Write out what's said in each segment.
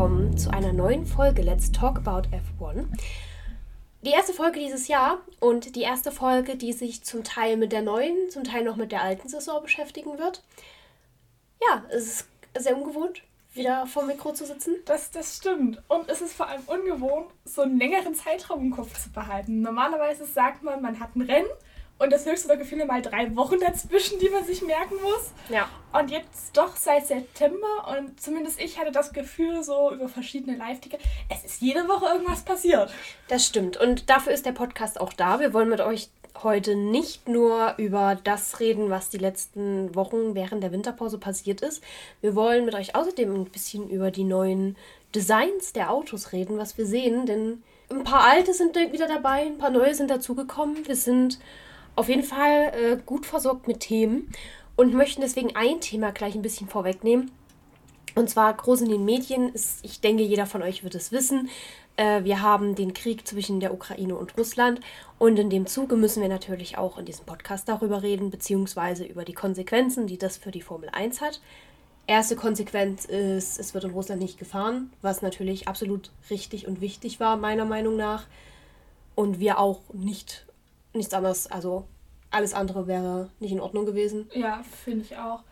Willkommen zu einer neuen Folge Let's Talk About F1. Die erste Folge dieses Jahr und die erste Folge, die sich zum Teil mit der neuen, zum Teil noch mit der alten Saison beschäftigen wird. Ja, es ist sehr ungewohnt, wieder vor dem Mikro zu sitzen. Das, das stimmt. Und es ist vor allem ungewohnt, so einen längeren Zeitraum im Kopf zu behalten. Normalerweise sagt man, man hat ein Rennen und das höchste der Gefühle mal drei Wochen dazwischen, die man sich merken muss. Ja. Und jetzt doch seit September und zumindest ich hatte das Gefühl so über verschiedene Live-Ticker, es ist jede Woche irgendwas passiert. Das stimmt. Und dafür ist der Podcast auch da. Wir wollen mit euch heute nicht nur über das reden, was die letzten Wochen während der Winterpause passiert ist. Wir wollen mit euch außerdem ein bisschen über die neuen Designs der Autos reden, was wir sehen, denn ein paar alte sind wieder dabei, ein paar neue sind dazugekommen. Wir sind auf jeden Fall äh, gut versorgt mit Themen und möchten deswegen ein Thema gleich ein bisschen vorwegnehmen. Und zwar groß in den Medien ist, ich denke, jeder von euch wird es wissen. Äh, wir haben den Krieg zwischen der Ukraine und Russland und in dem Zuge müssen wir natürlich auch in diesem Podcast darüber reden, beziehungsweise über die Konsequenzen, die das für die Formel 1 hat. Erste Konsequenz ist, es wird in Russland nicht gefahren, was natürlich absolut richtig und wichtig war, meiner Meinung nach. Und wir auch nicht nichts anderes, also alles andere wäre nicht in Ordnung gewesen. Ja, finde ich auch.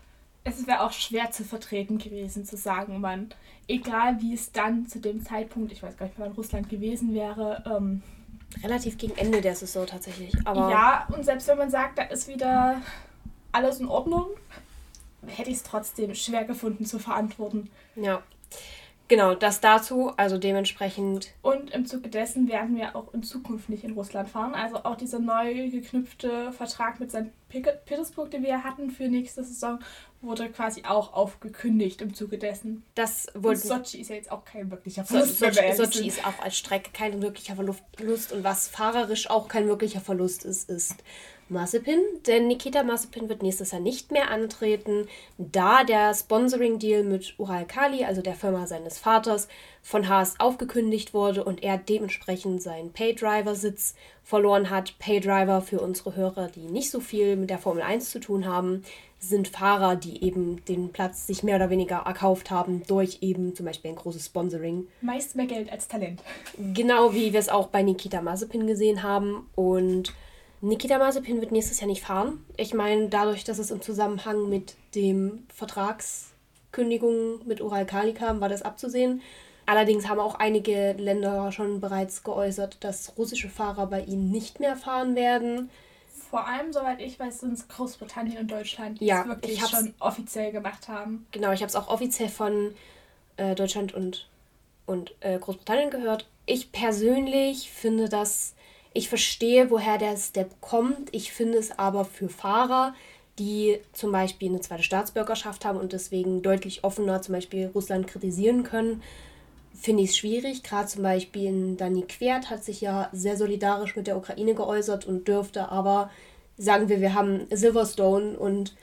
Es wäre auch schwer zu vertreten gewesen, zu sagen, man, egal wie es dann zu dem Zeitpunkt, ich weiß gar nicht wann Russland gewesen wäre, ähm, Relativ gegen Ende der Saison tatsächlich. Aber ja, und selbst wenn man sagt, da ist wieder alles in Ordnung, hätte ich es trotzdem schwer gefunden zu verantworten. Ja. Genau, das dazu, also dementsprechend. Und im Zuge dessen werden wir auch in Zukunft nicht in Russland fahren. Also auch dieser neu geknüpfte Vertrag mit St. Petersburg, den wir hatten für nächste Saison, wurde quasi auch aufgekündigt im Zuge dessen. Das wollten Sochi ist ja jetzt auch kein wirklicher Verlust. Sochi, Sochi ist auch als Strecke kein wirklicher Verlust und was fahrerisch auch kein wirklicher Verlust ist, ist Mazepin, denn Nikita Mazepin wird nächstes Jahr nicht mehr antreten, da der Sponsoring-Deal mit Ural Kali, also der Firma seines Vaters, von Haas aufgekündigt wurde und er dementsprechend seinen Paydriver-Sitz verloren hat. Paydriver für unsere Hörer, die nicht so viel mit der Formel 1 zu tun haben, sind Fahrer, die eben den Platz sich mehr oder weniger erkauft haben durch eben zum Beispiel ein großes Sponsoring. Meist mehr Geld als Talent. Genau wie wir es auch bei Nikita Mazepin gesehen haben und Nikita Mazepin wird nächstes Jahr nicht fahren. Ich meine, dadurch, dass es im Zusammenhang mit dem Vertragskündigung mit Ural Kali kam, war das abzusehen. Allerdings haben auch einige Länder schon bereits geäußert, dass russische Fahrer bei ihnen nicht mehr fahren werden. Vor allem, soweit ich weiß, sind es Großbritannien und Deutschland, die Ja, es wirklich schon offiziell gemacht haben. Genau, ich habe es auch offiziell von äh, Deutschland und, und äh, Großbritannien gehört. Ich persönlich finde das, ich verstehe, woher der Step kommt. Ich finde es aber für Fahrer, die zum Beispiel eine zweite Staatsbürgerschaft haben und deswegen deutlich offener zum Beispiel Russland kritisieren können, finde ich es schwierig. Gerade zum Beispiel Dani Quert hat sich ja sehr solidarisch mit der Ukraine geäußert und dürfte aber, sagen wir, wir haben Silverstone und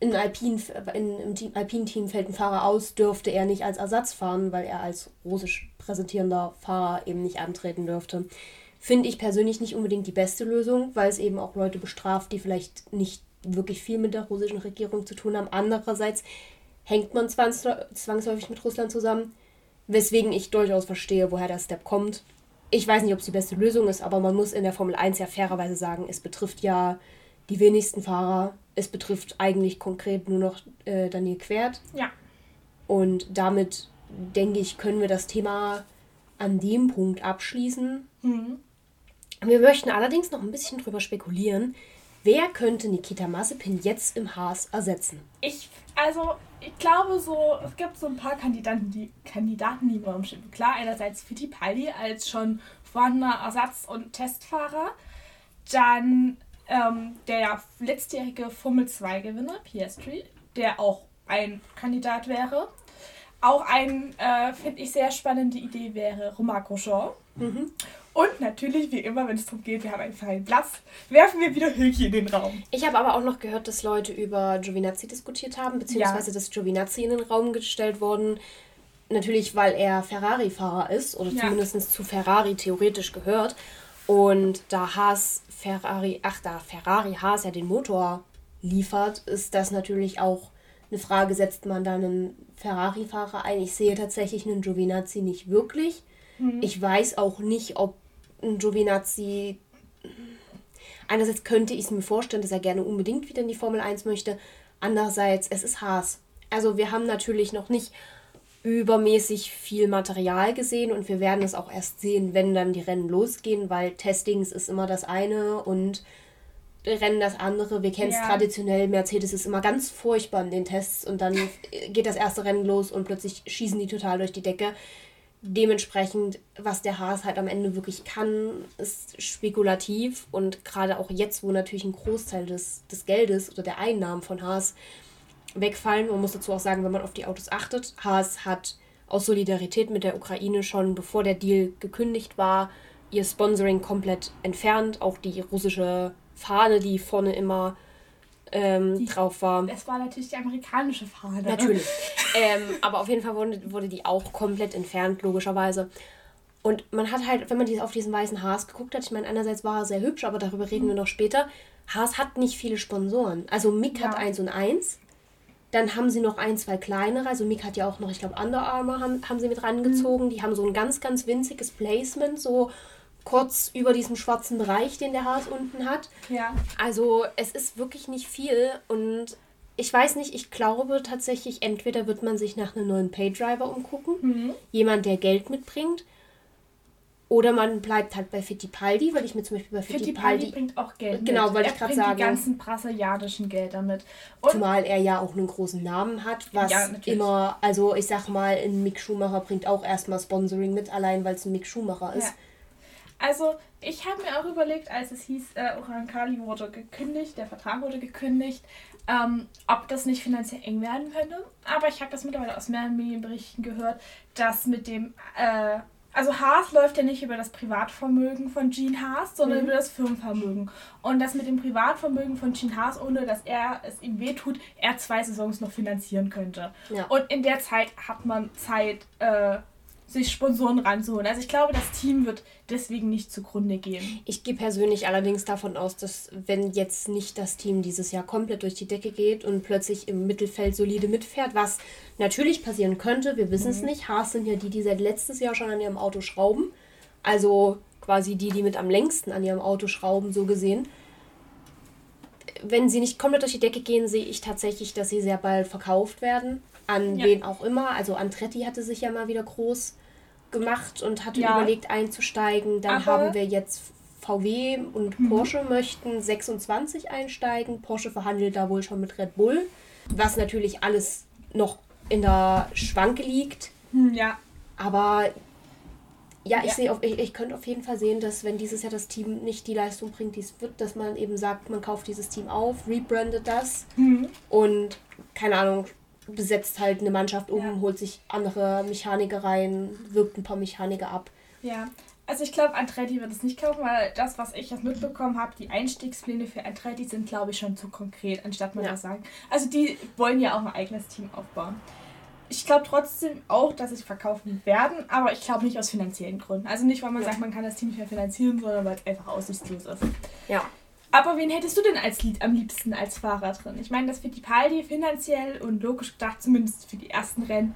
in Alpin, in, im Team, Alpin-Team fällt ein Fahrer aus, dürfte er nicht als Ersatz fahren, weil er als russisch präsentierender Fahrer eben nicht antreten dürfte. Finde ich persönlich nicht unbedingt die beste Lösung, weil es eben auch Leute bestraft, die vielleicht nicht wirklich viel mit der russischen Regierung zu tun haben. Andererseits hängt man zwangs zwangsläufig mit Russland zusammen, weswegen ich durchaus verstehe, woher der Step kommt. Ich weiß nicht, ob es die beste Lösung ist, aber man muss in der Formel 1 ja fairerweise sagen, es betrifft ja die wenigsten Fahrer. Es betrifft eigentlich konkret nur noch äh, Daniel Quert. Ja. Und damit, denke ich, können wir das Thema an dem Punkt abschließen. Mhm. Wir möchten allerdings noch ein bisschen drüber spekulieren, wer könnte Nikita Mazepin jetzt im Haas ersetzen? Ich, also, ich glaube so, es gibt so ein paar Kandidaten, die Kandidaten, die im Raum stehen. Klar, einerseits Fittipaldi als schon vorhandener Ersatz- und Testfahrer. Dann ähm, der letztjährige Formel 2-Gewinner, Piastri, der auch ein Kandidat wäre. Auch ein, äh, finde ich, sehr spannende Idee wäre Romain Grosjean. Und natürlich, wie immer, wenn es darum geht, wir haben einen freien Platz, werfen wir wieder Hülki in den Raum. Ich habe aber auch noch gehört, dass Leute über Giovinazzi diskutiert haben, beziehungsweise dass Giovinazzi in den Raum gestellt worden. Natürlich, weil er Ferrari-Fahrer ist oder Ja. zumindest zu Ferrari theoretisch gehört. Und da Haas Ferrari, ach da Ferrari Haas ja den Motor liefert, ist das natürlich auch eine Frage, setzt man da einen Ferrari-Fahrer ein? Ich sehe tatsächlich einen Giovinazzi nicht wirklich. Mhm. Ich weiß auch nicht, ob ein Giovinazzi. Einerseits könnte ich es mir vorstellen, dass er gerne unbedingt wieder in die Formel 1 möchte. Andererseits, es ist Haas. Also wir haben natürlich noch nicht übermäßig viel Material gesehen und wir werden es auch erst sehen, wenn dann die Rennen losgehen, weil Testings ist immer das eine und Rennen das andere. Wir kennen es ja. traditionell, Mercedes ist immer ganz furchtbar in den Tests und dann geht das erste Rennen los und plötzlich schießen die total durch die Decke. Dementsprechend, was der Haas halt am Ende wirklich kann, ist spekulativ und gerade auch jetzt, wo natürlich ein Großteil des, des Geldes oder der Einnahmen von Haas wegfallen. Man muss dazu auch sagen, wenn man auf die Autos achtet, Haas hat aus Solidarität mit der Ukraine schon, bevor der Deal gekündigt war, ihr Sponsoring komplett entfernt. Auch die russische Fahne, die vorne immer ähm, die, drauf war. Es war natürlich die amerikanische Fahne. Natürlich. ähm, aber auf jeden Fall wurde, wurde die auch komplett entfernt, logischerweise. Und man hat halt, wenn man auf diesen weißen Haas geguckt hat, ich meine, einerseits war er sehr hübsch, aber darüber reden mhm. wir noch später. Haas hat nicht viele Sponsoren. Also Mick ja. hat eins und eins. Dann haben sie noch ein, zwei kleinere. Also Mick hat ja auch noch, ich glaube, Under Armour haben, haben sie mit rangezogen. Mhm. Die haben so ein ganz, ganz winziges Placement, so kurz über diesem schwarzen Bereich, den der Haas unten hat. Ja. Also es ist wirklich nicht viel und ich weiß nicht, ich glaube tatsächlich, entweder wird man sich nach einem neuen Paydriver umgucken, mhm. jemand, der Geld mitbringt, oder man bleibt halt bei Fittipaldi, weil ich mir zum Beispiel bei Fittipaldi... Fittipaldi bringt auch Geld Genau, mit. weil ich gerade sagen... die ganzen brasilianischen Gelder mit. Und zumal er ja auch einen großen Namen hat, was ja, immer... Also ich sag mal, ein Mick Schumacher bringt auch erstmal Sponsoring mit, allein weil es ein Mick Schumacher ist. Ja. Also ich habe mir auch überlegt, als es hieß, äh, Orankali wurde gekündigt, der Vertrag wurde gekündigt, ähm, ob das nicht finanziell eng werden könnte. Aber ich habe das mittlerweile aus mehreren Medienberichten gehört, dass mit dem äh, also Haas läuft ja nicht über das Privatvermögen von Gene Haas, sondern mhm. über das Firmenvermögen. Und das mit dem Privatvermögen von Gene Haas, ohne dass er es ihm wehtut, er zwei Saisons noch finanzieren könnte. Ja. Und in der Zeit hat man Zeit, äh, sich Sponsoren ranzuholen. Also ich glaube, das Team wird deswegen nicht zugrunde gehen. Ich gehe persönlich allerdings davon aus, dass wenn jetzt nicht das Team dieses Jahr komplett durch die Decke geht und plötzlich im Mittelfeld solide mitfährt, was natürlich passieren könnte, wir wissen es mhm. nicht. Haas sind ja die, die seit letztes Jahr schon an ihrem Auto schrauben. Also quasi die, die mit am längsten an ihrem Auto schrauben, so gesehen. Wenn sie nicht komplett durch die Decke gehen, sehe ich tatsächlich, dass sie sehr bald verkauft werden. An ja. wen auch immer. Also Antretti hatte sich ja mal wieder groß gemacht und hatte ja. überlegt einzusteigen. Dann Aber haben wir jetzt VW und mhm. Porsche möchten 26 einsteigen. Porsche verhandelt da wohl schon mit Red Bull, was natürlich alles noch in der Schwanke liegt. Hm, ja. Aber ja, ich ja. sehe auf, ich, ich könnte auf jeden Fall sehen, dass wenn dieses Jahr das Team nicht die Leistung bringt, die es wird, dass man eben sagt, man kauft dieses Team auf, rebrandet das mhm. und keine Ahnung, besetzt halt eine Mannschaft um, ja. holt sich andere Mechaniker rein, wirkt ein paar Mechaniker ab. Ja, also ich glaube, Andretti wird es nicht kaufen, weil das, was ich jetzt mitbekommen habe, die Einstiegspläne für Andretti sind, glaube ich, schon zu konkret, anstatt man ja. das sagen. Also die wollen ja auch ein eigenes Team aufbauen. Ich glaube trotzdem auch, dass sie verkaufen werden, aber ich glaube nicht aus finanziellen Gründen. Also nicht, weil man ja. sagt, man kann das Team nicht mehr finanzieren, sondern weil es einfach aussichtslos ist. Ja. Aber wen hättest du denn als Lied am liebsten als Fahrer drin? Ich meine, dass Fittipaldi finanziell und logisch gedacht, zumindest für die ersten Rennen,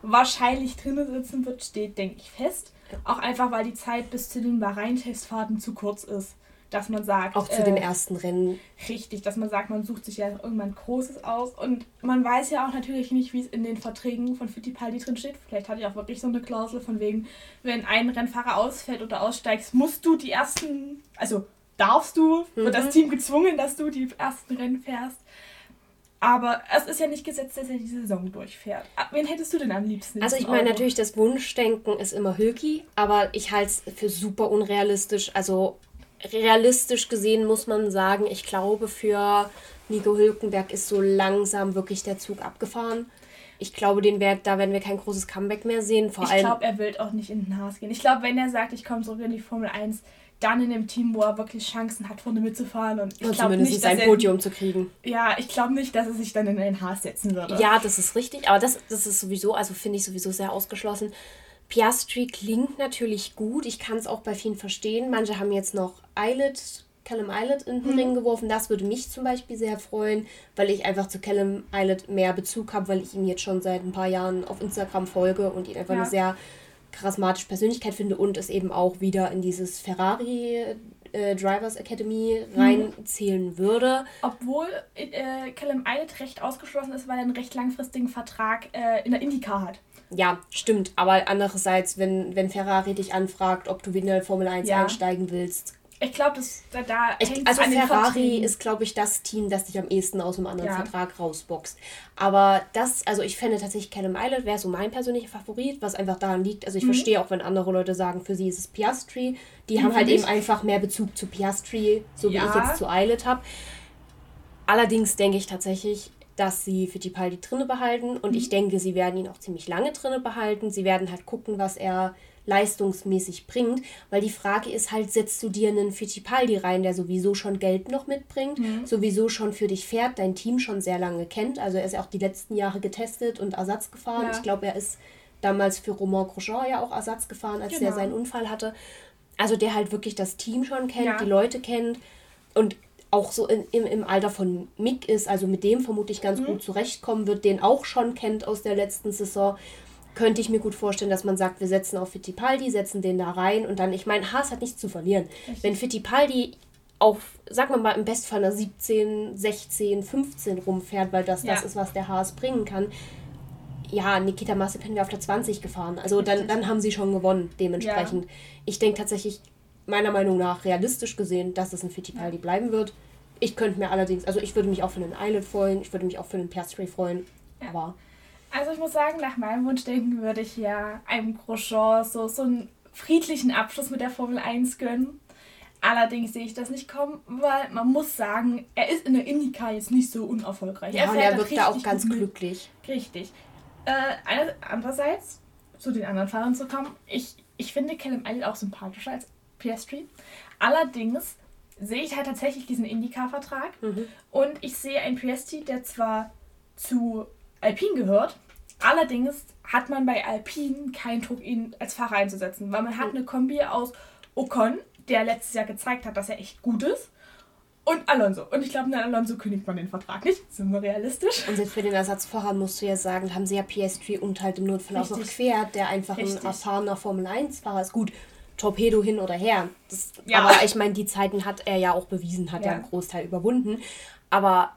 wahrscheinlich drinnen sitzen wird, steht, denke ich, fest. Auch einfach, weil die Zeit bis zu den Bahrain-Testfahrten zu kurz ist. Dass man sagt. Auch zu äh, den ersten Rennen. Richtig, dass man sagt, man sucht sich ja irgendwann Großes aus. Und man weiß ja auch natürlich nicht, wie es in den Verträgen von Fittipaldi drin steht. Vielleicht hat er auch wirklich so eine Klausel von wegen, wenn ein Rennfahrer ausfällt oder aussteigst, musst du die ersten, also darfst du, mhm. wird das. Team gezwungen, dass du die ersten Rennen fährst. Aber es ist ja nicht gesetzt, dass er die Saison durchfährt. Wen hättest du denn am liebsten? Also ich meine natürlich, das Wunschdenken ist immer Hülki, aber ich halte es für super unrealistisch. Also realistisch gesehen muss man sagen, ich glaube für Nico Hülkenberg ist so langsam wirklich der Zug abgefahren. Ich glaube, den Wert, da werden wir kein großes Comeback mehr sehen. Vor ich glaube, er will auch nicht in den Haas gehen. Ich glaube, wenn er sagt, ich komme zurück in die Formel 1, dann in dem Team, wo er wirklich Chancen hat, vorne mitzufahren. Und ich und zumindest nicht, sein Podium zu kriegen. Ja, ich glaube nicht, dass er sich dann in ein Haas setzen würde. Ja, das ist richtig, aber das, das ist sowieso, also finde ich sowieso sehr ausgeschlossen. Piastri klingt natürlich gut, ich kann es auch bei vielen verstehen. Manche haben jetzt noch Eilert Callum Islet in den mhm. Ring geworfen. Das würde mich zum Beispiel sehr freuen, weil ich einfach zu Callum Islet mehr Bezug habe, weil ich ihn jetzt schon seit ein paar Jahren auf Instagram folge und ihn einfach ja. eine sehr charismatische Persönlichkeit finde und es eben auch wieder in dieses Ferrari äh, Drivers Academy mhm. reinzählen mhm. würde. Obwohl äh, Callum Islet recht ausgeschlossen ist, weil er einen recht langfristigen Vertrag äh, in der IndyCar hat. Ja, stimmt. Aber andererseits, wenn, wenn Ferrari dich anfragt, ob du wieder in der Formel 1 ja. einsteigen willst. Ich glaube, dass da, da ich, Also Ferrari ist, glaube ich, das Team, das dich am ehesten aus einem anderen ja. Vertrag rausboxt. Aber das, also ich fände tatsächlich Callum Island wäre so mein persönlicher Favorit, was einfach daran liegt. Also ich mhm. verstehe auch, wenn andere Leute sagen, für sie ist es Piastri. Die mhm, haben halt eben einfach mehr Bezug zu Piastri, so wie ja. ich jetzt zu Islet habe. Allerdings denke ich tatsächlich, dass sie Fittipaldi drinne behalten und mhm. ich denke, sie werden ihn auch ziemlich lange drinne behalten. Sie werden halt gucken, was er leistungsmäßig bringt, weil die Frage ist halt, setzt du dir einen Fittipaldi rein, der sowieso schon Geld noch mitbringt, mhm. sowieso schon für dich fährt, dein Team schon sehr lange kennt, also er ist ja auch die letzten Jahre getestet und Ersatz gefahren. Ja. Ich glaube, er ist damals für Romain Grosjean ja auch Ersatz gefahren, als genau. der seinen Unfall hatte. Also der halt wirklich das Team schon kennt, ja. die Leute kennt und auch so in, im, im Alter von Mick ist, also mit dem vermutlich ganz mhm. gut zurechtkommen wird, den auch schon kennt aus der letzten Saison, könnte ich mir gut vorstellen, dass man sagt, wir setzen auf Fittipaldi, setzen den da rein und dann, ich meine, Haas hat nichts zu verlieren. Echt? Wenn Fittipaldi auf, sagen wir mal, im Bestfall einer 17, 16, 15 rumfährt, weil das ja. das ist, was der Haas bringen kann, ja, Nikita Mazepin wäre auf der 20 gefahren. Also dann, dann haben sie schon gewonnen, dementsprechend. Ja. Ich denke tatsächlich, meiner Meinung nach realistisch gesehen, dass es ein Fittipaldi ja. bleiben wird. Ich könnte mir allerdings, also ich würde mich auch für einen Islet freuen, ich würde mich auch für einen Piastri freuen, aber... Also ich muss sagen, nach meinem Wunschdenken würde ich ja einem Grosjean so, so einen friedlichen Abschluss mit der Formel 1 gönnen. Allerdings sehe ich das nicht kommen, weil man muss sagen, er ist in der IndyCar jetzt nicht so unerfolgreich. Ja, er und er wirkt da auch ganz glücklich. Richtig. Äh, andererseits, zu den anderen Fahrern zu kommen, ich, ich finde Callum Elliott auch sympathischer als Piastri. Allerdings sehe ich halt tatsächlich diesen IndyCar-Vertrag mhm. und ich sehe einen Piastri, der zwar zu Alpine gehört, allerdings hat man bei Alpine keinen Druck, ihn als Fahrer einzusetzen, weil man hat eine Kombi aus Ocon, der letztes Jahr gezeigt hat, dass er echt gut ist, und Alonso. Und ich glaube, Alonso kündigt man den Vertrag nicht. Sind wir realistisch. Und selbst für den Ersatzfahrer musst du ja sagen, haben sie ja PS3 und halt im Notfall Richtig. auch noch quer, der einfach Richtig. ein erfahrener Formel 1-Fahrer ist. Gut, Torpedo hin oder her. Das, ja. Aber ich meine, die Zeiten hat er ja auch bewiesen, hat ja. er einen Großteil überwunden. Aber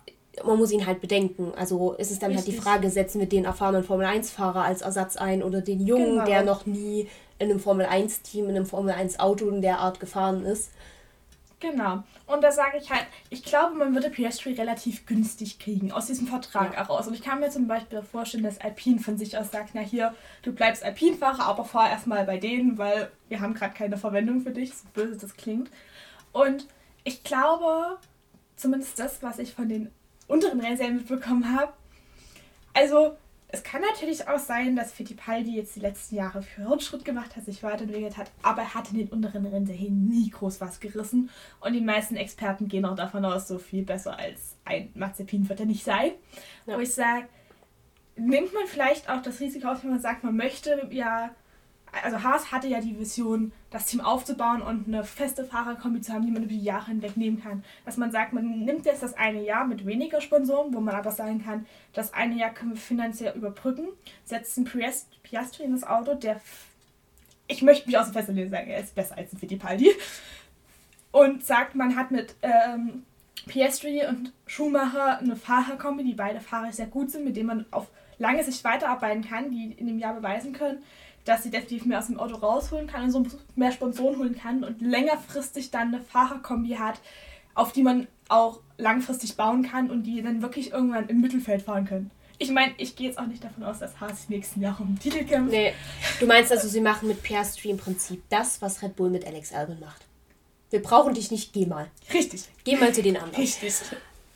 man muss ihn halt bedenken. Also ist es dann Richtig. halt die Frage, setzen wir den erfahrenen Formel-1-Fahrer als Ersatz ein oder den Jungen, genau. der noch nie in einem Formel-1-Team, in einem Formel-1-Auto in der Art gefahren ist. Genau. Und da sage ich halt, ich glaube, man würde PS3 relativ günstig kriegen, aus diesem Vertrag ja. heraus. Und ich kann mir zum Beispiel vorstellen, dass Alpine von sich aus sagt, na hier, du bleibst Alpinfahrer, aber fahr erstmal bei denen, weil wir haben gerade keine Verwendung für dich, so böse das klingt. Und ich glaube, zumindest das, was ich von den unteren Rennserien mitbekommen habe, also es kann natürlich auch sein, dass Fittipaldi jetzt die letzten Jahre für Fortschritt gemacht hat, sich weiterentwickelt hat, aber er hat in den unteren Rennserien nie groß was gerissen. Und die meisten Experten gehen auch davon aus, so viel besser als ein Mazepin wird er nicht sein. Ja. Wo ich sage, nimmt man vielleicht auch das Risiko auf, wenn man sagt, man möchte ja also Haas hatte ja die Vision, das Team aufzubauen und eine feste Fahrerkombi zu haben, die man über die Jahre hinweg nehmen kann. Dass man sagt, man nimmt jetzt das eine Jahr mit weniger Sponsoren, wo man aber sagen kann, das eine Jahr können wir finanziell überbrücken, setzt einen Piastri in das Auto, der, ich möchte mich aus dem Fenster sagen, er ist besser als ein Fittipaldi. Und sagt, man hat mit ähm, Piastri und Schumacher eine Fahrerkombi, die beide Fahrer sehr gut sind, mit denen man auf lange Sicht weiterarbeiten kann, die in dem Jahr beweisen können, dass sie definitiv mehr aus dem Auto rausholen kann und so mehr Sponsoren holen kann und längerfristig dann eine Fahrerkombi hat, auf die man auch langfristig bauen kann und die dann wirklich irgendwann im Mittelfeld fahren können. Ich meine, ich gehe jetzt auch nicht davon aus, dass Haas die nächsten Jahre um den Titel kämpft. Nee, du meinst also, sie machen mit Piastri im Prinzip das, was Red Bull mit Alex Albon macht. Wir brauchen dich nicht, geh mal. Richtig. Geh mal zu den anderen. Richtig.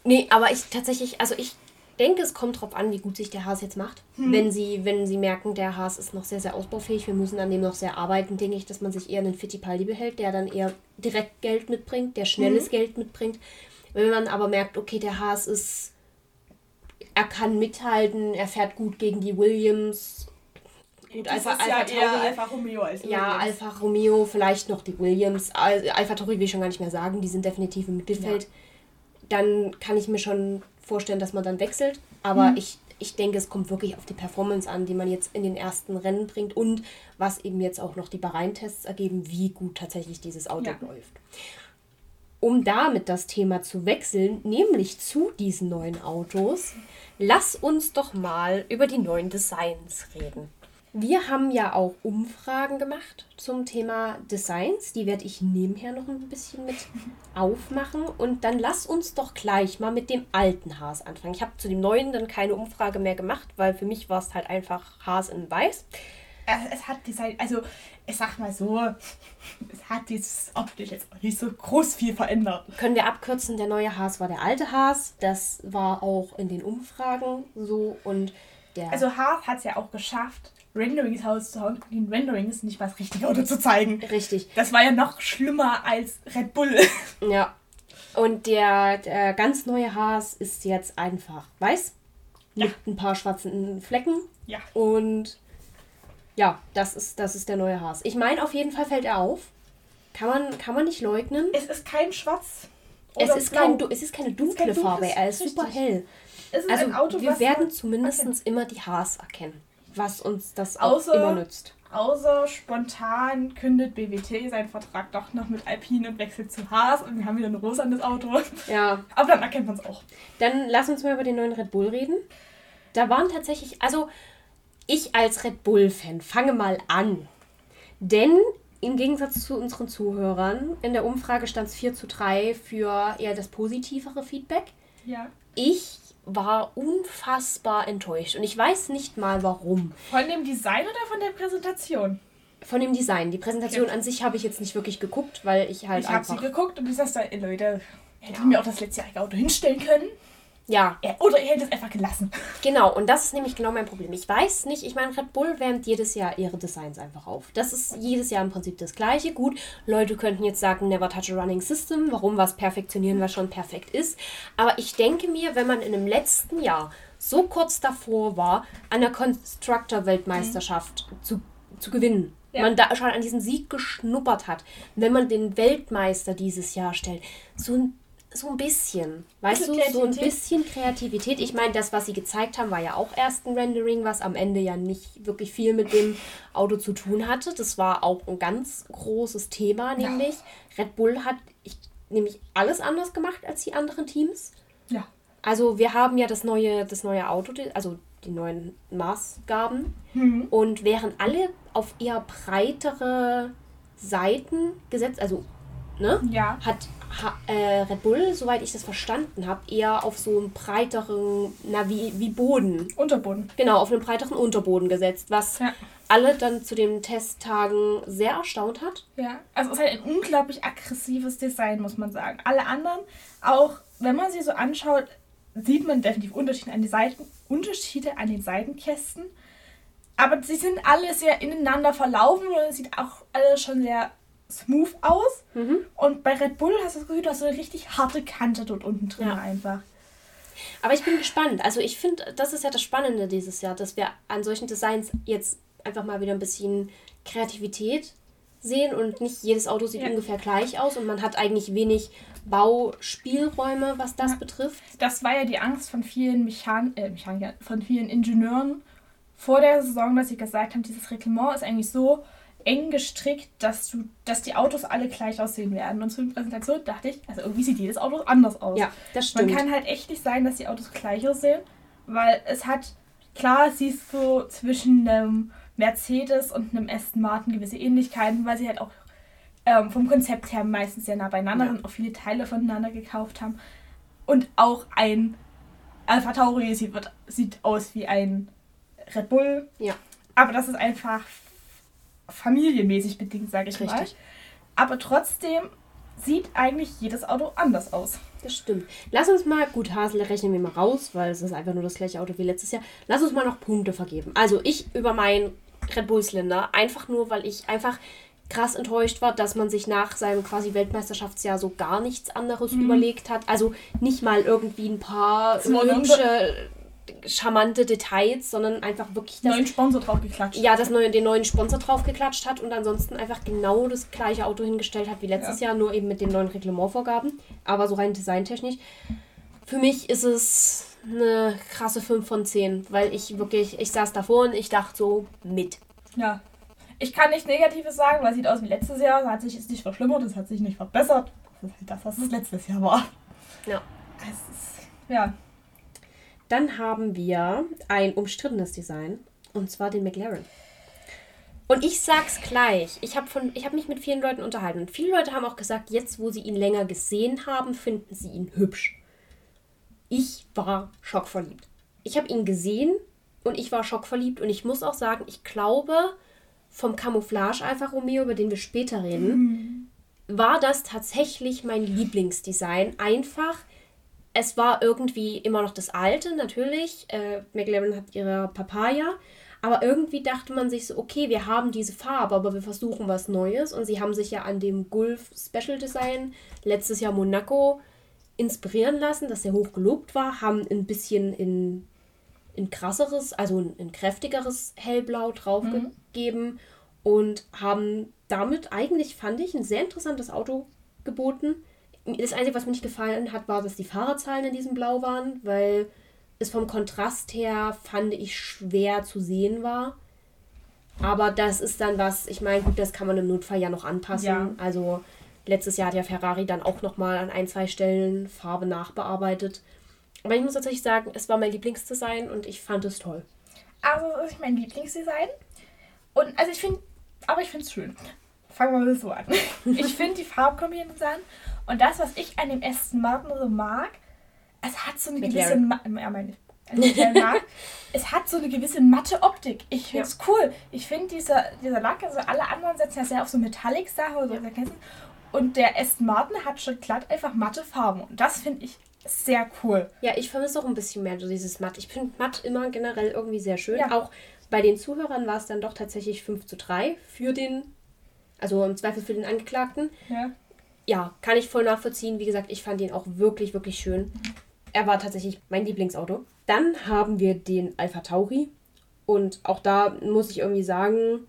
Nee, aber ich tatsächlich, also ich denke, es kommt darauf an, wie gut sich der Haas jetzt macht. Hm. Wenn, sie, wenn sie merken, der Haas ist noch sehr, sehr ausbaufähig, wir müssen an dem noch sehr arbeiten, denke ich, dass man sich eher einen Fittipaldi behält, der dann eher direkt Geld mitbringt, der schnelles hm. Geld mitbringt. Wenn man aber merkt, okay, der Haas ist, er kann mithalten, er fährt gut gegen die Williams, Gut, Alpha, ja Alpha eher Tauri. Alfa Romeo als ja, Williams. Alfa Romeo, vielleicht noch die Williams. Al- Alpha Tauri will ich schon gar nicht mehr sagen, die sind definitiv im Mittelfeld. Dann kann ich mir schon vorstellen, dass man dann wechselt. Aber Mhm. ich, ich denke, es kommt wirklich auf die Performance an, die man jetzt in den ersten Rennen bringt und was eben jetzt auch noch die Bahrain-Tests ergeben, wie gut tatsächlich dieses Auto Ja. läuft. Um damit das Thema zu wechseln, nämlich zu diesen neuen Autos, lass uns doch mal über die neuen Designs reden. Wir haben ja auch Umfragen gemacht zum Thema Designs. Die werde ich nebenher noch ein bisschen mit aufmachen. Und dann lass uns doch gleich mal mit dem alten Haas anfangen. Ich habe zu dem neuen dann keine Umfrage mehr gemacht, weil für mich war es halt einfach Haas in Weiß. Es hat Design, also ich sag mal so, es hat dieses optisch jetzt auch nicht so groß viel verändert. Können wir abkürzen, der neue Haas war der alte Haas. Das war auch in den Umfragen so. Und der Also Haas hat es ja auch geschafft, Renderings rauszuhauen und den Renderings nicht mal das richtige Auto zu zeigen. richtig. Das war ja noch schlimmer als Red Bull. Ja. Und der, der ganz neue Haas ist jetzt einfach weiß. Ja. Mit ein paar schwarzen Flecken. Ja. Und ja, das ist, das ist der neue Haas. Ich meine, auf jeden Fall fällt er auf. Kann man, kann man nicht leugnen. Es ist kein Schwarz. Es ist, kein, es ist keine dunkle Farbe, er ist super hell. Also wir werden zumindest Okay. immer die Haas erkennen, was uns das auch Außer- immer nützt. Außer spontan kündet BWT seinen Vertrag doch noch mit Alpine und wechselt zu Haas und wir haben wieder ein rosanes Auto. Ja, Aber dann erkennt man es auch. Dann lass uns mal über den neuen Red Bull reden. Da waren tatsächlich, also ich als Red Bull-Fan fange mal an. Denn im Gegensatz zu unseren Zuhörern, in der Umfrage stand es 4 zu 3 für eher das positivere Feedback. Ja. Ich war unfassbar enttäuscht und ich weiß nicht mal warum. Von dem Design oder von der Präsentation? Von dem Design. Die Präsentation an sich habe ich jetzt nicht wirklich geguckt, weil ich halt ich habe sie geguckt und ich sagte, ey, Leute, hätte mir auch das letztjährige Auto hinstellen können. Ja, oder ihr hättet es einfach gelassen. Genau, und das ist nämlich genau mein Problem. Ich weiß nicht, ich meine, Red Bull wärmt jedes Jahr ihre Designs einfach auf. Das ist jedes Jahr im Prinzip das Gleiche. Gut, Leute könnten jetzt sagen, never touch a running system. Warum was perfektionieren, was schon perfekt ist. Aber ich denke mir, wenn man in dem letzten Jahr so kurz davor war, an der Constructor-Weltmeisterschaft zu, zu gewinnen, Ja. man da schon an diesen Sieg geschnuppert hat, wenn man den Weltmeister dieses Jahr stellt, so ein so ein bisschen, weißt du, Bisschen so ein bisschen Kreativität. Ich meine, das, was sie gezeigt haben, war ja auch erst ein Rendering, was am Ende ja nicht wirklich viel mit dem Auto zu tun hatte. Das war auch ein ganz großes Thema, nämlich Red Bull hat ich, nämlich alles anders gemacht als die anderen Teams. Ja. Also wir haben ja das neue, das neue Auto, also die neuen Maßgaben Mhm. und wären alle auf eher breitere Seiten gesetzt, also ne? Ja. hat ha, äh, Red Bull, soweit ich das verstanden habe, eher auf so einen breiteren, na wie, wie Boden, Unterboden. genau, auf einen breiteren Unterboden gesetzt, was Ja. alle dann zu den Testtagen sehr erstaunt hat. Ja, also es ist halt ein unglaublich aggressives Design, muss man sagen. Alle anderen, auch wenn man sie so anschaut, sieht man definitiv Unterschiede an, die Seiten, Unterschiede an den Seitenkästen. Aber sie sind alle sehr ineinander verlaufen und es sieht auch alles schon sehr smooth aus. Und bei Red Bull hast du das Gefühl, du hast so eine richtig harte Kante dort unten drin Ja. einfach. Aber ich bin gespannt. Also ich finde, das ist ja das Spannende dieses Jahr, dass wir an solchen Designs jetzt einfach mal wieder ein bisschen Kreativität sehen und nicht jedes Auto sieht Ja. ungefähr gleich aus und man hat eigentlich wenig Bauspielräume, was das Ja. betrifft. Das war ja die Angst von vielen Mechan äh, Mechanikern, von vielen Ingenieuren vor der Saison, dass sie gesagt haben, dieses Reglement ist eigentlich so eng gestrickt, dass du, dass die Autos alle gleich aussehen werden. Und zur Präsentation dachte ich, also irgendwie sieht jedes Auto anders aus. Ja, das Man stimmt. kann halt echt nicht sein, dass die Autos gleich aussehen, weil es hat, klar, siehst du zwischen einem Mercedes und einem Aston Martin gewisse Ähnlichkeiten, weil sie halt auch ähm, vom Konzept her meistens sehr nah beieinander Ja. sind, auch viele Teile voneinander gekauft haben. Und auch ein Alpha Tauri sieht, sieht aus wie ein Red Bull, Ja, aber das ist einfach familienmäßig bedingt, sage ich mal. Richtig. Aber trotzdem sieht eigentlich jedes Auto anders aus. das stimmt. Lass uns mal, gut, Hasel rechnen wir mal raus, weil es ist einfach nur das gleiche Auto wie letztes Jahr. Lass uns mal noch Punkte vergeben. Also ich über meinen Red Bull Zylinder, einfach nur, weil ich einfach krass enttäuscht war, dass man sich nach seinem quasi Weltmeisterschaftsjahr so gar nichts anderes überlegt hat. Also nicht mal irgendwie ein paar hübsche charmante Details, sondern einfach wirklich das neuen Sponsor draufgeklatscht. Ja, das neue, den neuen Sponsor draufgeklatscht hat und ansonsten einfach genau das gleiche Auto hingestellt hat wie letztes ja. Jahr, nur eben mit den neuen Reglementvorgaben, aber so rein designtechnisch. Für mich ist es eine krasse 5 von 10, weil ich wirklich, ich saß davor und ich dachte so mit. Ja. Ich kann nichts Negatives sagen, weil es sieht aus wie letztes Jahr. Es hat sich jetzt nicht verschlimmert, es hat sich nicht verbessert. Das ist halt das, was es letztes Jahr war. Ja. Es ist, ja. Dann haben wir ein umstrittenes Design und zwar den McLaren. Und ich sag's gleich, ich habe hab mich mit vielen Leuten unterhalten und viele Leute haben auch gesagt, jetzt wo sie ihn länger gesehen haben, finden sie ihn hübsch. Ich war schockverliebt. Ich habe ihn gesehen und ich war schockverliebt und ich muss auch sagen, ich glaube, vom Camouflage Alfa Romeo, über den wir später reden, mhm. war das tatsächlich mein Lieblingsdesign. Einfach, es war irgendwie immer noch das alte, natürlich. Äh, McLaren hat ihre Papaya. Aber irgendwie dachte man sich so, okay, wir haben diese Farbe, aber wir versuchen was Neues. Und sie haben sich ja an dem Gulf Special Design letztes Jahr Monaco inspirieren lassen, dass er hoch gelobt war, haben ein bisschen in, in krasseres, also ein, ein kräftigeres Hellblau draufgegeben mhm. und haben damit eigentlich, fand ich, ein sehr interessantes Auto geboten das Einzige, was mir nicht gefallen hat, war, dass die Fahrerzahlen in diesem Blau waren, weil es vom Kontrast her, fand ich, schwer zu sehen war. Aber das ist dann was, ich meine, gut, das kann man im Notfall ja noch anpassen. Ja. Also letztes Jahr hat ja Ferrari dann auch nochmal an ein, zwei Stellen Farbe nachbearbeitet. Aber ich muss tatsächlich sagen, es war mein Lieblingsdesign und ich fand es toll. Also, das ist mein Lieblingsdesign. Und also ich finde, aber ich finde es schön. Fangen wir mal so an. ich finde die Farbkombination und das, was ich an dem Aston Martin so mag, es hat so eine gewisse Ma ja, meine, also es hat so eine gewisse matte Optik. Ich finde es ja. cool. Ich finde dieser, dieser Lack, also alle anderen setzen ja sehr auf so Metallic-Sachen oder so. Ja. Und der Aston Martin hat schon glatt einfach matte Farben. Und das finde ich sehr cool. Ja, ich vermisse auch ein bisschen mehr so dieses Matt. Ich finde Matt immer generell irgendwie sehr schön. Ja. Auch bei den Zuhörern war es dann doch tatsächlich 5 zu 3 für den, also im Zweifel für den Angeklagten. Ja ja, kann ich voll nachvollziehen. Wie gesagt, ich fand ihn auch wirklich, wirklich schön. Er war tatsächlich mein Lieblingsauto. Dann haben wir den Alpha Tauri. Und auch da muss ich irgendwie sagen,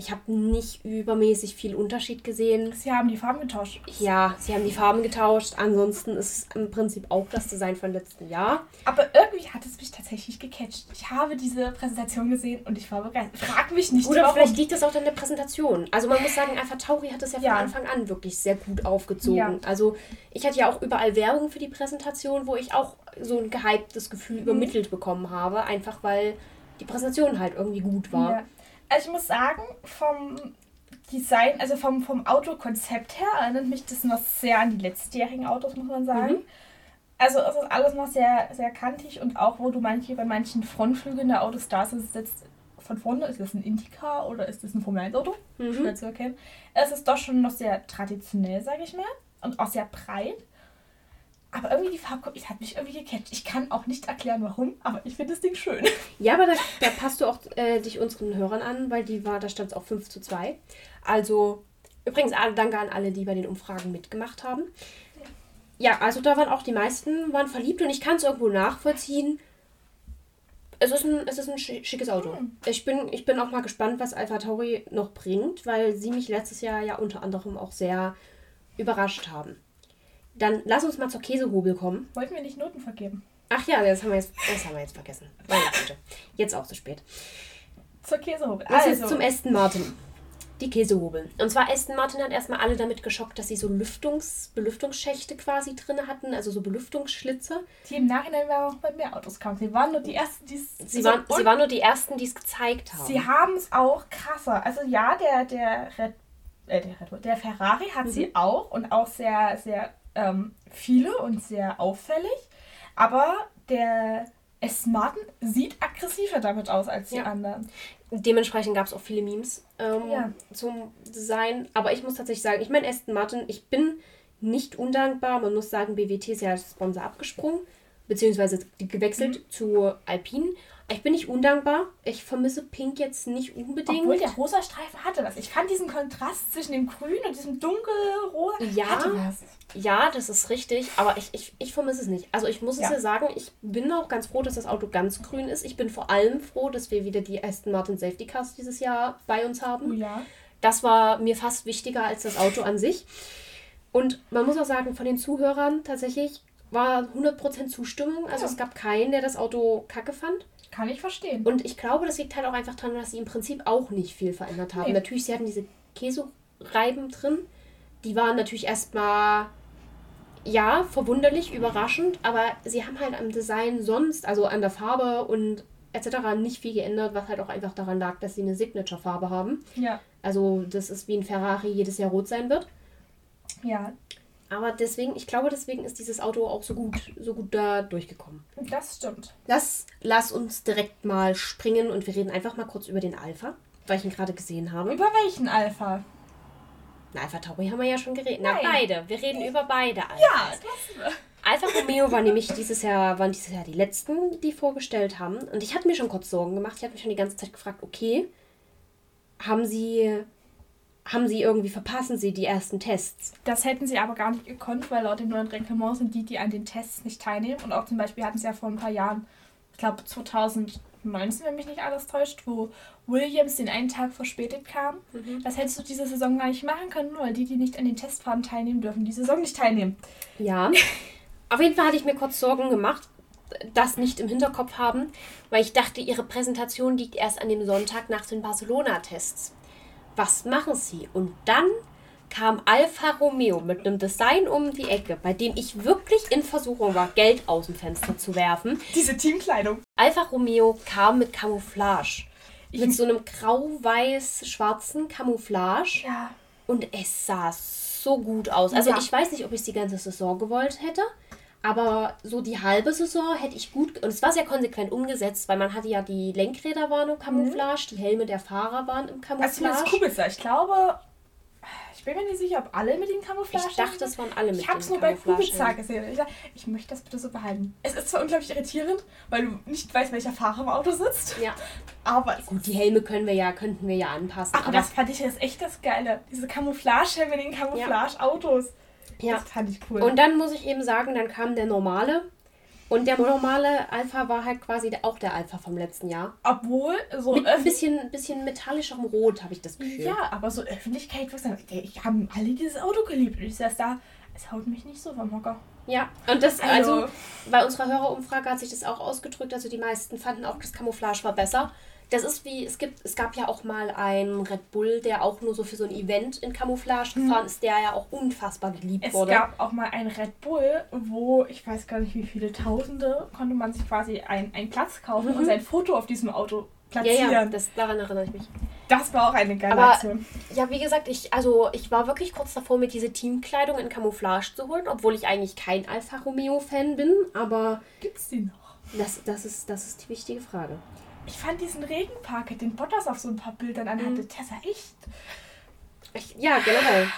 ich habe nicht übermäßig viel Unterschied gesehen. Sie haben die Farben getauscht. Ja, sie haben die Farben getauscht. Ansonsten ist es im Prinzip auch das Design von letzten Jahr. Aber irgendwie hat es mich tatsächlich gecatcht. Ich habe diese Präsentation gesehen und ich war begeistert. Frag mich nicht, Oder warum. vielleicht liegt das auch an der Präsentation. Also man muss sagen, Alpha Tauri hat es ja von ja. Anfang an wirklich sehr gut aufgezogen. Ja. Also ich hatte ja auch überall Werbung für die Präsentation, wo ich auch so ein gehyptes Gefühl mhm. übermittelt bekommen habe. Einfach weil die Präsentation halt irgendwie gut war. Ja. Also ich muss sagen, vom Design, also vom, vom Autokonzept her erinnert mich das noch sehr an die letztjährigen Autos, muss man sagen. Mhm. Also es ist alles noch sehr, sehr kantig und auch wo du manche bei manchen Frontflügeln der Autos da sitzt, von vorne, ist das ein Indica oder ist das ein Formel 1 Auto? Mhm. Schwer zu erkennen. Es ist doch schon noch sehr traditionell, sage ich mal. Und auch sehr breit. Aber irgendwie die Farbkombi hat mich irgendwie gecatcht. Ich kann auch nicht erklären, warum, aber ich finde das Ding schön. Ja, aber da, da passt du auch äh, dich unseren Hörern an, weil die war, da stand es auch 5 zu 2. Also, übrigens, danke an alle, die bei den Umfragen mitgemacht haben. Ja, also da waren auch die meisten waren verliebt und ich kann es irgendwo nachvollziehen. Es ist ein, es ist ein schickes Auto. Hm. Ich, bin, ich bin auch mal gespannt, was Alpha Tauri noch bringt, weil sie mich letztes Jahr ja unter anderem auch sehr überrascht haben. Dann lass uns mal zur Käsehobel kommen. Wollten wir nicht Noten vergeben? Ach ja, das haben wir jetzt, das haben wir jetzt vergessen. Meine Güte. Jetzt auch zu spät. Zur Käsehobel. Also jetzt zum Aston Martin. Die Käsehobel. Und zwar Aston Martin hat erstmal alle damit geschockt, dass sie so Lüftungs Belüftungsschächte quasi drin hatten, also so Belüftungsschlitze. Die im Nachhinein auch bei mehr Autos kamen. Sie waren nur die ersten, die es. Sie, waren, sie waren nur die ersten, die es gezeigt haben. Sie haben es auch krasser. Also ja, der, der Red, äh, der, Red der Ferrari hat mhm. sie auch und auch sehr, sehr ähm, viele und sehr auffällig. Aber der S. Martin sieht aggressiver damit aus als die ja. anderen. Dementsprechend gab es auch viele Memes ähm, ja. zum Design. Aber ich muss tatsächlich sagen, ich meine, Aston Martin, ich bin nicht undankbar. Man muss sagen, BWT ist ja als Sponsor abgesprungen, beziehungsweise gewechselt mhm. zu Alpine. Ich bin nicht undankbar. Ich vermisse Pink jetzt nicht unbedingt. Obwohl der rosa Streifen hatte was. Ich fand diesen Kontrast zwischen dem Grün und diesem dunkelrosa Ja. Ja, das ist richtig, aber ich, ich, ich vermisse es nicht. Also ich muss es Ja. ja sagen, ich bin auch ganz froh, dass das Auto ganz grün ist. Ich bin vor allem froh, dass wir wieder die Aston Martin Safety Cars dieses Jahr bei uns haben. ja. Das war mir fast wichtiger als das Auto an sich. Und man muss auch sagen, von den Zuhörern tatsächlich war 100% Zustimmung. Also Ja. es gab keinen, der das Auto kacke fand. Kann ich verstehen. Und ich glaube, das liegt halt auch einfach daran, dass sie im Prinzip auch nicht viel verändert haben. Nee. Natürlich, sie hatten diese Käsereiben drin. Die waren natürlich erstmal, ja, verwunderlich, überraschend, aber sie haben halt am Design sonst, also an der Farbe und etc. nicht viel geändert, was halt auch einfach daran lag, dass sie eine Signature-Farbe haben. ja. Also das ist wie ein Ferrari jedes Jahr rot sein wird. Ja, Aber deswegen, ich glaube, deswegen ist dieses Auto auch so gut, so gut da durchgekommen. das stimmt. Lass, lass uns direkt mal springen und wir reden einfach mal kurz über den Alpha, weil ich ihn gerade gesehen habe. Über welchen Alpha? Na, Alpha Tauri haben wir ja schon geredet. Na, Nein. beide. Wir reden über beide Alphas. Ja, das, Alfa Romeo war nämlich dieses Jahr, waren dieses Jahr die letzten, die vorgestellt haben. Und ich hatte mir schon kurz Sorgen gemacht. Ich hatte mich schon die ganze Zeit gefragt, okay, haben sie, haben sie irgendwie, verpassen sie die ersten Tests? das hätten sie aber gar nicht gekonnt, weil laut dem neuen Reglement sind die, die an den Tests nicht teilnehmen. Und auch zum Beispiel hatten sie ja vor ein paar Jahren, ich glaube 2019, wenn mich nicht alles täuscht, wo Williams den einen Tag verspätet kam. Das hättest du diese Saison gar nicht machen können, weil die, die nicht an den Testfahrten teilnehmen, dürfen die Saison nicht teilnehmen. Ja. Auf jeden Fall hatte ich mir kurz Sorgen gemacht, das nicht im Hinterkopf haben, weil ich dachte, ihre Präsentation liegt erst an dem Sonntag nach den Barcelona-Tests. Was machen sie? Und dann kam Alfa Romeo mit einem Design um die Ecke, bei dem ich wirklich in Versuchung war, Geld aus dem Fenster zu werfen. Diese Teamkleidung. Alfa Romeo kam mit Camouflage. Ich- Mit so einem grau-weiß-schwarzen Camouflage. Ja. Und es sah so gut aus. Also Ja. ich weiß nicht, ob ich es die ganze Saison gewollt hätte. Aber so die halbe Saison hätte ich gut. Und es war sehr konsequent umgesetzt, weil man hatte ja die Lenkräder waren im Camouflage, die Helme der Fahrer waren im Also zumindest Camouflage. Kubica. Ich glaube, ich bin mir nicht sicher, ob alle mit dem Camouflage ich dachte, es waren alle mit Ich habe es dem nur bei Camouflage. Kubica gesehen. Ich, sag, ich möchte das bitte so behalten. Es ist zwar unglaublich irritierend, weil du nicht weißt, welcher Fahrer im Auto sitzt, Ja, aber gut, die Helme können wir ja, könnten wir ja anpassen. Ach, aber das fand ich jetzt echt das Geile. Diese Camouflage-Helme in den Camouflage-Autos. ja. Das fand ich cool. Und dann muss ich eben sagen, dann kam der normale. Und der normale Alpha war halt quasi auch der Alpha vom letzten Jahr. Obwohl, so Mit ein bisschen, bisschen metallischerem Rot, habe ich das Gefühl. Ja, aber so Öffentlichkeit, was ich haben alle dieses Auto geliebt. Und ich saß da, es haut mich nicht so vom Hocker. Ja, und das, also, Also- bei unserer Hörerumfrage hat sich das auch ausgedrückt. Also die meisten fanden auch, das Camouflage war besser. Das ist wie, es gibt, es gab ja auch mal einen Red Bull, der auch nur so für so ein Event in Camouflage gefahren ist, der ja auch unfassbar geliebt Es wurde. gab auch mal einen Red Bull, wo, ich weiß gar nicht wie viele Tausende, konnte man sich quasi ein, einen Platz kaufen und sein Foto auf diesem Auto Mhm. ja, platzieren. ja, das, daran erinnere ich mich. Das war auch eine geile Aber- Aktion. Ja, wie gesagt, ich, also ich war wirklich kurz davor, mir diese Teamkleidung in Camouflage zu holen, obwohl ich eigentlich kein Alfa Romeo-Fan bin, aber Gibt's die noch? das, das, ist, das ist die wichtige Frage. Ich fand diesen Regenpark, den Bottas auf so ein paar Bildern Mhm. anhatte, der sah echt. Ich, ja, generell.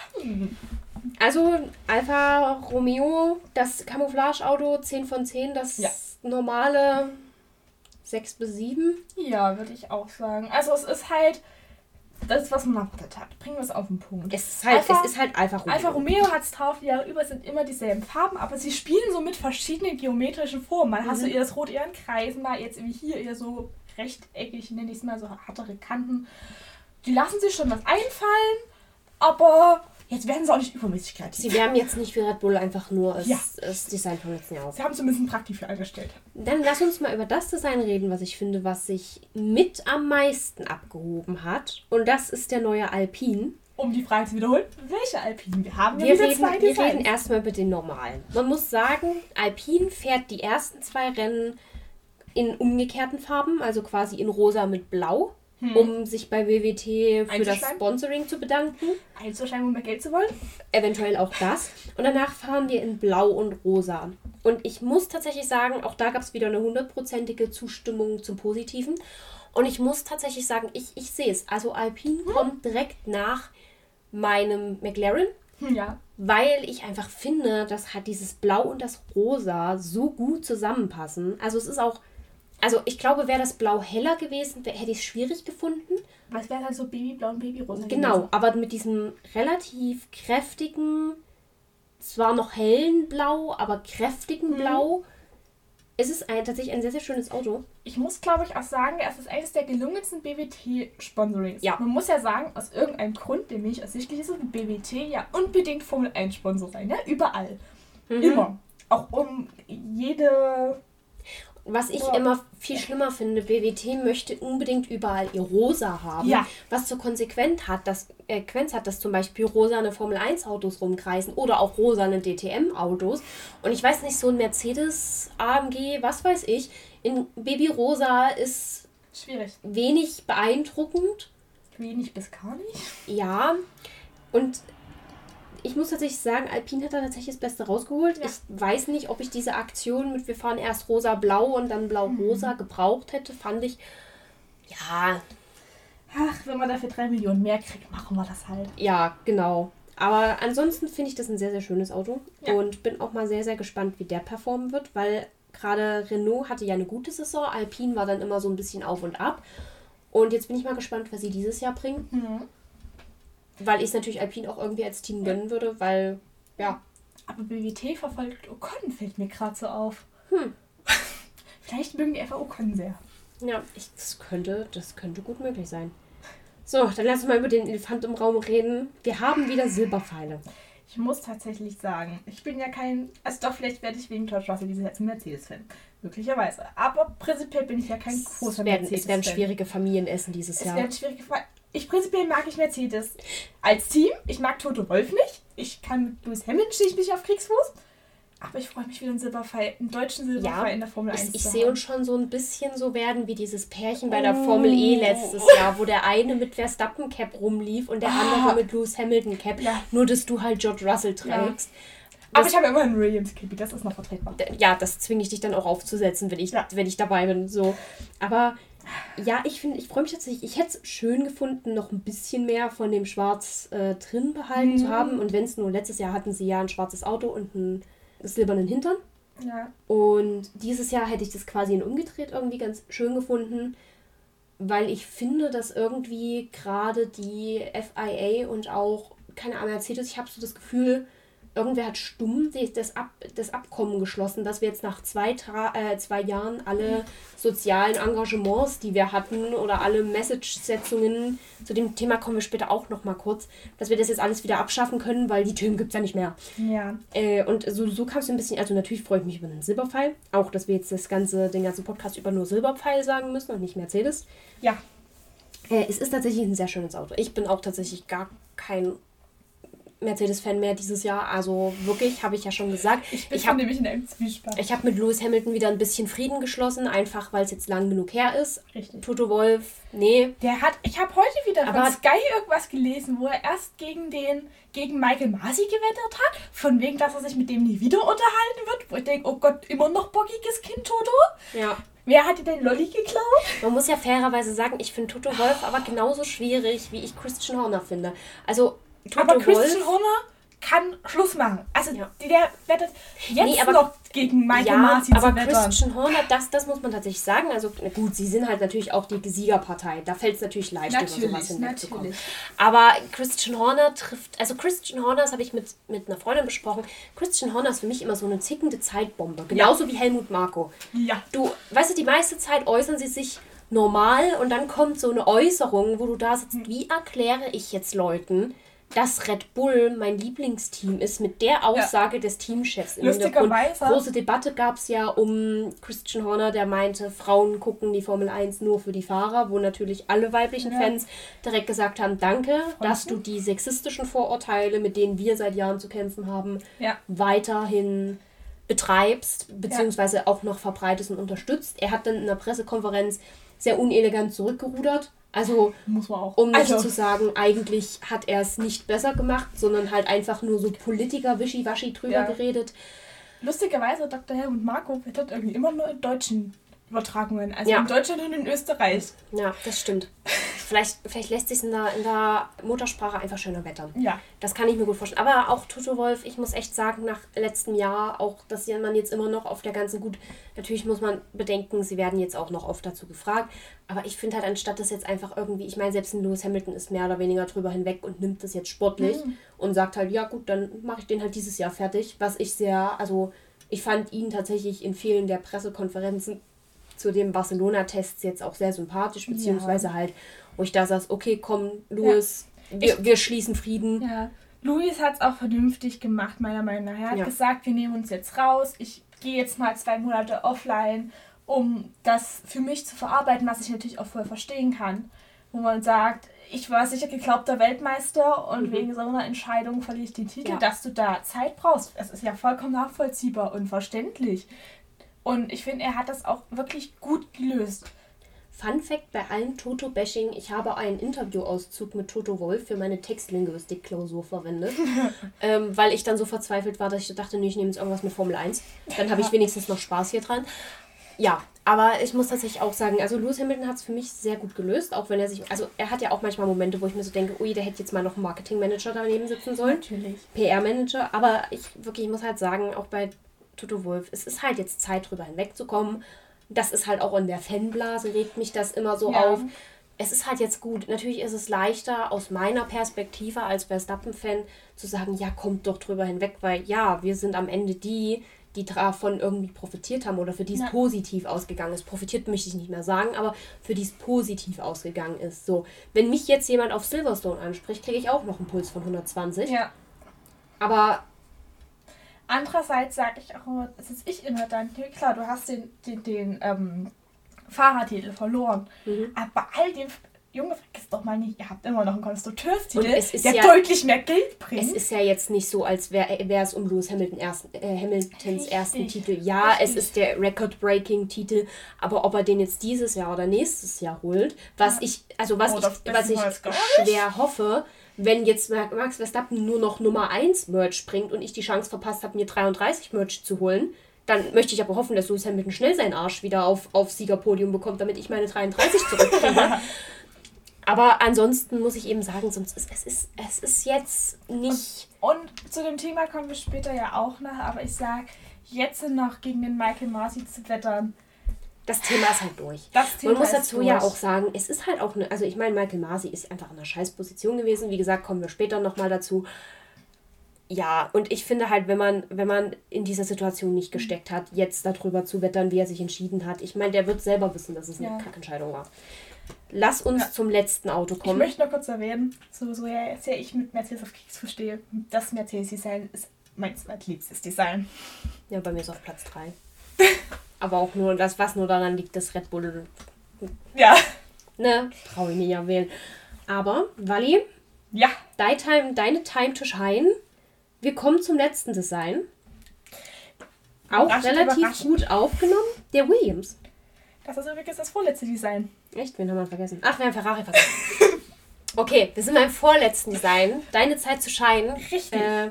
Also Alfa Romeo, das Camouflage-Auto 10 von 10, das Ja. normale 6 bis 7. Ja, würde ich auch sagen. Also es ist halt das, was man erwartet hat. Bringen wir es auf den Punkt. Es ist halt, Alfa- es ist halt Alfa Romeo. Alfa Romeo hat es drauf, die Jahre über sind immer dieselben Farben, aber sie spielen so mit verschiedenen geometrischen Formen. Mal hast du Mhm. eher das Rot eher in Kreisen, mal jetzt irgendwie hier eher so rechteckig, nenne ich es mal, so hartere Kanten. Die lassen sich schon was einfallen, aber jetzt werden sie auch nicht übermäßig kreativ. Sie werden jetzt nicht wie Red Bull einfach nur das, Ja. das Design vom letzten Jahr auf. Sie haben zumindest ein Praktik für eingestellt. Dann lass uns mal über das Design reden, was ich finde, was sich mit am meisten abgehoben hat. Und das ist der neue Alpine. Um die Frage zu wiederholen, welche Alpinen wir haben? Wir wieder reden, zwei wir Designs. reden erstmal mit den normalen. Man muss sagen, Alpine fährt die ersten zwei Rennen in umgekehrten Farben, also quasi in rosa mit blau, um sich bei WWT für das? Sponsoring zu bedanken. Einzuschreiben, um mehr Geld zu wollen? Eventuell auch das. Und danach fahren wir in blau und rosa. Und ich muss tatsächlich sagen, auch da gab es wieder eine hundertprozentige Zustimmung zum Positiven. Und ich muss tatsächlich sagen, ich, ich sehe es. Also Alpine kommt direkt nach meinem McLaren Hm, Ja. weil ich einfach finde, dass halt dieses Blau und das Rosa so gut zusammenpassen. Also es ist auch Also ich glaube, wäre das Blau heller gewesen, wär, hätte ich es schwierig gefunden. Was wäre dann so Babyblau und Babyrosa Genau, gewesen? aber mit diesem relativ kräftigen, zwar noch hellen Blau, aber kräftigen Mhm. Blau, ist es ein, tatsächlich ein sehr, sehr schönes Auto. Ich muss, glaube ich, auch sagen, es ist eines der gelungensten BWT-Sponsorings. Ja. Man muss ja sagen, aus irgendeinem Grund, der mir nicht ersichtlich ist, wird BWT ja unbedingt Formel 1-Sponsor sein. Ne? Überall. Mhm. Immer. Auch um jede... Was ich Ja. immer viel schlimmer finde, BWT möchte unbedingt überall ihr Rosa haben. Ja. Was zur Konsequenz hat, dass, äh, hat, dass zum Beispiel rosane Formel 1 Autos rumkreisen oder auch rosane DTM Autos. Und ich weiß nicht, so ein Mercedes, AMG, was weiß ich, in Baby Rosa ist Schwierig. wenig beeindruckend. Wenig bis gar nicht. Ja. Und ich muss tatsächlich sagen, Alpine hat da tatsächlich das Beste rausgeholt. Ja. Ich weiß nicht, ob ich diese Aktion mit wir fahren erst rosa-blau und dann blau-rosa gebraucht hätte. Fand ich, ja, Ach, wenn man dafür drei Millionen mehr kriegt, machen wir das halt. ja, genau. Aber ansonsten finde ich das ein sehr, sehr schönes Auto. Ja. Und bin auch mal sehr, sehr gespannt, wie der performen wird, weil gerade Renault hatte ja eine gute Saison. Alpine war dann immer so ein bisschen auf und ab. Und jetzt bin ich mal gespannt, was sie dieses Jahr bringen. Mhm. Weil ich es natürlich Alpine auch irgendwie als Team gönnen würde, weil, ja, Aber BWT verfolgt Ocon, fällt mir gerade so auf. Hm. Vielleicht mögen die einfach Ocon sehr. Ja, ich, das, könnte, das könnte gut möglich sein. So, dann lass uns mal über den Elefant im Raum reden. Wir haben wieder Silberpfeile. Ich muss tatsächlich sagen, ich bin ja kein. Also doch, vielleicht werde ich wegen George Russell dieses Jahr zum Mercedes-Fan. Möglicherweise. Aber prinzipiell bin ich ja kein großer Es werden, es Mercedes-Fan. werden schwierige Familienessen dieses Es Jahr. werden schwierige Fragen. Ich prinzipiell mag ich Mercedes als Team. Ich mag Toto Wolf nicht. Ich kann mit Lewis Hamilton stehe ich nicht auf Kriegsfuß. Aber ich freue mich wieder einen Silberpfeil, einen deutschen Silberpfeil Ja, in der Formel 1 Ich, ich sehe uns schon so ein bisschen so werden wie dieses Pärchen bei der Oh. Formel E letztes Jahr, wo der eine mit Verstappen Cap rumlief und der Ah. andere mit Lewis Hamilton Cap. Ja. Nur, dass du halt George Russell trägst. Aber Das- ich habe immer einen Williams Kippy, das ist noch vertretbar. ja, das zwinge ich dich dann auch aufzusetzen, wenn ich, Ja. wenn ich dabei bin. So. Aber ja, ich finde, ich freue mich tatsächlich. Ich hätte es schön gefunden, noch ein bisschen mehr von dem Schwarz äh, drin behalten zu Mhm. haben. Und wenn es nur letztes Jahr hatten sie ja ein schwarzes Auto und einen silbernen Hintern. Ja. Und dieses Jahr hätte ich das quasi in umgedreht irgendwie ganz schön gefunden, weil ich finde, dass irgendwie gerade die FIA und auch, keine Ahnung, Mercedes, ich habe so das Gefühl, irgendwer hat stumm das, Ab, das Abkommen geschlossen, dass wir jetzt nach zwei, Tra äh, zwei Jahren alle sozialen Engagements, die wir hatten oder alle Message-Setzungen, zu dem Thema kommen wir später auch nochmal kurz, dass wir das jetzt alles wieder abschaffen können, weil die Themen gibt es ja nicht mehr. Ja. Äh, und so, so kam es ein bisschen, also natürlich freue ich mich über einen Silberpfeil. Auch, dass wir jetzt das ganze, den ganzen Podcast über nur Silberpfeil sagen müssen und nicht Mercedes. Ja. Äh, es ist tatsächlich ein sehr schönes Auto. Ich bin auch tatsächlich gar kein Mercedes-Fan mehr dieses Jahr. Also wirklich, habe ich ja schon gesagt. Ich bin Ich habe nämlich in einem Zwiespalt. ich hab mit Lewis Hamilton wieder ein bisschen Frieden geschlossen, einfach weil es jetzt lang genug her ist. Richtig. Toto Wolf, nee. Der hat, ich habe heute wieder Aber- von Sky irgendwas gelesen, wo er erst gegen den, gegen Michael Masi gewettert hat, von wegen, dass er sich mit dem nie wieder unterhalten wird, wo ich denke, oh Gott, immer noch bockiges Kind, Toto. Ja. Wer hat dir den Lolli geklaut? Man muss ja fairerweise sagen, ich finde Toto Wolf aber genauso schwierig, wie ich Christian Horner finde. Also, Toto Aber Christian Wolf. Horner kann Schluss machen. Also Ja. der wettet jetzt Nee, aber- noch gegen Michael ja, Masi aber. Christian Horner, das, das muss man tatsächlich sagen. Also gut, sie sind halt natürlich auch die Siegerpartei. Da fällt es natürlich leicht, über sowas Natürlich, hinwegzukommen. natürlich. Aber Christian Horner trifft, also Christian Horner, das habe ich mit, mit einer Freundin besprochen. Christian Horner ist für mich immer so eine zickende Zeitbombe. Genauso wie Helmut Marko. Ja. Du, weißt du, die meiste Zeit äußern sie sich normal und dann kommt so eine Äußerung, wo du da sitzt, wie erkläre ich jetzt Leuten, dass Red Bull mein Lieblingsteam ist mit der Aussage des Teamchefs im Hintergrund. Große Debatte gab es ja um Christian Horner, der meinte, Frauen gucken die Formel 1 nur für die Fahrer, wo natürlich alle weiblichen Ja. Fans direkt gesagt haben, danke, dass du die sexistischen Vorurteile, mit denen wir seit Jahren zu kämpfen haben, Ja. weiterhin betreibst, beziehungsweise auch noch verbreitest und unterstützt. Er hat dann in der Pressekonferenz sehr unelegant zurückgerudert. Also, Muss man auch. um nicht also, zu sagen, eigentlich hat er es nicht besser gemacht, sondern halt einfach nur so Politiker-Wischiwaschi drüber Ja. geredet. Lustigerweise, Dr. Helmut Marko wettert irgendwie immer nur in deutschen Übertragungen. Also Ja. in Deutschland und in Österreich. Ja, das stimmt. vielleicht, vielleicht lässt sich in der, in der Muttersprache einfach schöner wettern. Ja. Das kann ich mir gut vorstellen. Aber auch Toto Wolf, ich muss echt sagen, nach letztem Jahr, auch, dass man jetzt immer noch auf der ganzen, gut, natürlich muss man bedenken, sie werden jetzt auch noch oft dazu gefragt. Aber ich finde halt, anstatt das jetzt einfach irgendwie, ich meine, selbst ein Lewis Hamilton ist mehr oder weniger drüber hinweg und nimmt das jetzt sportlich mhm. und sagt halt, ja gut, dann mache ich den halt dieses Jahr fertig. Was ich sehr, also ich fand ihn tatsächlich in vielen der Pressekonferenzen zu den Barcelona-Tests jetzt auch sehr sympathisch, beziehungsweise ja. halt, wo ich da saß, okay, komm, Louis, ja. wir, ich, wir schließen Frieden. Ja. Luis hat es auch vernünftig gemacht, meiner Meinung nach. Er hat ja. gesagt, wir nehmen uns jetzt raus, ich gehe jetzt mal zwei Monate offline, um das für mich zu verarbeiten, was ich natürlich auch voll verstehen kann. Wo man sagt, ich war sicher geglaubter Weltmeister und mhm. wegen so einer Entscheidung verliere ich den Titel, ja. dass du da Zeit brauchst. Es ist ja vollkommen nachvollziehbar und verständlich. Und ich finde, er hat das auch wirklich gut gelöst. Fun Fact bei allem Toto-Bashing: Ich habe einen Interviewauszug mit Toto Wolf für meine Textlinguistik-Klausur verwendet. ähm, weil ich dann so verzweifelt war, dass ich dachte, nee, ich nehme jetzt irgendwas mit Formel 1. Dann habe ich wenigstens noch Spaß hier dran. Ja, aber ich muss tatsächlich auch sagen, also Lewis Hamilton hat es für mich sehr gut gelöst, auch wenn er sich, also er hat ja auch manchmal Momente, wo ich mir so denke, ui, der hätte jetzt mal noch einen Marketingmanager daneben sitzen sollen. Natürlich. PR-Manager, aber ich wirklich, ich muss halt sagen, auch bei Toto Wolf, es ist halt jetzt Zeit, drüber hinwegzukommen. Das ist halt auch in der Fanblase, regt mich das immer so ja. auf. Es ist halt jetzt gut. Natürlich ist es leichter aus meiner Perspektive als Verstappen-Fan zu sagen, ja, kommt doch drüber hinweg, weil ja, wir sind am Ende die, die davon irgendwie profitiert haben oder für die es ja. positiv ausgegangen ist. Profitiert möchte ich nicht mehr sagen, aber für die es positiv ausgegangen ist. So, wenn mich jetzt jemand auf Silverstone anspricht, kriege ich auch noch einen Puls von 120. Ja. Aber Andererseits sage ich auch immer, das ist ich immer dann, klar, du hast den, den, den ähm, Fahrertitel verloren. Mhm. Aber bei all dem, Junge, vergiss doch mal nicht, ihr habt immer noch einen Konstrukteurstitel, der ja, deutlich mehr Geld bringt. Es ist ja jetzt nicht so, als wäre es um Lewis Hamilton ersten, äh, Hamiltons Richtig. ersten Titel. Ja, Richtig. es ist der Record-Breaking-Titel, aber ob er den jetzt dieses Jahr oder nächstes Jahr holt, was ja. ich, also was oh, ich, was ich schwer hoffe, wenn jetzt Max Verstappen nur noch Nummer 1 Merch bringt und ich die Chance verpasst habe, mir 33 Merch zu holen, dann möchte ich aber hoffen, dass Lewis Hamilton schnell seinen Arsch wieder auf, auf Siegerpodium bekommt, damit ich meine 33 zurückkriege. aber ansonsten muss ich eben sagen, sonst ist es ist, es ist jetzt nicht. Und, und zu dem Thema kommen wir später ja auch noch, aber ich sage, jetzt noch gegen den Michael Masi zu wettern, das Thema ist halt durch. Man muss dazu ja auch sagen, es ist halt auch eine, also ich meine, Michael Masi ist einfach in einer scheiß Position gewesen. Wie gesagt, kommen wir später nochmal dazu. Ja, und ich finde halt, wenn man, wenn man in dieser Situation nicht gesteckt hat, jetzt darüber zu wettern, wie er sich entschieden hat, ich meine, der wird selber wissen, dass es eine ja. Kackentscheidung war. Lass uns ja. zum letzten Auto kommen. Ich möchte noch kurz erwähnen, so, so ja, sehr ich mit Mercedes auf Keks verstehe, das Mercedes-Design ist mein zweitliebstes Design. Ja, bei mir ist auf Platz 3. Aber auch nur das, was nur daran liegt, dass Red Bull. Ja. Ne? Traue ich mir ja wählen. Aber, Wally. Ja. Deine Time, deine Time to Shine. Wir kommen zum letzten Design. Auch relativ gut aufgenommen. Der Williams. Das ist übrigens das vorletzte Design. Echt? Wen haben wir vergessen? Ach, wir haben Ferrari vergessen. okay, wir sind beim vorletzten Design. Deine Zeit zu scheinen. Richtig. Äh,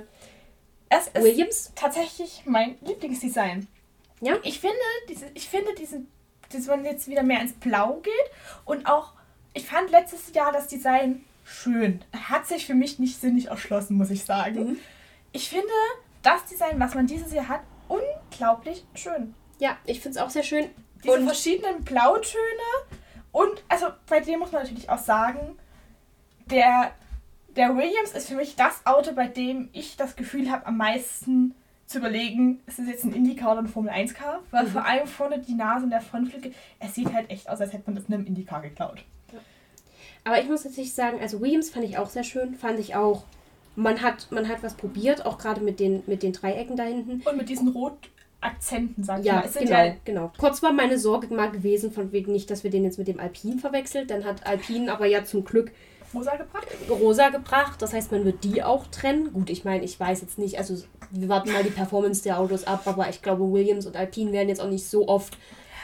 es ist Williams? tatsächlich mein Lieblingsdesign. Ja. Ich finde, diese, ich finde diesen, dass man jetzt wieder mehr ins Blau geht und auch, ich fand letztes Jahr das Design schön. Hat sich für mich nicht sinnig erschlossen, muss ich sagen. Mhm. Ich finde das Design, was man dieses Jahr hat, unglaublich schön. Ja, ich finde es auch sehr schön. Diese und verschiedenen Blautöne und, also bei dem muss man natürlich auch sagen, der, der Williams ist für mich das Auto, bei dem ich das Gefühl habe, am meisten zu überlegen, ist es jetzt ein Indycar oder ein Formel 1 Car? Weil mhm. vor allem vorne die Nase und der Frontflügel, es sieht halt echt aus, als hätte man das in einem Indycar geklaut. Ja. Aber ich muss tatsächlich sagen, also Williams fand ich auch sehr schön, fand ich auch, man hat, man hat was probiert, auch gerade mit den, mit den Dreiecken da hinten. Und mit diesen Rotakzenten, sag ich ja, mal. Es genau, ja genau. Kurz war meine Sorge mal gewesen, von wegen nicht, dass wir den jetzt mit dem Alpin verwechselt. Dann hat Alpin aber ja zum Glück rosa gebracht. Rosa gebracht, das heißt, man wird die auch trennen. Gut, ich meine, ich weiß jetzt nicht, also wir warten mal die Performance der Autos ab, aber ich glaube, Williams und Alpine werden jetzt auch nicht so oft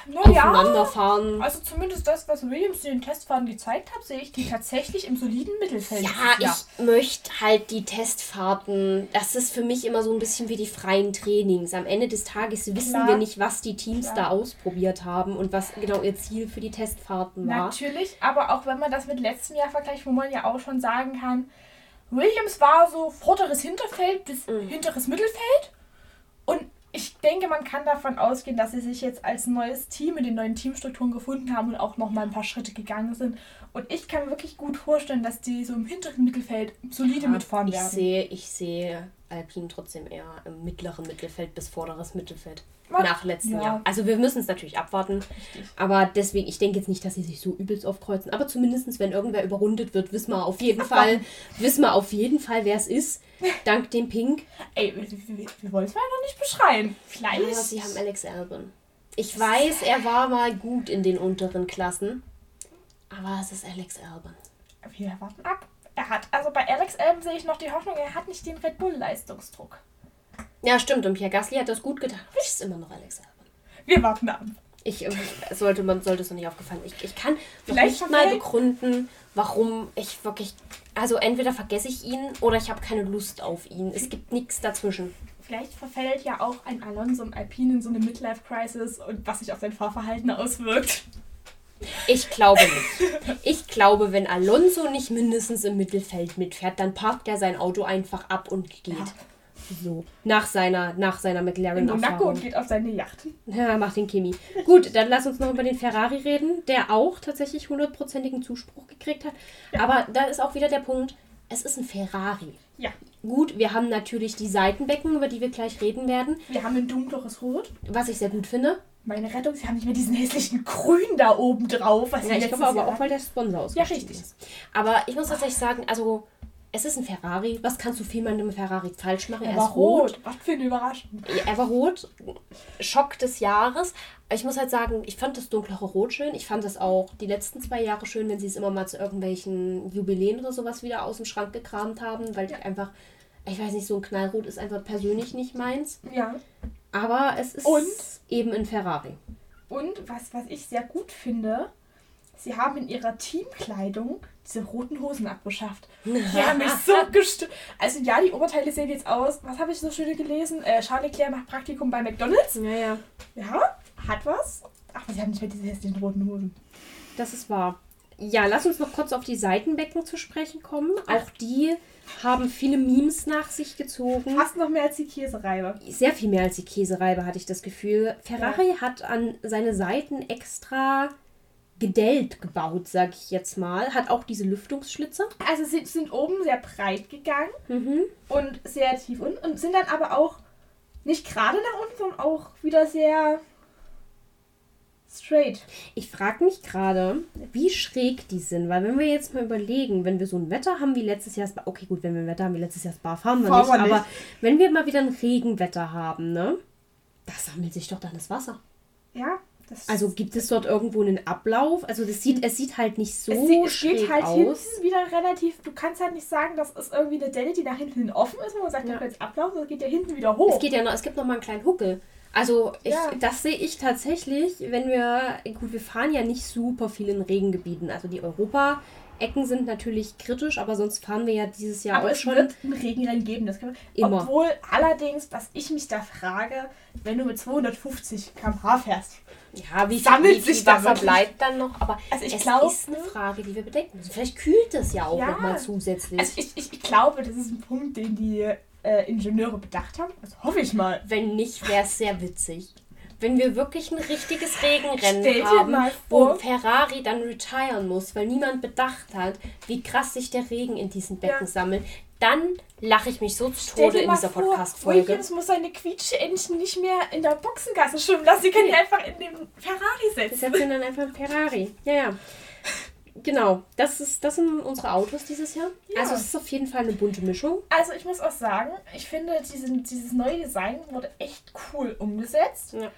naja, fahren. Also zumindest das, was Williams in den Testfahrten gezeigt hat, sehe ich die tatsächlich im soliden Mittelfeld. Ja, ja, ich möchte halt die Testfahrten. Das ist für mich immer so ein bisschen wie die freien Trainings. Am Ende des Tages wissen Klar. wir nicht, was die Teams Klar. da ausprobiert haben und was genau ihr Ziel für die Testfahrten war. Natürlich, aber auch wenn man das mit letztem Jahr vergleicht, wo man ja auch schon sagen kann, Williams war so vorderes Hinterfeld bis mhm. hinteres Mittelfeld und ich denke, man kann davon ausgehen, dass sie sich jetzt als neues Team mit den neuen Teamstrukturen gefunden haben und auch noch mal ein paar Schritte gegangen sind. Und ich kann mir wirklich gut vorstellen, dass die so im hinteren Mittelfeld solide ja, mitfahren werden. Ich sehe, ich sehe Alpine trotzdem eher im mittleren Mittelfeld bis vorderes Mittelfeld. Nach letztem ja. Jahr. Also wir müssen es natürlich abwarten. Richtig. Aber deswegen, ich denke jetzt nicht, dass sie sich so übelst aufkreuzen. Aber zumindest, wenn irgendwer überrundet wird, wissen wir auf jeden Fall, wissen wir auf jeden Fall, wer es ist. Dank dem Pink. Ey, wir, wir, wir wollen es ja noch nicht beschreien. Vielleicht. Ja, sie haben Alex Albon. Ich weiß, er war mal gut in den unteren Klassen. Aber es ist Alex Albon. Wir warten ab. Er hat, also bei Alex Albon sehe ich noch die Hoffnung, er hat nicht den Red Bull-Leistungsdruck. Ja, stimmt. Und Pierre Gasly hat das gut getan. Das ist immer noch Alex Albon. Wir warten ab. Ich, äh, sollte, man sollte es noch nicht aufgefallen. Ich, ich kann Vielleicht nicht mal begründen, warum ich wirklich. Also entweder vergesse ich ihn oder ich habe keine Lust auf ihn. Es gibt nichts dazwischen. Vielleicht verfällt ja auch ein Alonso im Alpine in so eine Midlife-Crisis und was sich auf sein Fahrverhalten auswirkt. Ich glaube nicht. Ich glaube, wenn Alonso nicht mindestens im Mittelfeld mitfährt, dann parkt er sein Auto einfach ab und geht. Ja. So. Nach seiner, nach seiner McLaren. In Monaco und geht auf seine Yacht. Ja, macht den Kimi. Gut, dann lass uns noch über den Ferrari reden, der auch tatsächlich hundertprozentigen Zuspruch gekriegt hat. Ja. Aber da ist auch wieder der Punkt, es ist ein Ferrari. Ja. Gut, wir haben natürlich die Seitenbecken, über die wir gleich reden werden. Wir haben ein dunkleres Rot. Was ich sehr gut finde. Meine Rettung, sie haben nicht mehr diesen hässlichen Grün da oben drauf. Was ja, ich glaube aber auch, weil der Sponsor ist. Ja, richtig. Ist. Aber ich muss tatsächlich sagen, also es ist ein Ferrari. Was kannst du viel mit einem Ferrari falsch machen? Er, er war rot. rot. Was für eine Überraschung. Er war rot. Schock des Jahres. Ich muss halt sagen, ich fand das dunklere Rot schön. Ich fand das auch die letzten zwei Jahre schön, wenn sie es immer mal zu irgendwelchen Jubiläen oder sowas wieder aus dem Schrank gekramt haben, weil ja. ich einfach, ich weiß nicht, so ein Knallrot ist einfach persönlich nicht meins. Ja. Aber es ist Und? eben ein Ferrari. Und was, was ich sehr gut finde, sie haben in ihrer Teamkleidung diese roten Hosen abgeschafft. Die haben mich so gestört. Also ja, die Oberteile sehen jetzt aus. Was habe ich so schön gelesen? Äh, Charles Leclerc macht Praktikum bei McDonalds. Ja, ja. Ja, hat was. Ach, aber sie haben nicht mehr diese hässlichen roten Hosen. Das ist wahr. Ja, lass uns noch kurz auf die Seitenbecken zu sprechen kommen. Auch die haben viele Memes nach sich gezogen. Fast noch mehr als die Käsereibe. Sehr viel mehr als die Käsereibe, hatte ich das Gefühl. Ferrari ja. hat an seine Seiten extra gedellt gebaut, sag ich jetzt mal. Hat auch diese Lüftungsschlitze. Also sie sind oben sehr breit gegangen mhm. und sehr tief unten und sind dann aber auch nicht gerade nach unten, sondern auch wieder sehr straight. Ich frage mich gerade, wie schräg die sind, weil wenn wir jetzt mal überlegen, wenn wir so ein Wetter haben wie letztes Jahr, okay gut, wenn wir ein Wetter haben wie letztes Jahr, Spa fahren wir nicht, aber wenn wir mal wieder ein Regenwetter haben, ne, da sammelt sich doch dann das Wasser. Ja, das also gibt es dort irgendwo einen Ablauf? Also das sieht, es sieht halt nicht so es sieht, schräg geht halt aus. hinten wieder relativ, du kannst halt nicht sagen, dass es irgendwie eine Delle, die nach hinten offen ist, wo man sagt, ja. da jetzt Ablauf, das geht ja hinten wieder hoch. Es geht ja noch, es gibt noch mal einen kleinen Huckel. Also ich, ja. das sehe ich tatsächlich, wenn wir, gut, wir fahren ja nicht super viel in Regengebieten. Also die Europa Ecken sind natürlich kritisch, aber sonst fahren wir ja dieses Jahr aber auch schon. Aber es wird ein Regenrennen geben, das kann man. Immer. Obwohl allerdings, was ich mich da frage, wenn du mit 250 km/h fährst, ja, wie sammelt sich Wasser bleibt dann noch? Aber also ich es glaub, ist eine Frage, die wir bedenken müssen. Vielleicht kühlt es ja auch ja. nochmal zusätzlich. Also ich, ich, ich glaube, das ist ein Punkt, den die äh, Ingenieure bedacht haben. Also hoffe ich mal. Wenn nicht, wäre es sehr witzig wenn wir wirklich ein richtiges Regenrennen haben, wo Ferrari dann retiren muss, weil niemand bedacht hat, wie krass sich der Regen in diesen Becken ja. sammelt, dann lache ich mich so zu Tode in dieser Podcast-Folge. Williams muss seine Quietscheentchen nicht mehr in der Boxengasse schwimmen lassen. Sie können die einfach in den Ferrari setzen. Sie setzen dann einfach in Ferrari. Ja, ja. Genau, das, ist, das sind unsere Autos dieses Jahr. Ja. Also es ist auf jeden Fall eine bunte Mischung. Also ich muss auch sagen, ich finde, diesen, dieses neue Design wurde echt cool umgesetzt. Ja.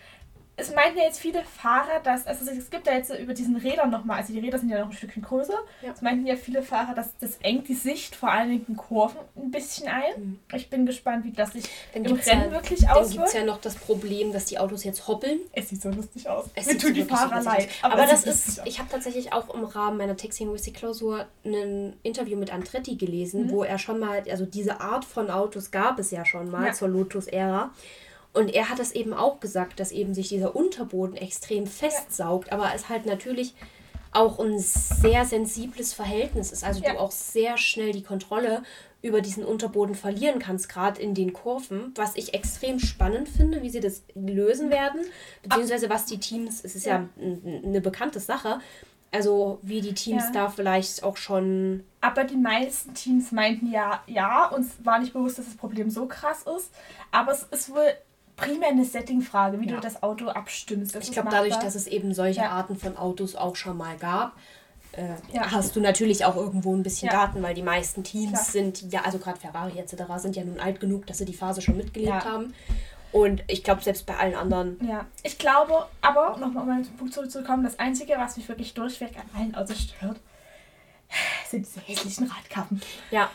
Es meinten ja jetzt viele Fahrer, dass, also es gibt ja jetzt über diesen Rädern nochmal, also die Räder sind ja noch ein Stückchen größer, ja. es meinten ja viele Fahrer, dass das engt die Sicht vor allen Dingen Kurven ein bisschen ein. Mhm. Ich bin gespannt, wie das sich dann im Rennen ja, wirklich dann auswirkt. Dann gibt es ja noch das Problem, dass die Autos jetzt hoppeln. Es sieht so lustig aus. Es Mir tut die Fahrer leid. Aber, aber das ist, ich habe tatsächlich auch im Rahmen meiner Texting-Klausur ein Interview mit Andretti gelesen, mhm. wo er schon mal, also diese Art von Autos gab es ja schon mal ja. zur Lotus-Ära. Und er hat es eben auch gesagt, dass eben sich dieser Unterboden extrem festsaugt, aber es halt natürlich auch ein sehr sensibles Verhältnis ist. Also ja. du auch sehr schnell die Kontrolle über diesen Unterboden verlieren kannst, gerade in den Kurven, was ich extrem spannend finde, wie sie das lösen werden, beziehungsweise was die Teams, es ist ja, ja eine bekannte Sache, also wie die Teams ja. da vielleicht auch schon. Aber die meisten Teams meinten ja, ja, uns war nicht bewusst, dass das Problem so krass ist, aber es ist wohl primär eine Settingfrage, wie ja. du das Auto abstimmst. Das ich glaube, dadurch, dass es eben solche ja. Arten von Autos auch schon mal gab, äh, ja. hast du natürlich auch irgendwo ein bisschen Daten, weil die meisten Teams Klar. sind ja, also gerade Ferrari etc., sind ja nun alt genug, dass sie die Phase schon mitgelebt haben. Und ich glaube, selbst bei allen anderen. Ja, ich glaube, aber nochmal um den Punkt zurückzukommen, das Einzige, was mich wirklich durchweg an allen Autos stört, sind diese hässlichen Radkappen. Ja,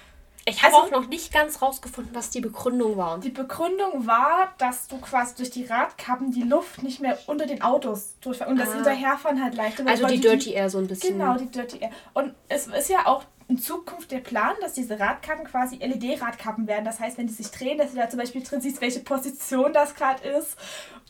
ich habe also, auch noch nicht ganz rausgefunden, was die Begründung war. Die Begründung war, dass du quasi durch die Radkappen die Luft nicht mehr unter den Autos durchfährst. Und das ah. Hinterherfahren halt leichter. Also die Dirty Air so ein bisschen. Genau, die Dirty Air. Und es ist ja auch in Zukunft der Plan, dass diese Radkappen quasi LED-Radkappen werden. Das heißt, wenn die sich drehen, dass du da zum Beispiel drin siehst, welche Position das gerade ist.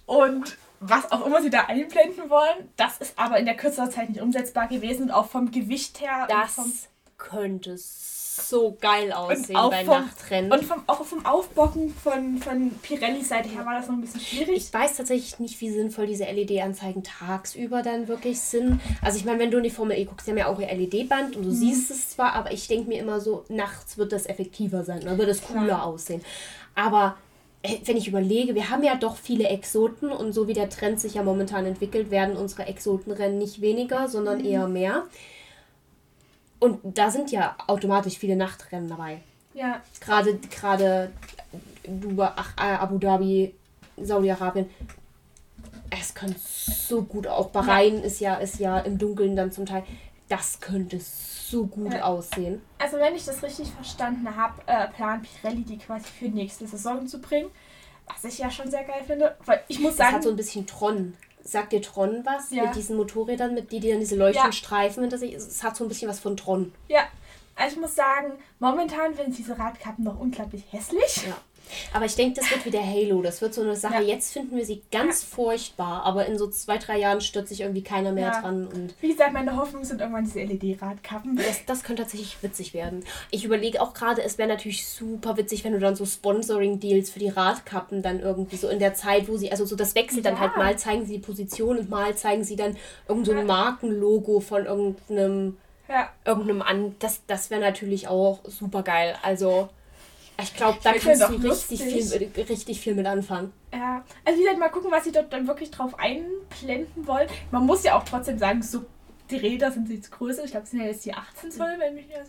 Und was auch immer sie da einblenden wollen. Das ist aber in der kürzester Zeit nicht umsetzbar gewesen und auch vom Gewicht her. Das könnte es so geil aussehen bei vom, Nachtrennen. Und vom, auch vom Aufbocken von, von Pirellis Seite her war das noch ein bisschen schwierig. Ich weiß tatsächlich nicht, wie sinnvoll diese LED-Anzeigen tagsüber dann wirklich sind. Also ich meine, wenn du in die Formel E guckst, die haben ja auch ihr LED-Band und du mhm. siehst es zwar, aber ich denke mir immer so, nachts wird das effektiver sein, dann wird es cooler ja. aussehen. Aber äh, wenn ich überlege, wir haben ja doch viele Exoten und so wie der Trend sich ja momentan entwickelt, werden unsere Exotenrennen nicht weniger, sondern mhm. eher mehr. Und da sind ja automatisch viele Nachtrennen dabei. Ja. Gerade, gerade ach, äh, Abu Dhabi, Saudi-Arabien. Es könnte so gut, auch Bahrain ja. ist ja ist ja im Dunkeln dann zum Teil. Das könnte so gut ja. aussehen. Also wenn ich das richtig verstanden habe, äh, plant Pirelli die quasi für nächste Saison zu bringen. Was ich ja schon sehr geil finde. Weil ich muss sagen. Das hat so ein bisschen Tron. Sagt dir Tron was? Ja. Mit diesen Motorrädern, mit die, die dann diese leuchtenden ja. Streifen hinter sich. Es hat so ein bisschen was von Tron. Ja. Also ich muss sagen, momentan sind diese Radkappen noch unglaublich hässlich. Ja. Aber ich denke, das wird wieder Halo. Das wird so eine Sache. Ja. Jetzt finden wir sie ganz ja. furchtbar, aber in so zwei, drei Jahren stürzt sich irgendwie keiner mehr ja. dran. Und Wie gesagt, meine Hoffnung sind irgendwann diese LED-Radkappen. Das, das könnte tatsächlich witzig werden. Ich überlege auch gerade, es wäre natürlich super witzig, wenn du dann so Sponsoring-Deals für die Radkappen dann irgendwie so in der Zeit, wo sie, also so das wechselt dann halt mal zeigen sie die Position und mal zeigen sie dann irgendein so Markenlogo von irgendeinem. Ja. Irgendeinem an. Das, das wäre natürlich auch super geil. Also. Ich glaube, da kannst du richtig viel, richtig viel mit anfangen. Ja, also wie gesagt, mal gucken, was sie dort dann wirklich drauf einblenden wollen. Man muss ja auch trotzdem sagen, so die Räder sind jetzt größer. Ich glaube, es sind ja jetzt die 18 Zoll, wenn mich nicht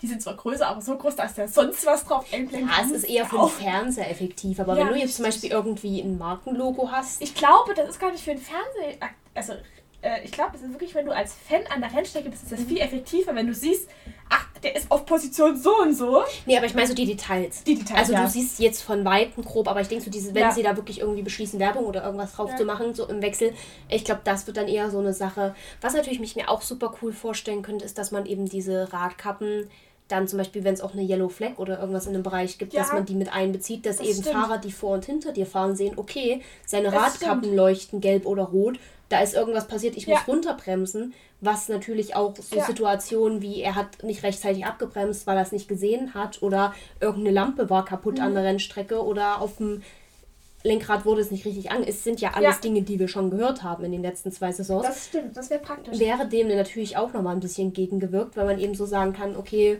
die sind zwar größer, aber so groß, dass da sonst was drauf einblendet. Ja, es ist eher für den Fernseher effektiv. Aber ja, wenn du jetzt zum Beispiel irgendwie ein Markenlogo hast. Ich glaube, das ist gar nicht für den Fernseher. Also äh, ich glaube, es ist wirklich, wenn du als Fan an der Rennstrecke bist, ist das viel effektiver, wenn du siehst, ach, der ist auf Position so und so. Nee, aber ich meine so die Details. Die Details. Also ja. du siehst jetzt von Weitem grob, aber ich denke so, diese, wenn ja. sie da wirklich irgendwie beschließen, Werbung oder irgendwas drauf ja. zu machen, so im Wechsel, ich glaube, das wird dann eher so eine Sache. Was natürlich mich mir auch super cool vorstellen könnte, ist, dass man eben diese Radkappen dann zum Beispiel, wenn es auch eine Yellow Flag oder irgendwas in dem Bereich gibt, dass man die mit einbezieht, dass das eben stimmt. Fahrer, die vor und hinter dir fahren, sehen, okay, seine das Radkappen stimmt. leuchten gelb oder rot, da ist irgendwas passiert, ich ja. muss runterbremsen, was natürlich auch so ja. Situationen wie er hat nicht rechtzeitig abgebremst, weil er es nicht gesehen hat oder irgendeine Lampe war kaputt mhm. an der Rennstrecke oder auf dem Lenkrad wurde es nicht richtig an. Es sind ja alles ja. Dinge, die wir schon gehört haben in den letzten zwei Saisons. Das stimmt, das wäre praktisch. Wäre dem natürlich auch nochmal ein bisschen gegengewirkt, weil man eben so sagen kann, okay,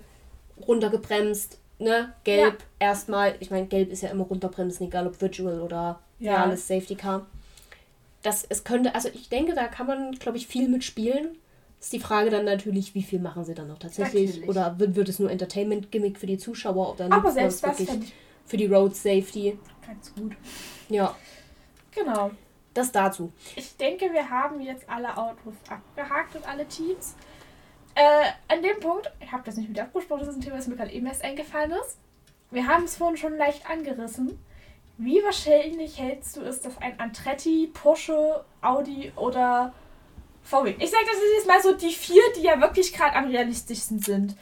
runtergebremst, ne, gelb erstmal, ich meine, gelb ist ja immer runterbremsen, egal ob Virtual oder ja. reales Safety Car das, es könnte, also ich denke, da kann man, glaube ich, viel mitspielen. Ist die Frage dann natürlich, wie viel machen sie dann noch tatsächlich? Natürlich. Oder wird, wird es nur Entertainment-Gimmick für die Zuschauer? Oder Aber selbst das ich für die Road Safety. Ganz gut. Ja. Genau. Das dazu. Ich denke, wir haben jetzt alle Autos abgehakt und alle Teams. Äh, an dem Punkt, ich habe das nicht mit abgesprochen, das ist ein Thema, das mir gerade eben erst eingefallen ist. Wir haben es vorhin schon leicht angerissen. Wie wahrscheinlich hältst du es, dass ein Andretti, Porsche, Audi oder VW. Ich sage, das ist jetzt mal so die vier, die ja wirklich gerade am realistischsten sind.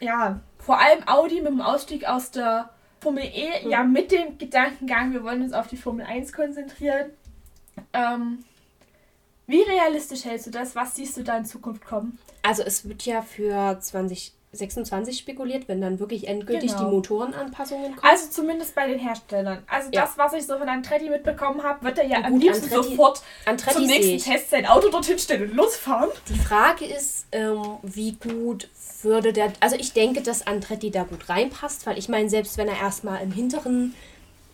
Ja, vor allem Audi mit dem Ausstieg aus der Formel E, mhm. ja, mit dem Gedankengang, wir wollen uns auf die Formel 1 konzentrieren. Ähm, wie realistisch hältst du das? Was siehst du da in Zukunft kommen? Also es wird ja für 20 26 spekuliert, wenn dann wirklich endgültig genau. die Motorenanpassungen kommen. Also zumindest bei den Herstellern. Also ja. das, was ich so von Andretti mitbekommen habe, wird er ja, ja am liebsten Andretti, sofort Andretti zum nächsten Test sein Auto dorthin stellen und losfahren. Die Frage ist, ähm, wie gut würde der... Also ich denke, dass Andretti da gut reinpasst, weil ich meine, selbst wenn er erstmal im hinteren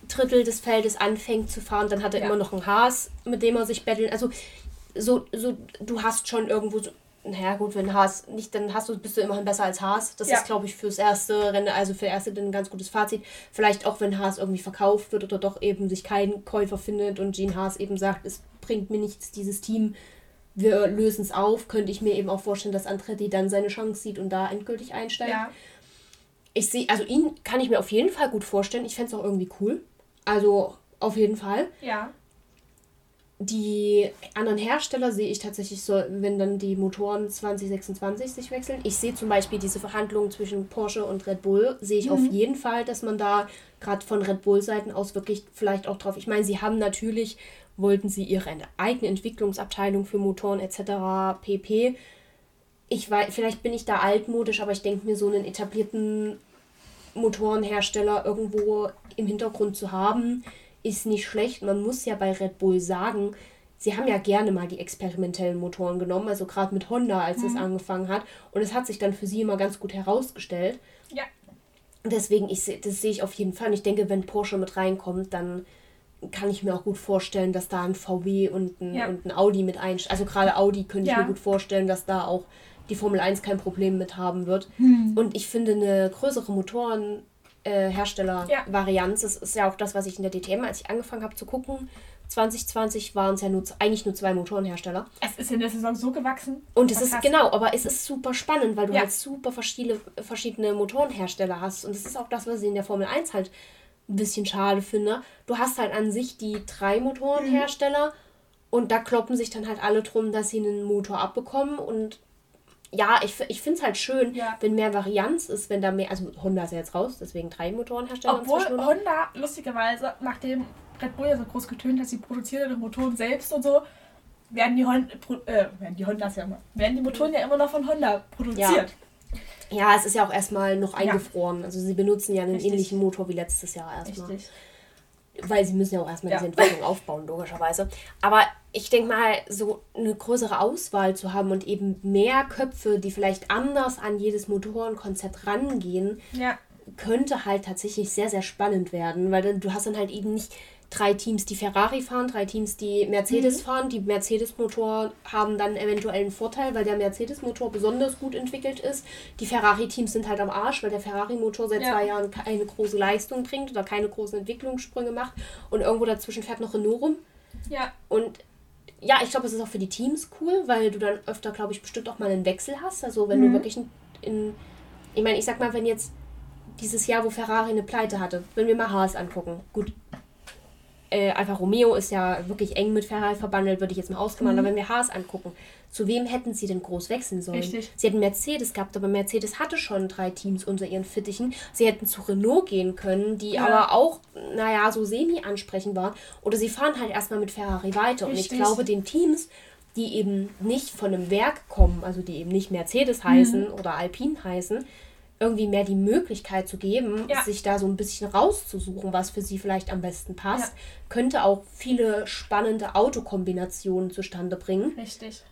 Drittel des Feldes anfängt zu fahren, dann hat er ja. immer noch ein Haas, mit dem er sich bettelt. Also so, so, du hast schon irgendwo so naja gut, wenn Haas nicht, dann hast du, bist du immerhin besser als Haas. Das ja. ist, glaube ich, fürs erste Rennen, also für erste ein ganz gutes Fazit. Vielleicht auch, wenn Haas irgendwie verkauft wird oder doch eben sich kein Käufer findet und Gene Haas eben sagt, es bringt mir nichts, dieses Team, wir lösen es auf, könnte ich mir eben auch vorstellen, dass Andretti dann seine Chance sieht und da endgültig einsteigt. Ja. Ich sehe, also ihn kann ich mir auf jeden Fall gut vorstellen. Ich fände es auch irgendwie cool. Also auf jeden Fall. Ja die anderen Hersteller sehe ich tatsächlich so, wenn dann die Motoren 2026 sich wechseln. Ich sehe zum Beispiel diese Verhandlungen zwischen Porsche und Red Bull, sehe ich mhm. auf jeden Fall, dass man da gerade von Red Bull-Seiten aus wirklich vielleicht auch drauf. Ich meine, sie haben natürlich, wollten sie ihre eigene Entwicklungsabteilung für Motoren etc. pp. Ich weiß, vielleicht bin ich da altmodisch, aber ich denke mir, so einen etablierten Motorenhersteller irgendwo im Hintergrund zu haben, ist nicht schlecht. Man muss ja bei Red Bull sagen, sie haben ja gerne mal die experimentellen Motoren genommen, also gerade mit Honda, als mhm. es angefangen hat. Und es hat sich dann für sie immer ganz gut herausgestellt. Ja. Deswegen, ich, das sehe ich auf jeden Fall. Und ich denke, wenn Porsche mit reinkommt, dann kann ich mir auch gut vorstellen, dass da ein VW und ein, ja. und ein Audi mit einsteigt. Also gerade Audi könnte ja. ich mir gut vorstellen, dass da auch die Formel 1 kein Problem mit haben wird. Hm. Und ich finde eine größere Motoren äh, Hersteller-Varianz. Ja. Das ist ja auch das, was ich in der DTM, als ich angefangen habe zu gucken, 2020 waren es ja nur, eigentlich nur zwei Motorenhersteller. Es ist in der Saison so gewachsen. Und es ist, krass. genau, aber es ist super spannend, weil du ja. halt super verschiedene, verschiedene Motorenhersteller hast. Und das ist auch das, was ich in der Formel 1 halt ein bisschen schade finde. Du hast halt an sich die drei Motorenhersteller mhm. und da kloppen sich dann halt alle drum, dass sie einen Motor abbekommen und ja, ich, ich finde es halt schön, ja. wenn mehr Varianz ist, wenn da mehr, also Honda ist ja jetzt raus, deswegen drei Motorenhersteller. Obwohl Honda, lustigerweise, nachdem Red Bull ja so groß getönt hat, sie produzieren ihre Motoren selbst und so, werden die, Honda, äh, werden die Hondas ja immer, werden die Motoren ja immer noch von Honda produziert. Ja, ja es ist ja auch erstmal noch eingefroren. Ja. Also sie benutzen ja einen Richtig. ähnlichen Motor wie letztes Jahr erstmal. Richtig weil sie müssen ja auch erstmal ja. diese Entwicklung aufbauen, logischerweise. Aber ich denke mal, so eine größere Auswahl zu haben und eben mehr Köpfe, die vielleicht anders an jedes Motorenkonzept rangehen, ja. könnte halt tatsächlich sehr, sehr spannend werden, weil dann, du hast dann halt eben nicht drei Teams, die Ferrari fahren, drei Teams, die Mercedes mhm. fahren. Die Mercedes-Motor haben dann eventuell einen Vorteil, weil der Mercedes-Motor besonders gut entwickelt ist. Die Ferrari-Teams sind halt am Arsch, weil der Ferrari-Motor seit ja. zwei Jahren keine große Leistung bringt oder keine großen Entwicklungssprünge macht. Und irgendwo dazwischen fährt noch Renault rum. Ja. Und ja, ich glaube, es ist auch für die Teams cool, weil du dann öfter, glaube ich, bestimmt auch mal einen Wechsel hast. Also wenn mhm. du wirklich in, in ich meine, ich sag mal, wenn jetzt dieses Jahr, wo Ferrari eine Pleite hatte, wenn wir mal Haas angucken, gut, äh, Alfa Romeo ist ja wirklich eng mit Ferrari verbandelt, würde ich jetzt mal ausgemacht. Mhm. Aber wenn wir Haas angucken, zu wem hätten sie denn groß wechseln sollen? Richtig. Sie hätten Mercedes gehabt, aber Mercedes hatte schon drei Teams unter ihren Fittichen. Sie hätten zu Renault gehen können, die ja. aber auch, naja, so semi ansprechend waren. Oder sie fahren halt erstmal mit Ferrari weiter. Richtig. Und ich glaube, den Teams, die eben nicht von einem Werk kommen, also die eben nicht Mercedes heißen mhm. oder Alpine heißen, irgendwie mehr die Möglichkeit zu geben, ja. sich da so ein bisschen rauszusuchen, was für sie vielleicht am besten passt, ja. könnte auch viele spannende Autokombinationen zustande bringen. Richtig.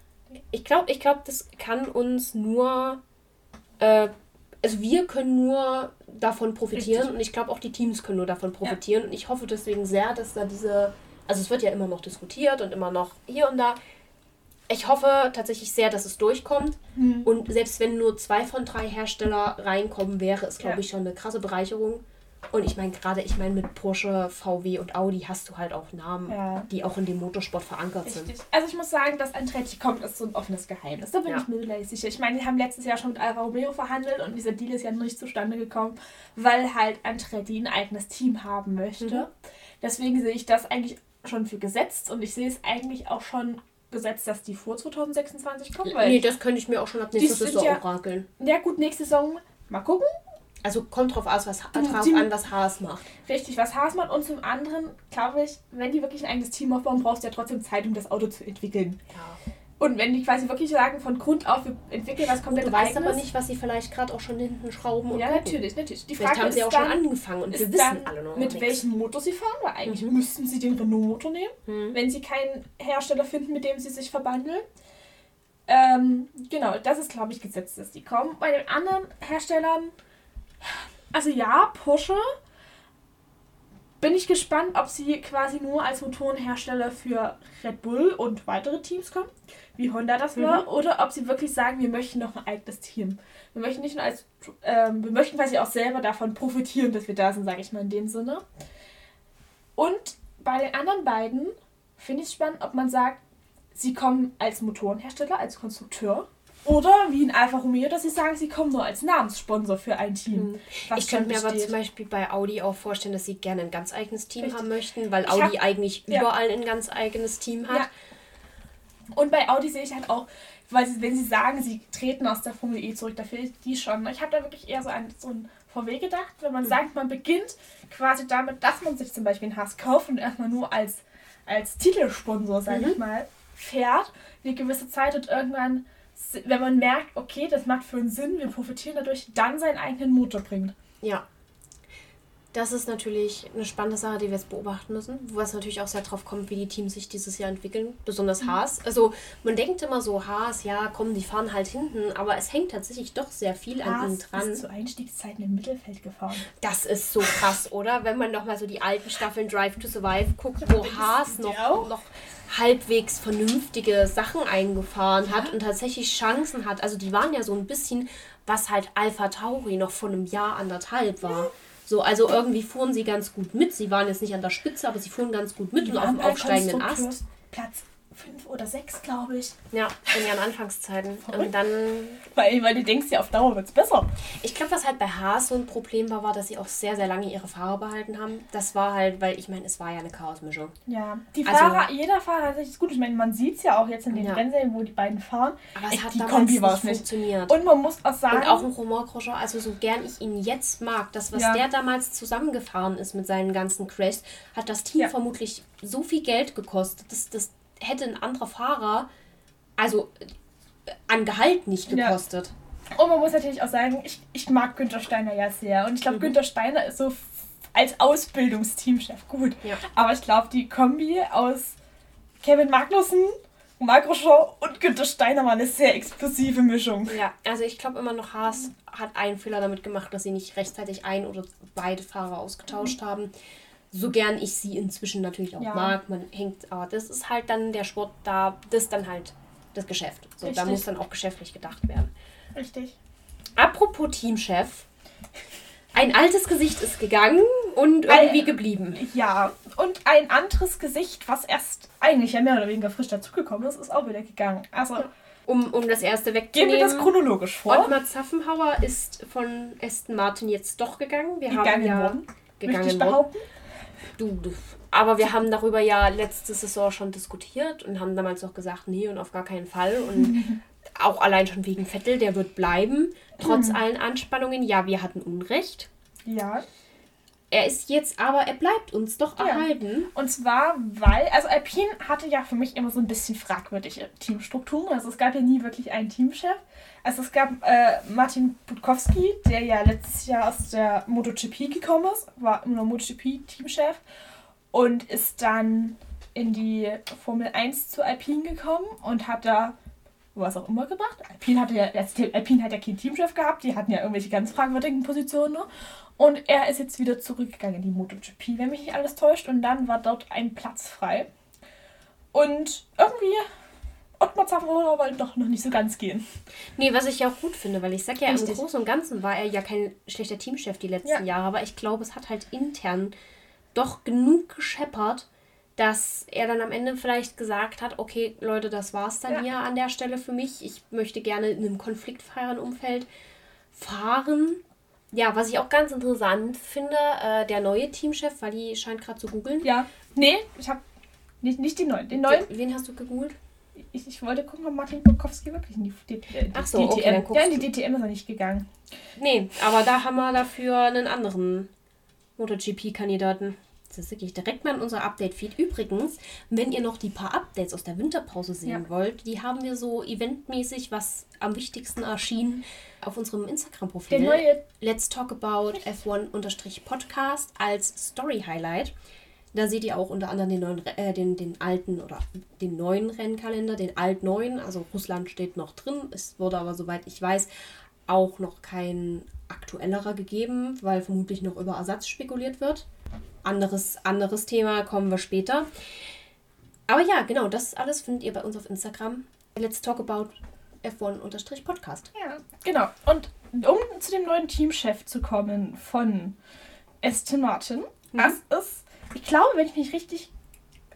Ich glaube, ich glaube, das kann uns nur, äh, also wir können nur davon profitieren Richtig. und ich glaube auch die Teams können nur davon profitieren ja. und ich hoffe deswegen sehr, dass da diese, also es wird ja immer noch diskutiert und immer noch hier und da, ich hoffe tatsächlich sehr, dass es durchkommt. Mhm. Und selbst wenn nur zwei von drei Hersteller reinkommen, wäre es, glaube ja. ich, schon eine krasse Bereicherung. Und ich meine, gerade, ich meine, mit Porsche, VW und Audi hast du halt auch Namen, ja. die auch in dem Motorsport verankert Richtig. sind. Also ich muss sagen, dass Andretti kommt, ist so ein offenes Geheimnis. Da bin ja. ich mir sicher. Ich meine, die haben letztes Jahr schon mit Alfa Romeo verhandelt und dieser Deal ist ja nicht zustande gekommen, weil halt Andretti ein eigenes Team haben möchte. Mhm. Deswegen sehe ich das eigentlich schon für gesetzt und ich sehe es eigentlich auch schon gesetzt, dass die vor 2026 kommen. Weil nee, das könnte ich mir auch schon ab nächster Saison ja, orakeln. Ja gut, nächste Saison mal gucken. Also kommt drauf, aus, was, drauf an, was Haas macht. Richtig, was Haas macht. Und zum anderen, glaube ich, wenn die wirklich ein eigenes Team aufbauen, brauchst du ja trotzdem Zeit, um das Auto zu entwickeln. Ja. Und wenn die quasi wirklich sagen, von Grund auf, wir entwickeln was komplett Du weißt aber nicht, was sie vielleicht gerade auch schon hinten schrauben und Ja, gucken. natürlich, natürlich. Die Frage haben sie auch dann, schon angefangen und wir wissen alle noch Mit nichts. welchem Motor sie fahren, weil eigentlich mhm. müssten sie den Renault-Motor nehmen, mhm. wenn sie keinen Hersteller finden, mit dem sie sich verbandeln. Ähm, genau, das ist, glaube ich, gesetzt, dass die kommen. Bei den anderen Herstellern also ja, Porsche. Bin ich gespannt, ob sie quasi nur als Motorenhersteller für Red Bull und weitere Teams kommen, wie Honda das war, mhm. oder ob sie wirklich sagen, wir möchten noch ein eigenes Team. Wir möchten nicht nur als, ähm, wir möchten quasi auch selber davon profitieren, dass wir da sind, sage ich mal in dem Sinne. Und bei den anderen beiden finde ich es spannend, ob man sagt, sie kommen als Motorenhersteller, als Konstrukteur oder wie in Alfa Romeo, dass sie sagen, sie kommen nur als Namenssponsor für ein Team. Hm. Ich könnte mir aber zum Beispiel bei Audi auch vorstellen, dass sie gerne ein ganz eigenes Team Richtig. haben möchten, weil Audi hab, eigentlich ja. überall ein ganz eigenes Team hat. Ja. Und bei Audi sehe ich halt auch, weil sie, wenn sie sagen, sie treten aus der Formel E zurück, da finde ich die schon. Ich habe da wirklich eher so ein, so ein VW gedacht, wenn man mhm. sagt, man beginnt quasi damit, dass man sich zum Beispiel ein Haas kauft und erstmal nur als, als Titelsponsor, sage mhm. ich mal, fährt, eine gewisse Zeit und irgendwann wenn man merkt, okay, das macht für einen Sinn, wir profitieren dadurch, dann seinen eigenen Motor bringt. Ja. Das ist natürlich eine spannende Sache, die wir jetzt beobachten müssen, wo es natürlich auch sehr drauf kommt, wie die Teams sich dieses Jahr entwickeln, besonders mhm. Haas. Also man denkt immer so, Haas, ja, komm, die fahren halt hinten, aber es hängt tatsächlich doch sehr viel Haas an ihnen dran. ist zu Einstiegszeiten im Mittelfeld gefahren. Das ist so krass, oder? Wenn man nochmal so die alten Staffeln Drive to Survive guckt, wo Haas noch, noch halbwegs vernünftige Sachen eingefahren ja. hat und tatsächlich Chancen hat. Also die waren ja so ein bisschen, was halt Alpha Tauri noch vor einem Jahr, anderthalb war. So, also irgendwie fuhren sie ganz gut mit. Sie waren jetzt nicht an der Spitze, aber sie fuhren ganz gut mit und auf dem aufsteigenden Ast. Platz fünf oder sechs, glaube ich. Ja, in ihren Anfangszeiten. Und dann. Weil, weil du denkst ja, auf Dauer wird es besser. Ich glaube, was halt bei Haas so ein Problem war, war, dass sie auch sehr, sehr lange ihre Fahrer behalten haben. Das war halt, weil ich meine, es war ja eine Chaosmischung. Ja, die also, Fahrer, jeder Fahrer hat sich gut. Ich meine, man sieht es ja auch jetzt in den ja. Rennserien, wo die beiden fahren. Aber es hat die Kombi nicht funktioniert. Und man muss auch sagen. Und auch ein Romain Grosjean, also so gern ich ihn jetzt mag, das, was ja. der damals zusammengefahren ist mit seinen ganzen Crashs, hat das Team ja. vermutlich so viel Geld gekostet. Das, das, hätte ein anderer Fahrer, also an Gehalt nicht gekostet. Ja. Und man muss natürlich auch sagen, ich, ich mag Günther Steiner ja sehr. Und ich glaube, mhm. Günther Steiner ist so als Ausbildungsteamchef gut. Ja. Aber ich glaube, die Kombi aus Kevin Magnussen, Marc Rochon und Günther Steiner war eine sehr explosive Mischung. Ja, also ich glaube immer noch, Haas hat einen Fehler damit gemacht, dass sie nicht rechtzeitig ein oder beide Fahrer ausgetauscht mhm. haben so gern ich sie inzwischen natürlich auch ja. mag, man hängt, aber das ist halt dann der Sport, da das ist dann halt das Geschäft. So, da muss dann auch geschäftlich gedacht werden. Richtig. Apropos Teamchef. Ein altes Gesicht ist gegangen und irgendwie ein, geblieben. Ja, und ein anderes Gesicht, was erst eigentlich ja mehr oder weniger frisch dazugekommen ist, ist auch wieder gegangen. Also, um, um das erste wegzunehmen. Gehen wir das chronologisch vor. Ottmar Zaffenhauer ist von Aston Martin jetzt doch gegangen. Wir gegangen haben ja worden. gegangen behaupten. Du, aber wir haben darüber ja letzte Saison schon diskutiert und haben damals auch gesagt, nee und auf gar keinen Fall. Und auch allein schon wegen Vettel, der wird bleiben, trotz mhm. allen Anspannungen. Ja, wir hatten Unrecht. Ja. Er ist jetzt aber, er bleibt uns doch ja. erhalten. Und zwar, weil, also Alpine hatte ja für mich immer so ein bisschen fragwürdige Teamstrukturen. Also es gab ja nie wirklich einen Teamchef. Also es gab äh, Martin Budkowski, der ja letztes Jahr aus der MotoGP gekommen ist, war immer MotoGP-Teamchef und ist dann in die Formel 1 zu Alpine gekommen und hat da was auch immer gemacht. Alpine hatte ja, Alpine hat ja keinen Teamchef gehabt, die hatten ja irgendwelche ganz fragwürdigen Positionen. Ne? Und er ist jetzt wieder zurückgegangen in die MotoGP, wenn mich nicht alles täuscht. Und dann war dort ein Platz frei. Und irgendwie Ottmar Zafroder wollte doch noch nicht so ganz gehen. Nee, was ich ja auch gut finde, weil ich sag ja, Richtig. im Großen und Ganzen war er ja kein schlechter Teamchef die letzten Ja. Jahre, aber ich glaube, es hat halt intern doch genug gescheppert, dass er dann am Ende vielleicht gesagt hat, okay, Leute, das war's dann Ja. hier an der Stelle für mich. Ich möchte gerne in einem konfliktfreien Umfeld fahren. Ja, was ich auch ganz interessant finde, äh, der neue Teamchef, weil die scheint gerade zu googeln. Ja. Nee, ich habe nicht, nicht die neuen. Den neuen, Wen hast du gegoogelt? ich, ich wollte gucken, ob Martin Bukowski wirklich in die, die, die Ach so, okay, DTM. dann guckst ja, in die DTM ist er nicht gegangen. Nee, aber da haben wir dafür einen anderen MotoGP-Kandidaten. Das ist wirklich direkt mal in unser Update-Feed. Übrigens, wenn ihr noch die paar Updates aus der Winterpause sehen Ja. wollt, die haben wir so eventmäßig, was am wichtigsten erschien, auf unserem Der Instagram-Profil. neue, Let's Talk About F1-Podcast als Story-Highlight. Da seht ihr auch unter anderem den, neuen, äh, den, den alten oder den neuen Rennkalender, den alt-neuen. Also Russland steht noch drin. Es wurde aber, soweit ich weiß, auch noch kein aktuellerer gegeben, weil vermutlich noch über Ersatz spekuliert wird. Anderes, anderes Thema kommen wir später. Aber ja, genau, das alles findet ihr bei uns auf Instagram. Let's Talk About F1-Podcast. ja, genau. Und um zu dem neuen Teamchef zu kommen von Aston Martin, Mhm. das ist, ich glaube, wenn ich mich richtig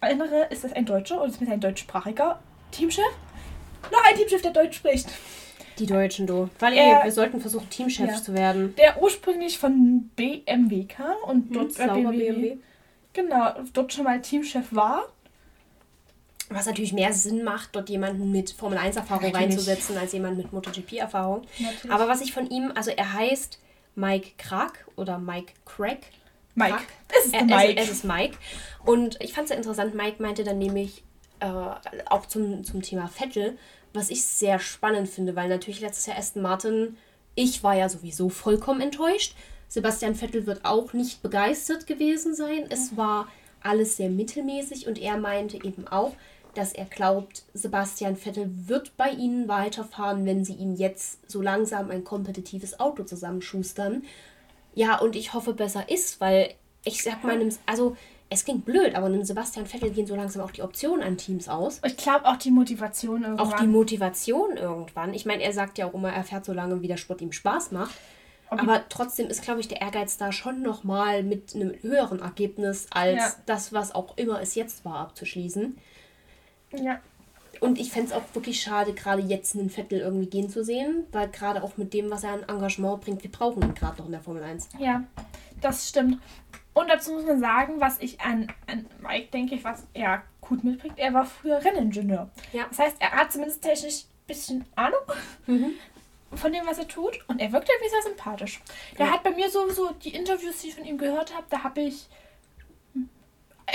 erinnere, ist das ein Deutscher oder ist es ein deutschsprachiger Teamchef? Noch ein Teamchef, der Deutsch spricht. Die Deutschen, du. Weil Er- ey, wir sollten versuchen, Teamchefs Ja. zu werden. Der ursprünglich von BMW kam und dort Hm, sauber BMW, BMW. Genau, dort schon mal Teamchef war. Was natürlich mehr Sinn macht, dort jemanden mit Formel 1-Erfahrung Natürlich. reinzusetzen, als jemanden mit MotoGP-Erfahrung. Aber was ich von ihm, also er heißt Mike Krag oder Mike Craig. Mike. Es ist Er- der es- Mike. Es ist Mike. Und ich fand es sehr interessant, Mike meinte dann nämlich äh, auch zum, zum Thema Vettel, was ich sehr spannend finde, weil natürlich letztes Jahr Aston Martin, ich war ja sowieso vollkommen enttäuscht. Sebastian Vettel wird auch nicht begeistert gewesen sein. Es war alles sehr mittelmäßig und er meinte eben auch, dass er glaubt, Sebastian Vettel wird bei ihnen weiterfahren, wenn sie ihm jetzt so langsam ein kompetitives Auto zusammenschustern. Ja, und ich hoffe, besser ist, weil ich sag mal, einem- also es klingt blöd, aber einem Sebastian Vettel gehen so langsam auch die Optionen an Teams aus. Ich glaube auch die Motivation irgendwann. Auch die Motivation irgendwann. Ich meine, er sagt ja auch immer, er fährt so lange, wie der Sport ihm Spaß macht. Die- Aber trotzdem ist, glaube ich, der Ehrgeiz da schon nochmal mit einem höheren Ergebnis als Ja. das, was auch immer es jetzt war, abzuschließen. ja. Und ich fände es auch wirklich schade, gerade jetzt einen Vettel irgendwie gehen zu sehen, weil gerade auch mit dem, was er an Engagement bringt, wir brauchen ihn gerade noch in der Formel 1. Ja, das stimmt. Und dazu muss man sagen, was ich an, an Mike denke, ich, was er gut mitbringt, er war früher Renningenieur. Ja. Das heißt, er hat zumindest technisch ein bisschen Ahnung Mhm. von dem, was er tut. Und er wirkt irgendwie sehr sympathisch. Der Ja. hat bei mir sowieso die Interviews, die ich von ihm gehört habe, da habe ich.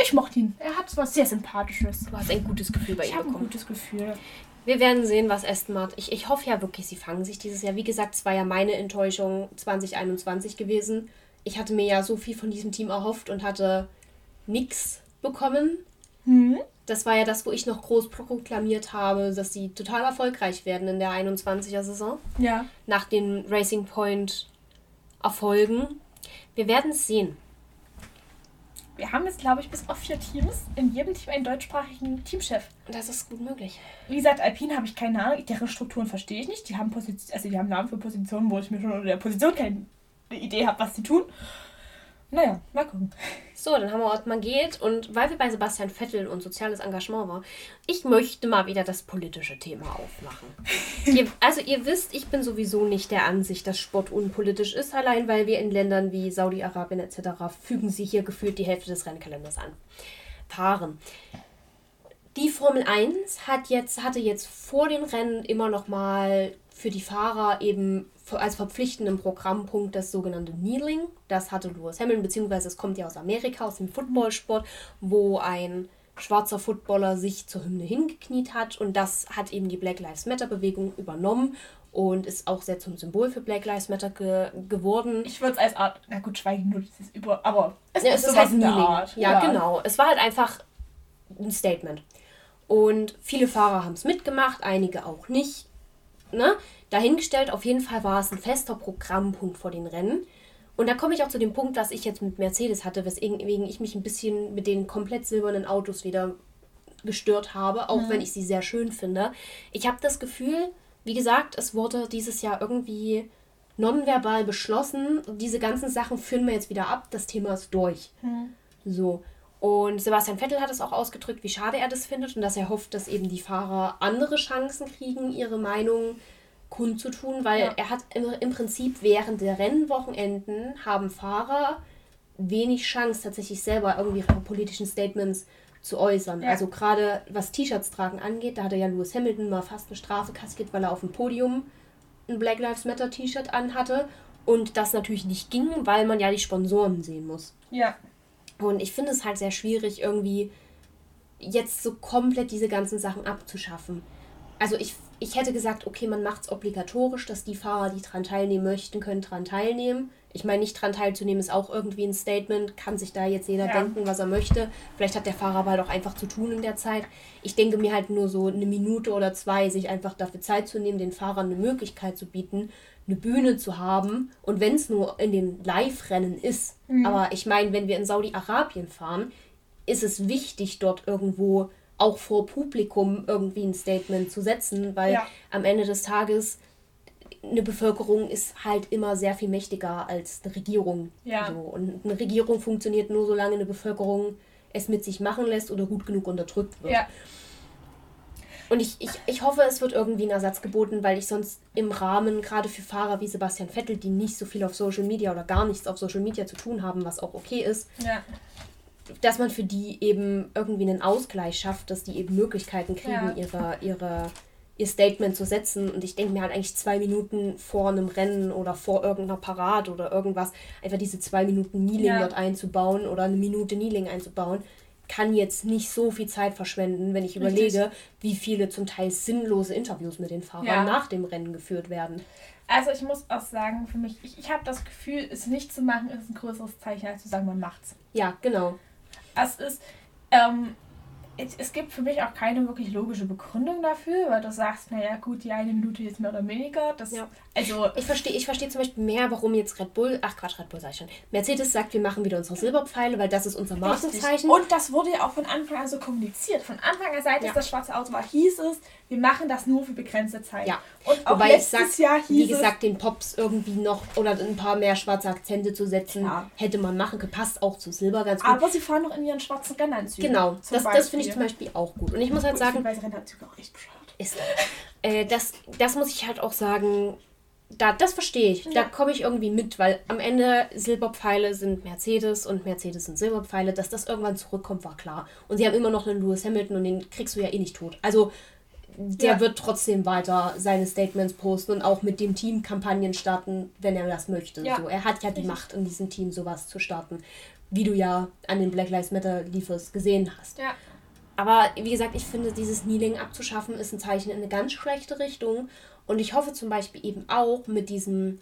Ich mochte ihn. Er hat was sehr Sympathisches. Du hast ein gutes Gefühl bei Ich ihm habe ein bekommen. gutes Gefühl. Wir werden sehen, was Aston Martin. Ich, ich hoffe ja wirklich, sie fangen sich dieses Jahr. Wie gesagt, es war ja meine Enttäuschung 2021 gewesen. Ich hatte mir ja so viel von diesem Team erhofft und hatte nichts bekommen. Hm? Das war ja das, wo ich noch groß proklamiert habe, dass sie total erfolgreich werden in der 21er Saison. Ja. Nach den Racing Point Erfolgen. Wir werden es sehen. Wir haben jetzt, glaube ich, bis auf vier Teams in jedem Team einen deutschsprachigen Teamchef. Das ist gut möglich. Wie gesagt, Alpine habe ich keine Ahnung, deren Strukturen verstehe ich nicht. Die haben Position, also die haben Namen für Positionen, wo ich mir schon unter der Position keine Idee habe, was sie tun. Naja, mal gucken. So, dann haben wir Ottmar geht und weil wir bei Sebastian Vettel und soziales Engagement waren, ich möchte mal wieder das politische Thema aufmachen. ihr, also ihr wisst, ich bin sowieso nicht der Ansicht, dass Sport unpolitisch ist, allein weil wir in Ländern wie Saudi-Arabien etc. fügen sie hier gefühlt die Hälfte des Rennkalenders an. Fahren. Die Formel 1 hat jetzt, hatte jetzt vor den Rennen immer noch mal für die Fahrer eben als verpflichtenden Programmpunkt das sogenannte Kneeling. Das hatte Lewis Hamilton, beziehungsweise es kommt ja aus Amerika, aus dem Footballsport, wo ein schwarzer Footballer sich zur Hymne hingekniet hat. Und das hat eben die Black Lives Matter Bewegung übernommen und ist auch sehr zum Symbol für Black Lives Matter ge geworden. Ich würde es als Art, na gut, schweigen nur dieses über, aber es Ja, ist es ist sowas halt Kneeling. Art. Ja, genau. Es war halt einfach ein Statement. Und viele Fahrer haben es mitgemacht, einige auch nicht. Ne? Dahingestellt, auf jeden Fall war es ein fester Programmpunkt vor den Rennen. Und da komme ich auch zu dem Punkt, was ich jetzt mit Mercedes hatte, weswegen ich mich ein bisschen mit den komplett silbernen Autos wieder gestört habe, auch mhm. wenn ich sie sehr schön finde. Ich habe das Gefühl, wie gesagt, es wurde dieses Jahr irgendwie nonverbal beschlossen, diese ganzen Sachen führen wir jetzt wieder ab, das Thema ist durch. Mhm. So. Und Sebastian Vettel hat es auch ausgedrückt, wie schade er das findet und dass er hofft, dass eben die Fahrer andere Chancen kriegen, ihre Meinung kundzutun, weil ja. er hat im, im Prinzip während der Rennwochenenden haben Fahrer wenig Chance, tatsächlich selber irgendwie ihre politischen Statements zu äußern. Ja. Also gerade was T-Shirts tragen angeht, da hat er ja Lewis Hamilton mal fast eine Strafe kassiert, weil er auf dem Podium ein Black Lives Matter T-Shirt anhatte. Und das natürlich nicht ging, weil man ja die Sponsoren sehen muss. Ja. Und ich finde es halt sehr schwierig, irgendwie jetzt so komplett diese ganzen Sachen abzuschaffen. Also ich, ich hätte gesagt, okay, man macht es obligatorisch, dass die Fahrer, die daran teilnehmen möchten, können daran teilnehmen. Ich meine, nicht daran teilzunehmen ist auch irgendwie ein Statement, kann sich da jetzt jeder ja. denken, was er möchte. Vielleicht hat der Fahrer aber halt auch einfach zu tun in der Zeit. Ich denke mir halt nur so eine Minute oder zwei, sich einfach dafür Zeit zu nehmen, den Fahrern eine Möglichkeit zu bieten, eine Bühne zu haben. Und wenn es nur in den Live-Rennen ist. Mhm. Aber ich meine, wenn wir in Saudi-Arabien fahren, ist es wichtig, dort irgendwo auch vor Publikum irgendwie ein Statement zu setzen, weil ja. am Ende des Tages eine Bevölkerung ist halt immer sehr viel mächtiger als eine Regierung. Ja. So. Und eine Regierung funktioniert nur, solange eine Bevölkerung es mit sich machen lässt oder gut genug unterdrückt wird. Ja. Und ich, ich, ich hoffe, es wird irgendwie ein Ersatz geboten, weil ich sonst im Rahmen, gerade für Fahrer wie Sebastian Vettel, die nicht so viel auf Social Media oder gar nichts auf Social Media zu tun haben, was auch okay ist, ja. Dass man für die eben irgendwie einen Ausgleich schafft, dass die eben Möglichkeiten kriegen, ja. ihre, ihre ihr Statement zu setzen. Und ich denke mir halt eigentlich zwei Minuten vor einem Rennen oder vor irgendeiner Parade oder irgendwas, einfach diese zwei Minuten Kneeling ja. dort einzubauen oder eine Minute Kneeling einzubauen, kann jetzt nicht so viel Zeit verschwenden, wenn ich Richtig. überlege, wie viele zum Teil sinnlose Interviews mit den Fahrern ja. nach dem Rennen geführt werden. Also ich muss auch sagen, für mich, ich, ich habe das Gefühl, es nicht zu machen, ist ein größeres Zeichen, als zu sagen, man macht's. Ja, genau. Es ist, ähm, es gibt für mich auch keine wirklich logische Begründung dafür, weil du sagst, naja, gut, die eine Minute jetzt mehr oder weniger. Das, ja. Also ich verstehe ich versteh zum Beispiel mehr, warum jetzt Red Bull, ach Quatsch, Red Bull sag ich schon, Mercedes sagt, wir machen wieder unsere Silberpfeile, weil das ist unser Markenzeichen. Und das wurde ja auch von Anfang an so kommuniziert. Von Anfang an, seit ja. es das schwarze Auto war, hieß es, wir machen das nur für begrenzte Zeit. Ja. Und auch Wobei letztes ich sag, Jahr hieß wie gesagt, den Pops irgendwie noch oder ein paar mehr schwarze Akzente zu setzen, ja. hätte man machen können. Passt auch zu Silber ganz gut. Aber sie fahren noch in ihren schwarzen Rennanzügen. Genau, das, das finde ich zum Beispiel auch gut. Und ich muss halt sagen... Ich finde Rennanzüge auch echt bescheuert. Ist, äh, das, das muss ich halt auch sagen da, das verstehe ich. Ja. Da komme ich irgendwie mit, weil am Ende Silberpfeile sind Mercedes und Mercedes sind Silberpfeile. Dass das irgendwann zurückkommt, war klar. Und sie haben immer noch einen Lewis Hamilton und den kriegst du ja eh nicht tot. Also der ja. wird trotzdem weiter seine Statements posten und auch mit dem Team Kampagnen starten, wenn er das möchte. Ja. So, er hat ja die Macht, in diesem Team sowas zu starten. Wie du ja an den Black Lives Matter Liefers gesehen hast. Ja. Aber wie gesagt, ich finde, dieses Kneeling abzuschaffen ist ein Zeichen in eine ganz schlechte Richtung. Und ich hoffe zum Beispiel eben auch mit diesem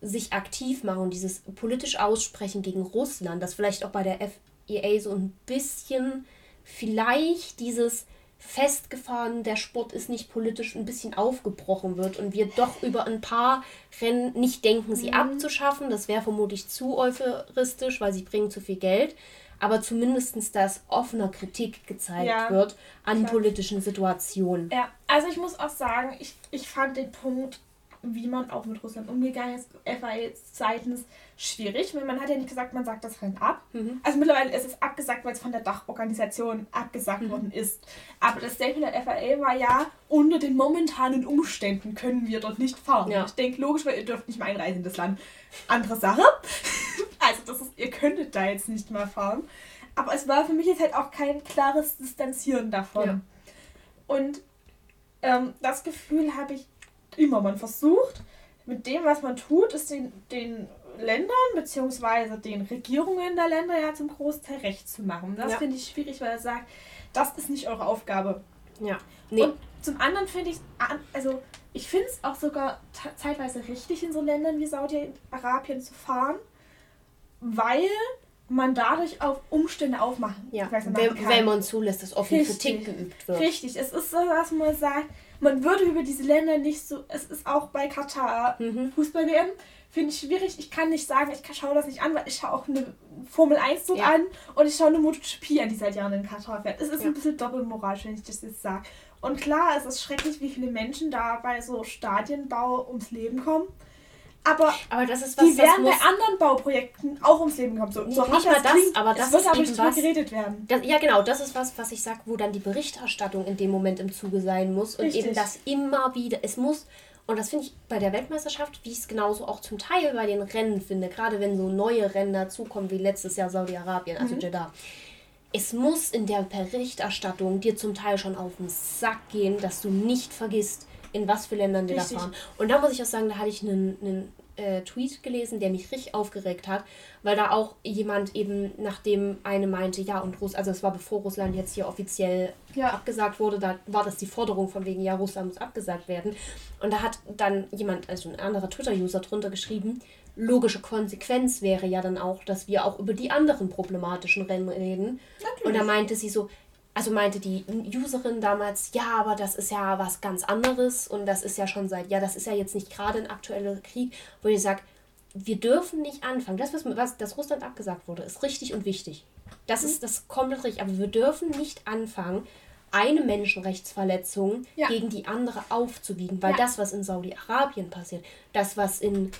sich aktiv machen, dieses politisch aussprechen gegen Russland, dass vielleicht auch bei der FEA so ein bisschen vielleicht dieses festgefahren, der Sport ist nicht politisch, ein bisschen aufgebrochen wird und wir doch über ein paar Rennen nicht denken, sie mhm. abzuschaffen. Das wäre vermutlich zu euphoristisch, weil sie bringen zu viel Geld. Aber zumindest, dass offener Kritik gezeigt ja, wird an klar. politischen Situationen. Ja, also ich muss auch sagen, ich, ich fand den Punkt wie man auch mit Russland umgegangen ist, FAE seitens schwierig, weil man hat ja nicht gesagt, man sagt das Rennen ab. Mhm. Also mittlerweile ist es abgesagt, weil es von der Dachorganisation abgesagt mhm. worden ist. Aber das Statement der FAA war ja, unter den momentanen Umständen können wir dort nicht fahren. Ja. Ich denke, logisch, weil ihr dürft nicht mehr einreisen in das Land. Andere Sache. also das ist, ihr könntet da jetzt nicht mal fahren. Aber es war für mich jetzt halt auch kein klares Distanzieren davon. Ja. Und ähm, das Gefühl habe ich immer. Man versucht mit dem, was man tut, ist den, den Ländern bzw. den Regierungen der Länder ja zum Großteil recht zu machen. Das ja. finde ich schwierig, weil er sagt, das ist nicht eure Aufgabe. Ja. Nee. Und zum anderen finde ich, also ich finde es auch sogar zeitweise richtig, in so Ländern wie Saudi-Arabien zu fahren, weil man dadurch auf Umstände aufmachen. Ja, wenn, wenn, man zulässt, dass offen Kritik geübt wird. Richtig, es ist so, dass man sagt, man würde über diese Länder nicht so. Es ist auch bei Katar mhm. Fußball-WM. Finde ich schwierig. Ich kann nicht sagen, ich schaue das nicht an, weil ich schaue auch eine Formel 1 Zug ja. an und ich schaue eine MotoGP an, die seit Jahren in Katar fährt. Es ist ja. ein bisschen doppelmoralisch, wenn ich das jetzt sage. Und klar, es ist schrecklich, wie viele Menschen da bei so Stadienbau ums Leben kommen. Aber, aber das ist was, die werden bei anderen Bauprojekten auch ums Leben kommen. So, so nicht mal das, klingt, aber das wird eben was, geredet werden. Das, ja, genau, das ist was, was ich sage, wo dann die Berichterstattung in dem Moment im Zuge sein muss und Richtig. eben das immer wieder, es muss, und das finde ich bei der Weltmeisterschaft, wie ich es genauso auch zum Teil bei den Rennen finde, gerade wenn so neue Rennen dazukommen, wie letztes Jahr Saudi-Arabien, also mhm. Jeddah. Es muss in der Berichterstattung dir zum Teil schon auf den Sack gehen, dass du nicht vergisst, in was für Ländern die Richtig. da fahren. Und da muss ich auch sagen, da hatte ich einen, einen äh, Tweet gelesen, der mich richtig aufgeregt hat, weil da auch jemand eben, nachdem eine meinte, ja, und Russland, also es war bevor Russland jetzt hier offiziell ja. abgesagt wurde, da war das die Forderung von wegen, ja, Russland muss abgesagt werden. Und da hat dann jemand, also ein anderer Twitter-User drunter geschrieben, logische Konsequenz wäre ja dann auch, dass wir auch über die anderen problematischen Rennen reden. Natürlich. Und da meinte sie so, also meinte die Userin damals, ja, aber das ist ja was ganz anderes und das ist ja schon seit, ja, das ist ja jetzt nicht gerade ein aktueller Krieg, wo ich sage, wir dürfen nicht anfangen. Das, was, was das Russland abgesagt wurde, ist richtig und wichtig. Das mhm. ist das komplett richtig. Aber wir dürfen nicht anfangen, eine Menschenrechtsverletzung ja. gegen die andere aufzuwiegen, weil ja. das, was in Saudi-Arabien passiert, das, was in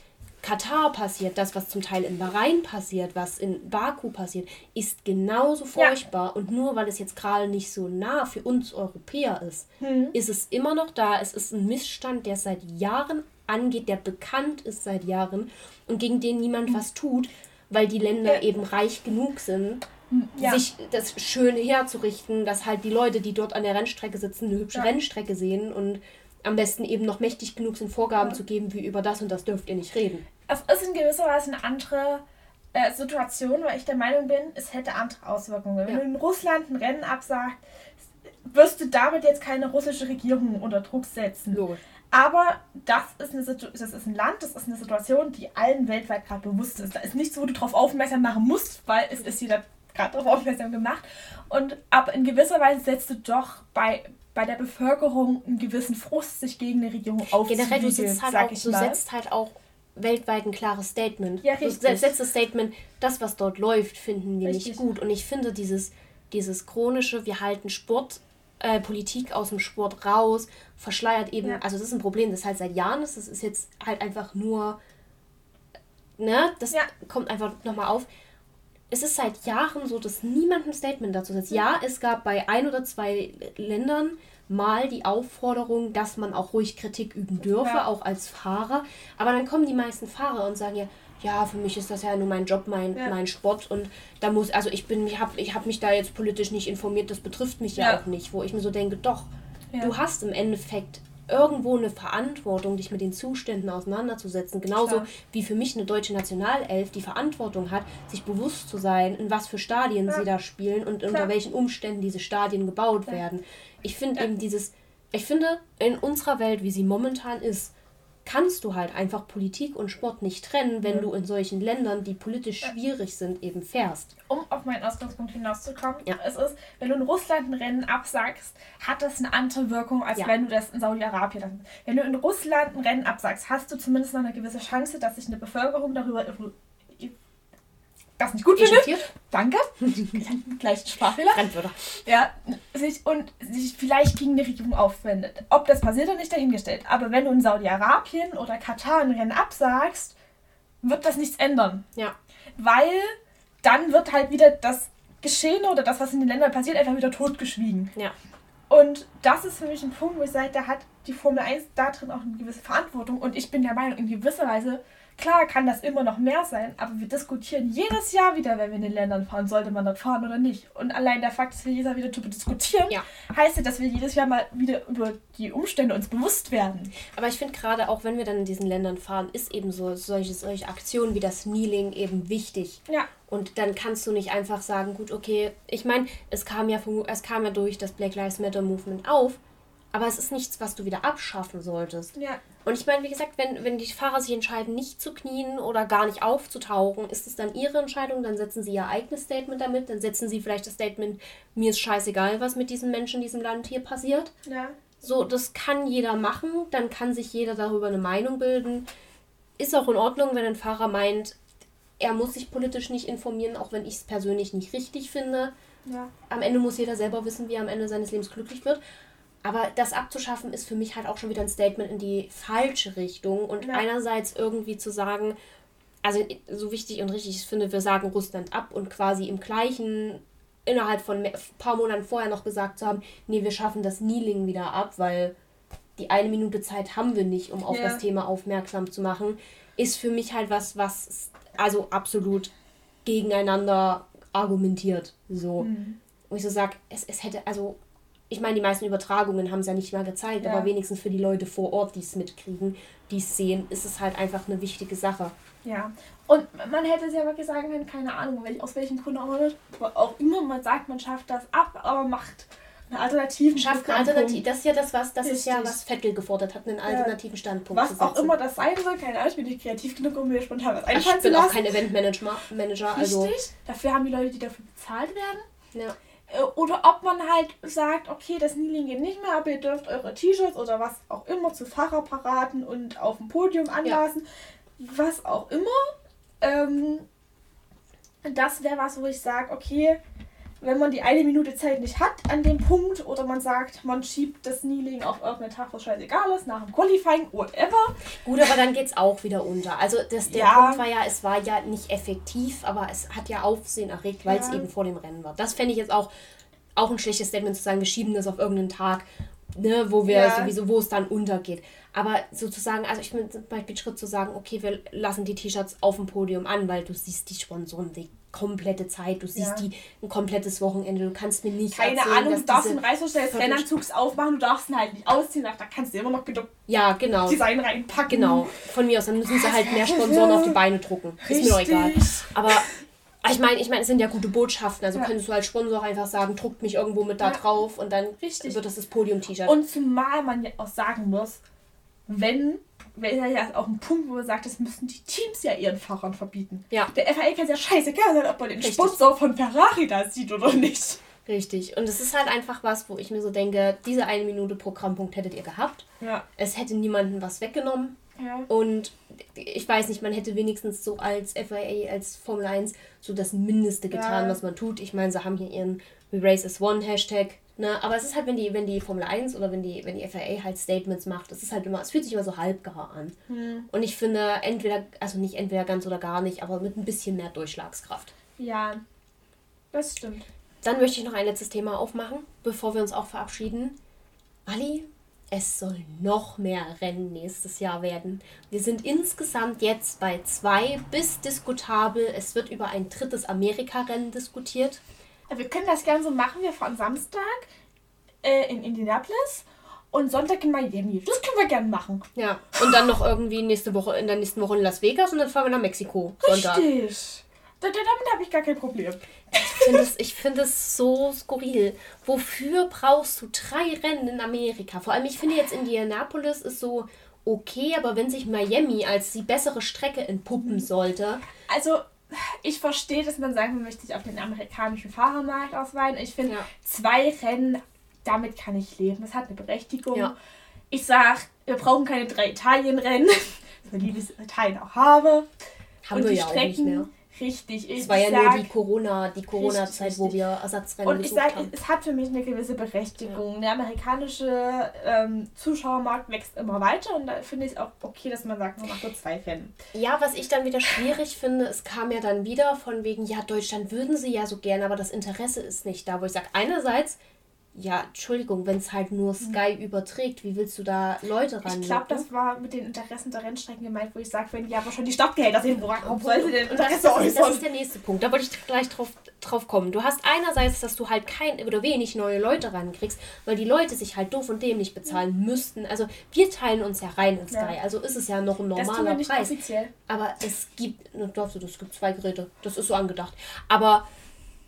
Katar passiert, das, was zum Teil in Bahrain passiert, was in Baku passiert, ist genauso furchtbar. Ja. Und nur weil es jetzt gerade nicht so nah für uns Europäer ist, hm. ist es immer noch da. Es ist ein Missstand, der seit Jahren angeht, der bekannt ist seit Jahren und gegen den niemand hm. was tut, weil die Länder ja. eben reich genug sind, hm, ja. sich das schön herzurichten, dass halt die Leute, die dort an der Rennstrecke sitzen, eine hübsche Rennstrecke sehen und am besten eben noch mächtig genug sind, Vorgaben zu geben, wie über das und das dürft ihr nicht reden es ist in gewisser Weise eine andere äh, Situation, weil ich der Meinung bin, es hätte andere Auswirkungen. Wenn ja. du in Russland ein Rennen absagst, wirst du damit jetzt keine russische Regierung unter Druck setzen. Logisch. Aber das ist, eine das ist ein Land, das ist eine Situation, die allen weltweit gerade bewusst ist. Da ist nichts, wo du darauf aufmerksam machen musst, weil es ist jeder gerade darauf aufmerksam gemacht. Und aber in gewisser Weise setzt du doch bei, bei der Bevölkerung einen gewissen Frust, sich gegen eine Regierung aufzunehmen. Generell, du, sitzt halt auch, du setzt halt auch weltweit ein klares Statement. Ja, richtig. Das letzte Statement, das, was dort läuft, finden wir richtig. nicht gut. Und ich finde dieses, dieses chronische, wir halten Sport, äh, Politik aus dem Sport raus, verschleiert eben, ja. also das ist ein Problem, das halt seit Jahren ist, das ist jetzt halt einfach nur, ne, das ja. kommt einfach nochmal auf. Es ist seit Jahren so, dass niemand ein Statement dazu setzt. Ja, es gab bei ein oder zwei Ländern mal die Aufforderung, dass man auch ruhig Kritik üben dürfe, ja. auch als Fahrer. Aber dann kommen die meisten Fahrer und sagen ja, ja, für mich ist das ja nur mein Job, mein, ja. mein Sport und da muss, also ich bin, ich habe ich hab mich da jetzt politisch nicht informiert, das betrifft mich ja, ja auch nicht, wo ich mir so denke, doch, du hast im Endeffekt irgendwo eine Verantwortung, dich mit den Zuständen auseinanderzusetzen. Genauso Klar. wie für mich eine deutsche Nationalelf die Verantwortung hat, sich bewusst zu sein, in was für Stadien ja. sie da spielen und Klar. unter welchen Umständen diese Stadien gebaut ja. werden. Ich finde ja. eben dieses, ich finde, in unserer Welt, wie sie momentan ist, kannst du halt einfach Politik und Sport nicht trennen, wenn mhm. du in solchen Ländern, die politisch schwierig sind, eben fährst. Um auf meinen Ausgangspunkt hinauszukommen, ja. es ist, wenn du in Russland ein Rennen absagst, hat das eine andere Wirkung, als ja. wenn du das in Saudi-Arabien. Wenn du in Russland ein Rennen absagst, hast du zumindest noch eine gewisse Chance, dass sich eine Bevölkerung darüber das nicht gut finde. Danke. Gleich Sprachfehler. Ja, sich und sich vielleicht gegen eine Regierung aufwendet. Ob das passiert oder nicht, dahingestellt. Aber wenn du in Saudi-Arabien oder Katar ein Rennen absagst, wird das nichts ändern. Ja. Weil dann wird halt wieder das Geschehene oder das, was in den Ländern passiert, einfach wieder totgeschwiegen. Ja. Und das ist für mich ein Punkt, wo ich sage, da hat die Formel 1 da drin auch eine gewisse Verantwortung. Und ich bin der Meinung, in gewisser Weise Klar kann das immer noch mehr sein, aber wir diskutieren jedes Jahr wieder, wenn wir in den Ländern fahren, sollte man dort fahren oder nicht. Und allein der Fakt, dass wir jedes Jahr wieder darüber diskutieren, ja. heißt ja, dass wir jedes Jahr mal wieder über die Umstände uns bewusst werden. Aber ich finde gerade auch, wenn wir dann in diesen Ländern fahren, ist eben so solche, solche Aktionen wie das Kneeling eben wichtig. Ja. Und dann kannst du nicht einfach sagen, gut, okay, ich meine, es kam ja es kam ja durch das Black Lives Matter Movement auf, aber es ist nichts, was du wieder abschaffen solltest. Ja. Und ich meine, wie gesagt, wenn, wenn die Fahrer sich entscheiden, nicht zu knien oder gar nicht aufzutauchen, ist es dann ihre Entscheidung, dann setzen sie ihr eigenes Statement damit, dann setzen sie vielleicht das Statement, mir ist scheißegal, was mit diesen Menschen in diesem Land hier passiert. Ja. So, das kann jeder machen, dann kann sich jeder darüber eine Meinung bilden. Ist auch in Ordnung, wenn ein Fahrer meint, er muss sich politisch nicht informieren, auch wenn ich es persönlich nicht richtig finde. Ja. Am Ende muss jeder selber wissen, wie er am Ende seines Lebens glücklich wird. Aber das abzuschaffen ist für mich halt auch schon wieder ein Statement in die falsche Richtung. Und ja. einerseits irgendwie zu sagen, also so wichtig und richtig ich finde, wir sagen Russland ab und quasi im gleichen, innerhalb von ein paar Monaten vorher noch gesagt zu haben, nee, wir schaffen das Kneeling wieder ab, weil die eine Minute Zeit haben wir nicht, um auf ja. das Thema aufmerksam zu machen, ist für mich halt was, was also absolut gegeneinander argumentiert. So. Mhm. Und ich so sage, es, es hätte, also, ich meine, die meisten Übertragungen haben es ja nicht mal gezeigt, ja. aber wenigstens für die Leute vor Ort, die es mitkriegen, die es sehen, ist es halt einfach eine wichtige Sache. Ja. Und man hätte es ja wirklich sagen können, keine Ahnung, aus welchem Grund auch immer man sagt, man schafft das ab, aber macht eine alternativen Schafft eine Alternative. Das ist ja das, was das ist ja, was Vettel gefordert hat, einen alternativen Standpunkt. Was auch immer das sein soll, keine Ahnung, ich bin nicht kreativ genug, um mir spontan was einfallen zu lassen. Ich bin auch kein Eventmanager. Manager, also Richtig. Dafür haben die Leute, die dafür bezahlt werden. Ja. Äh, oder ob man halt sagt, okay, das Kneeling geht nicht mehr, aber ihr dürft eure T-Shirts oder was auch immer zu Fahrerparaden und auf dem Podium anlassen. Ja. Was auch immer. Ähm, das wäre was, wo ich sage, okay, wenn man die eine Minute Zeit nicht hat an dem Punkt oder man sagt, man schiebt das Kneeling auf irgendeinen Tag, wo scheißegal ist, nach dem Qualifying, whatever. Gut, aber dann geht es auch wieder unter. Also das, der ja. Punkt war ja, es war ja nicht effektiv, aber es hat ja Aufsehen erregt, weil es ja. eben vor dem Rennen war. Das fände ich jetzt auch, auch ein schlechtes Statement zu sagen, wir schieben das auf irgendeinen Tag, ne, wo wir ja. sowieso, wo es dann untergeht. Aber sozusagen, also ich bin zum Beispiel Schritt zu sagen, okay, wir lassen die T-Shirts auf dem Podium an, weil du siehst die Sponsoren die komplette Zeit, du siehst ja. die ein komplettes Wochenende, du kannst mir nicht Keine erzählen, Ahnung, du darfst den Reißverschluss des Rennanzugs aufmachen, du darfst ihn halt nicht ausziehen, da kannst du immer noch genug ja, genau. Design reinpacken. Genau, von mir aus, dann müssen sie halt mehr Sponsoren auf die Beine drucken. Richtig. Ist mir doch egal. Aber ich meine, ich meine, es sind ja gute Botschaften. Also ja. könntest du als Sponsor einfach sagen, druckt mich irgendwo mit da ja. drauf und dann Richtig. wird das das Podium-T-Shirt. Und zumal man ja auch sagen muss, wenn, wäre ja auch ein Punkt, wo man sagt, das müssten die Teams ja ihren Fahrern verbieten. Ja. Der FAA kann es ja scheißegal sein, ob man den Richtig. Sponsor von Ferrari da sieht oder nicht. Richtig. Und es ist halt einfach was, wo ich mir so denke, diese eine Minute Programmpunkt hättet ihr gehabt. Ja. Es hätte niemanden was weggenommen. Ja. Und ich weiß nicht, man hätte wenigstens so als FIA, als Formel 1 so das Mindeste getan, ja. was man tut. Ich meine, sie haben hier ihren We Race as One Hashtag. Ne? Aber es ist halt, wenn die, wenn die Formel 1 oder wenn die, wenn die FIA halt Statements macht, es ist halt immer, es fühlt sich immer so halbgar an. Mhm. Und ich finde, entweder, also nicht entweder ganz oder gar nicht, aber mit ein bisschen mehr Durchschlagskraft. Ja, das stimmt. Dann möchte ich noch ein letztes Thema aufmachen, bevor wir uns auch verabschieden. Ali, es soll noch mehr Rennen nächstes Jahr werden. Wir sind insgesamt jetzt bei zwei bis diskutabel. Es wird über ein drittes Amerika-Rennen diskutiert. Wir können das gerne so machen. Wir fahren Samstag äh, in Indianapolis und Sonntag in Miami. Das können wir gerne machen. Ja. Und dann noch irgendwie nächste Woche in der nächsten Woche in Las Vegas und dann fahren wir nach Mexiko. Sonntag. Richtig. Damit habe ich gar kein Problem. Ich finde es find so skurril. Wofür brauchst du drei Rennen in Amerika? Vor allem, ich finde jetzt Indianapolis ist so okay, aber wenn sich Miami als die bessere Strecke entpuppen sollte. Also, ich verstehe, dass man sagen möchte, sich auf den amerikanischen Fahrermarkt ausweiten. Ich finde, ja. zwei Rennen, damit kann ich leben. Das hat eine Berechtigung. Ja. Ich sage, wir brauchen keine drei Italienrennen, so liebe ich Italien auch habe. Haben Und wir ja Strecken, auch nicht mehr Richtig. Es war ja sag, nur die Corona, die Corona-Zeit, wo wir Ersatzrennen Und ich sage, es hat für mich eine gewisse Berechtigung. Ja. Der amerikanische ähm, Zuschauermarkt wächst immer weiter und da finde ich es auch okay, dass man sagt, man macht nur zwei Rennen. Ja, was ich dann wieder schwierig finde, es kam ja dann wieder von wegen, ja, Deutschland würden sie ja so gerne, aber das Interesse ist nicht da, wo ich sage, einerseits ja, Entschuldigung, wenn es halt nur hm. Sky mhm. überträgt, wie willst du da Leute ran? Ich glaube, das war mit den Interessen der Rennstrecken gemeint, wo ich sage, wenn die aber schon die Stadtgehälter sind, warum soll sie denn Interesse das, das, das ist der nächste Punkt. Da wollte ich gleich drauf, drauf kommen. Du hast einerseits, dass du halt kein oder wenig neue Leute rankriegst, weil die Leute sich halt doof und dämlich bezahlen mhm. müssten. Also wir teilen uns ja rein in Sky, ja. also ist es ja noch ein normaler Preis. Offiziell. Aber es gibt, darfst du, es gibt zwei Geräte, das ist so angedacht. Aber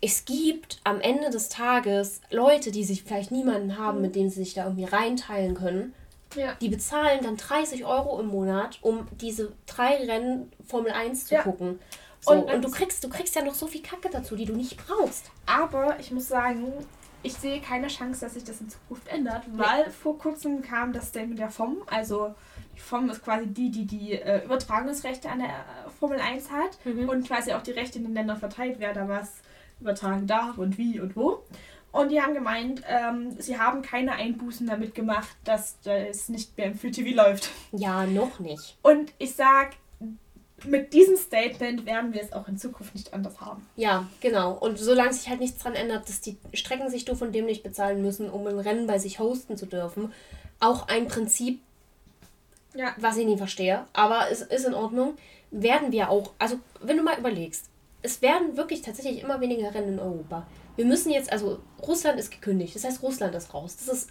es gibt am Ende des Tages Leute, die sich vielleicht niemanden haben, mit dem sie sich da irgendwie reinteilen können. Ja. Die bezahlen dann 30 Euro im Monat, um diese drei Rennen Formel 1 zu ja. gucken. So, und, und, du kriegst, du kriegst ja noch so viel Kacke dazu, die du nicht brauchst. Aber ich muss sagen, ich sehe keine Chance, dass sich das in Zukunft ändert, weil nee. vor kurzem kam das Statement der FOM, also die FOM ist quasi die, die die äh, Übertragungsrechte an der äh, Formel 1 hat mhm. und quasi auch die Rechte in den Ländern verteilt, wer da was übertragen darf und wie und wo. Und die haben gemeint, ähm, sie haben keine Einbußen damit gemacht, dass es nicht mehr im Free TV läuft. Ja, noch nicht. Und ich sag, mit diesem Statement werden wir es auch in Zukunft nicht anders haben. Ja, genau. Und solange sich halt nichts daran ändert, dass die Strecken sich doof und dämlich bezahlen müssen, um ein Rennen bei sich hosten zu dürfen, auch ein Prinzip, ja. was ich nie verstehe, aber es ist in Ordnung, werden wir auch, also wenn du mal überlegst, es werden wirklich tatsächlich immer weniger Rennen in Europa. Wir müssen jetzt, also Russland ist gekündigt, das heißt Russland ist raus. Das ist,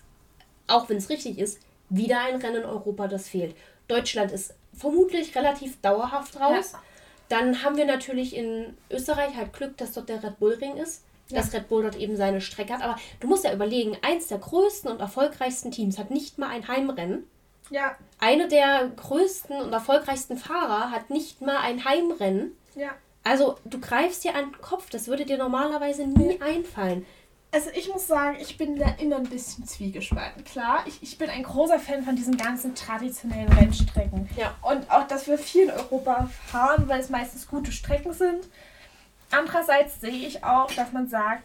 auch wenn es richtig ist, wieder ein Rennen in Europa, das fehlt. Deutschland ist vermutlich relativ dauerhaft raus. Ja. Dann haben wir natürlich in Österreich halt Glück, dass dort der Red Bull Ring ist. Ja. Dass Red Bull dort eben seine Strecke hat. Aber du musst ja überlegen, eins der größten und erfolgreichsten Teams hat nicht mal ein Heimrennen. Ja. Eine der größten und erfolgreichsten Fahrer hat nicht mal ein Heimrennen. Ja. Also du greifst dir an den Kopf, das würde dir normalerweise nie einfallen. Also ich muss sagen, ich bin da immer ein bisschen zwiegespalten. Klar, ich, ich bin ein großer Fan von diesen ganzen traditionellen Rennstrecken. Ja. Und auch, dass wir viel in Europa fahren, weil es meistens gute Strecken sind. Andererseits sehe ich auch, dass man sagt,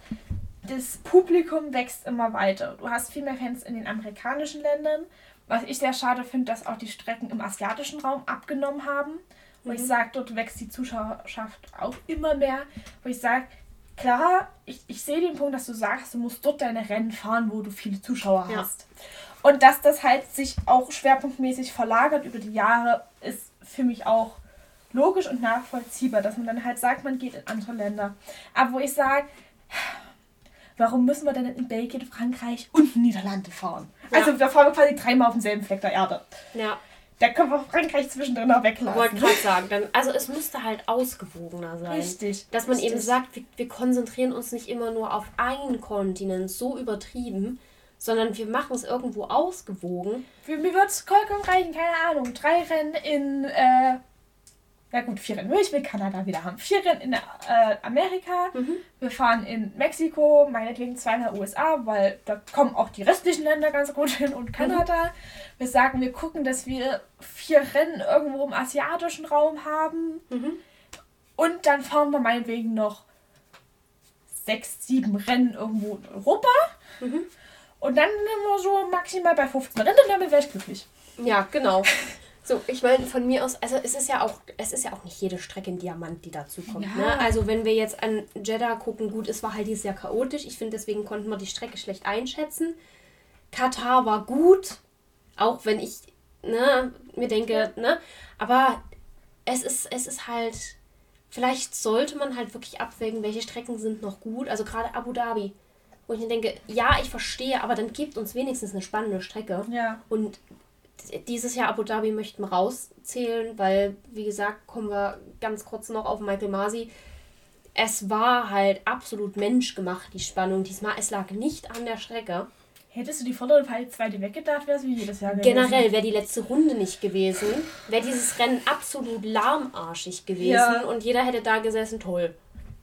das Publikum wächst immer weiter. Du hast viel mehr Fans in den amerikanischen Ländern. Was ich sehr schade finde, dass auch die Strecken im asiatischen Raum abgenommen haben. Wo mhm. ich sage, dort wächst die Zuschauerschaft auch immer mehr. Wo ich sage, klar, ich, ich sehe den Punkt, dass du sagst, du musst dort deine Rennen fahren, wo du viele Zuschauer ja. hast. Und dass das halt sich auch schwerpunktmäßig verlagert über die Jahre, ist für mich auch logisch und nachvollziehbar, dass man dann halt sagt, man geht in andere Länder. Aber wo ich sage, warum müssen wir denn in Belgien, Frankreich und Niederlande fahren? Ja. Also da fahren wir quasi dreimal auf demselben Fleck der Erde. Ja. Da können wir Frankreich zwischendrin noch weglassen. Wollte gerade sagen. Dann, also es müsste halt ausgewogener sein. Richtig. Dass man richtig. eben sagt, wir, wir konzentrieren uns nicht immer nur auf einen Kontinent, so übertrieben, sondern wir machen es irgendwo ausgewogen. Für mir wird es vollkommen reichen, keine Ahnung. Drei Rennen in äh, ja gut, vier Rennen. Ich will Kanada wieder haben. Vier Rennen in äh, Amerika. Mhm. Wir fahren in Mexiko, meinetwegen zweimal USA, weil da kommen auch die restlichen Länder ganz gut hin und Kanada. Mhm. Wir sagen, wir gucken, dass wir vier Rennen irgendwo im asiatischen Raum haben. Mhm. Und dann fahren wir meinetwegen noch sechs, sieben Rennen irgendwo in Europa. Mhm. Und dann sind wir so maximal bei 15 Rennen, dann wäre ich glücklich. Ja, genau. So, ich meine, von mir aus, also es ist ja auch, es ist ja auch nicht jede Strecke ein Diamant, die dazu kommt. Ja. Ne? Also wenn wir jetzt an Jeddah gucken, gut, es war halt dieses Jahr chaotisch. Ich finde, deswegen konnten wir die Strecke schlecht einschätzen. Katar war gut, auch wenn ich ne, mir denke, ne, aber es ist, es ist halt, vielleicht sollte man halt wirklich abwägen, welche Strecken sind noch gut. Also gerade Abu Dhabi, wo ich mir denke, ja, ich verstehe, aber dann gibt uns wenigstens eine spannende Strecke. Ja. Und dieses Jahr Abu Dhabi möchten wir rauszählen, weil, wie gesagt, kommen wir ganz kurz noch auf Michael Masi. Es war halt absolut menschgemacht, die Spannung diesmal. Es lag nicht an der Strecke. Hättest du die vordere zweite weggedacht, wäre es wie jedes Jahr gewesen. Generell wäre die letzte Runde nicht gewesen, wäre dieses Rennen absolut lahmarschig gewesen ja. und jeder hätte da gesessen, toll.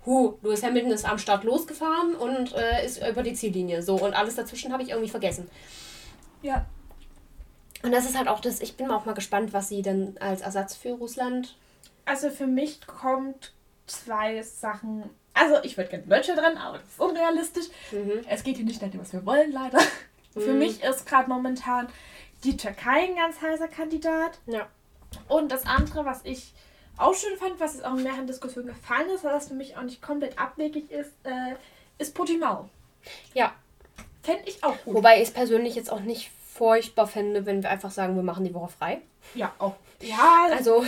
Huh, Lewis Hamilton ist am Start losgefahren und äh, ist über die Ziellinie. So, und alles dazwischen habe ich irgendwie vergessen. Ja, und das ist halt auch das, ich bin auch mal gespannt, was sie dann als Ersatz für Russland. Also für mich kommt zwei Sachen. Also ich würde gerne Deutsche dran, aber das ist unrealistisch. Mhm. Es geht hier nicht nach dem, was wir wollen, leider. Mhm. Für mich ist gerade momentan die Türkei ein ganz heißer Kandidat. Ja. Und das andere, was ich auch schön fand, was jetzt auch in mehreren Diskussionen gefallen ist, was für mich auch nicht komplett abwegig ist, äh, ist Portimao. Ja. Fände ich auch gut. Wobei ich es persönlich jetzt auch nicht furchtbar fände, wenn wir einfach sagen, wir machen die Woche frei. Ja, auch. Ja, also.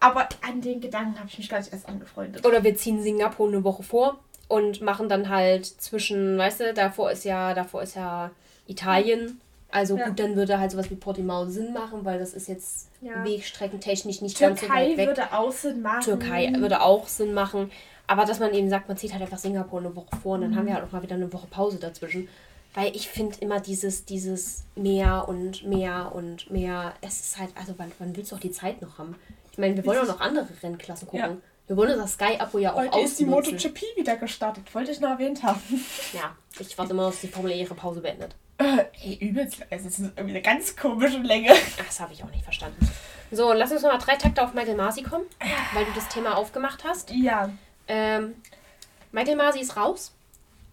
Aber an den Gedanken habe ich mich gar nicht erst angefreundet. Oder wir ziehen Singapur eine Woche vor und machen dann halt zwischen, weißt du, davor ist ja, davor ist ja Italien. Also ja. gut, dann würde halt sowas wie Portimao Sinn machen, weil das ist jetzt ja. wegstreckentechnisch nicht Türkei ganz so weit weg. Türkei würde auch Sinn machen. Türkei würde auch Sinn machen. Aber dass man eben sagt, man zieht halt einfach Singapur eine Woche vor und dann mhm. haben wir halt auch mal wieder eine Woche Pause dazwischen. Weil ich finde immer dieses, dieses mehr und mehr und mehr, es ist halt, also wann, wann willst du auch die Zeit noch haben? Ich meine, wir wollen auch noch andere Rennklassen gucken. Ja. Wir wollen das Sky-Abo ja auch Heute ist die MotoGP wieder gestartet, wollte ich noch erwähnt haben. Ja, ich warte immer, dass die Formel E ihre Pause beendet. Äh, ey, übelst, es ist irgendwie eine ganz komische Länge. Ach, das habe ich auch nicht verstanden. So, lass uns noch mal drei Takte auf Michael Masi kommen, weil du das Thema aufgemacht hast. Ja. Ähm, Michael Masi ist raus.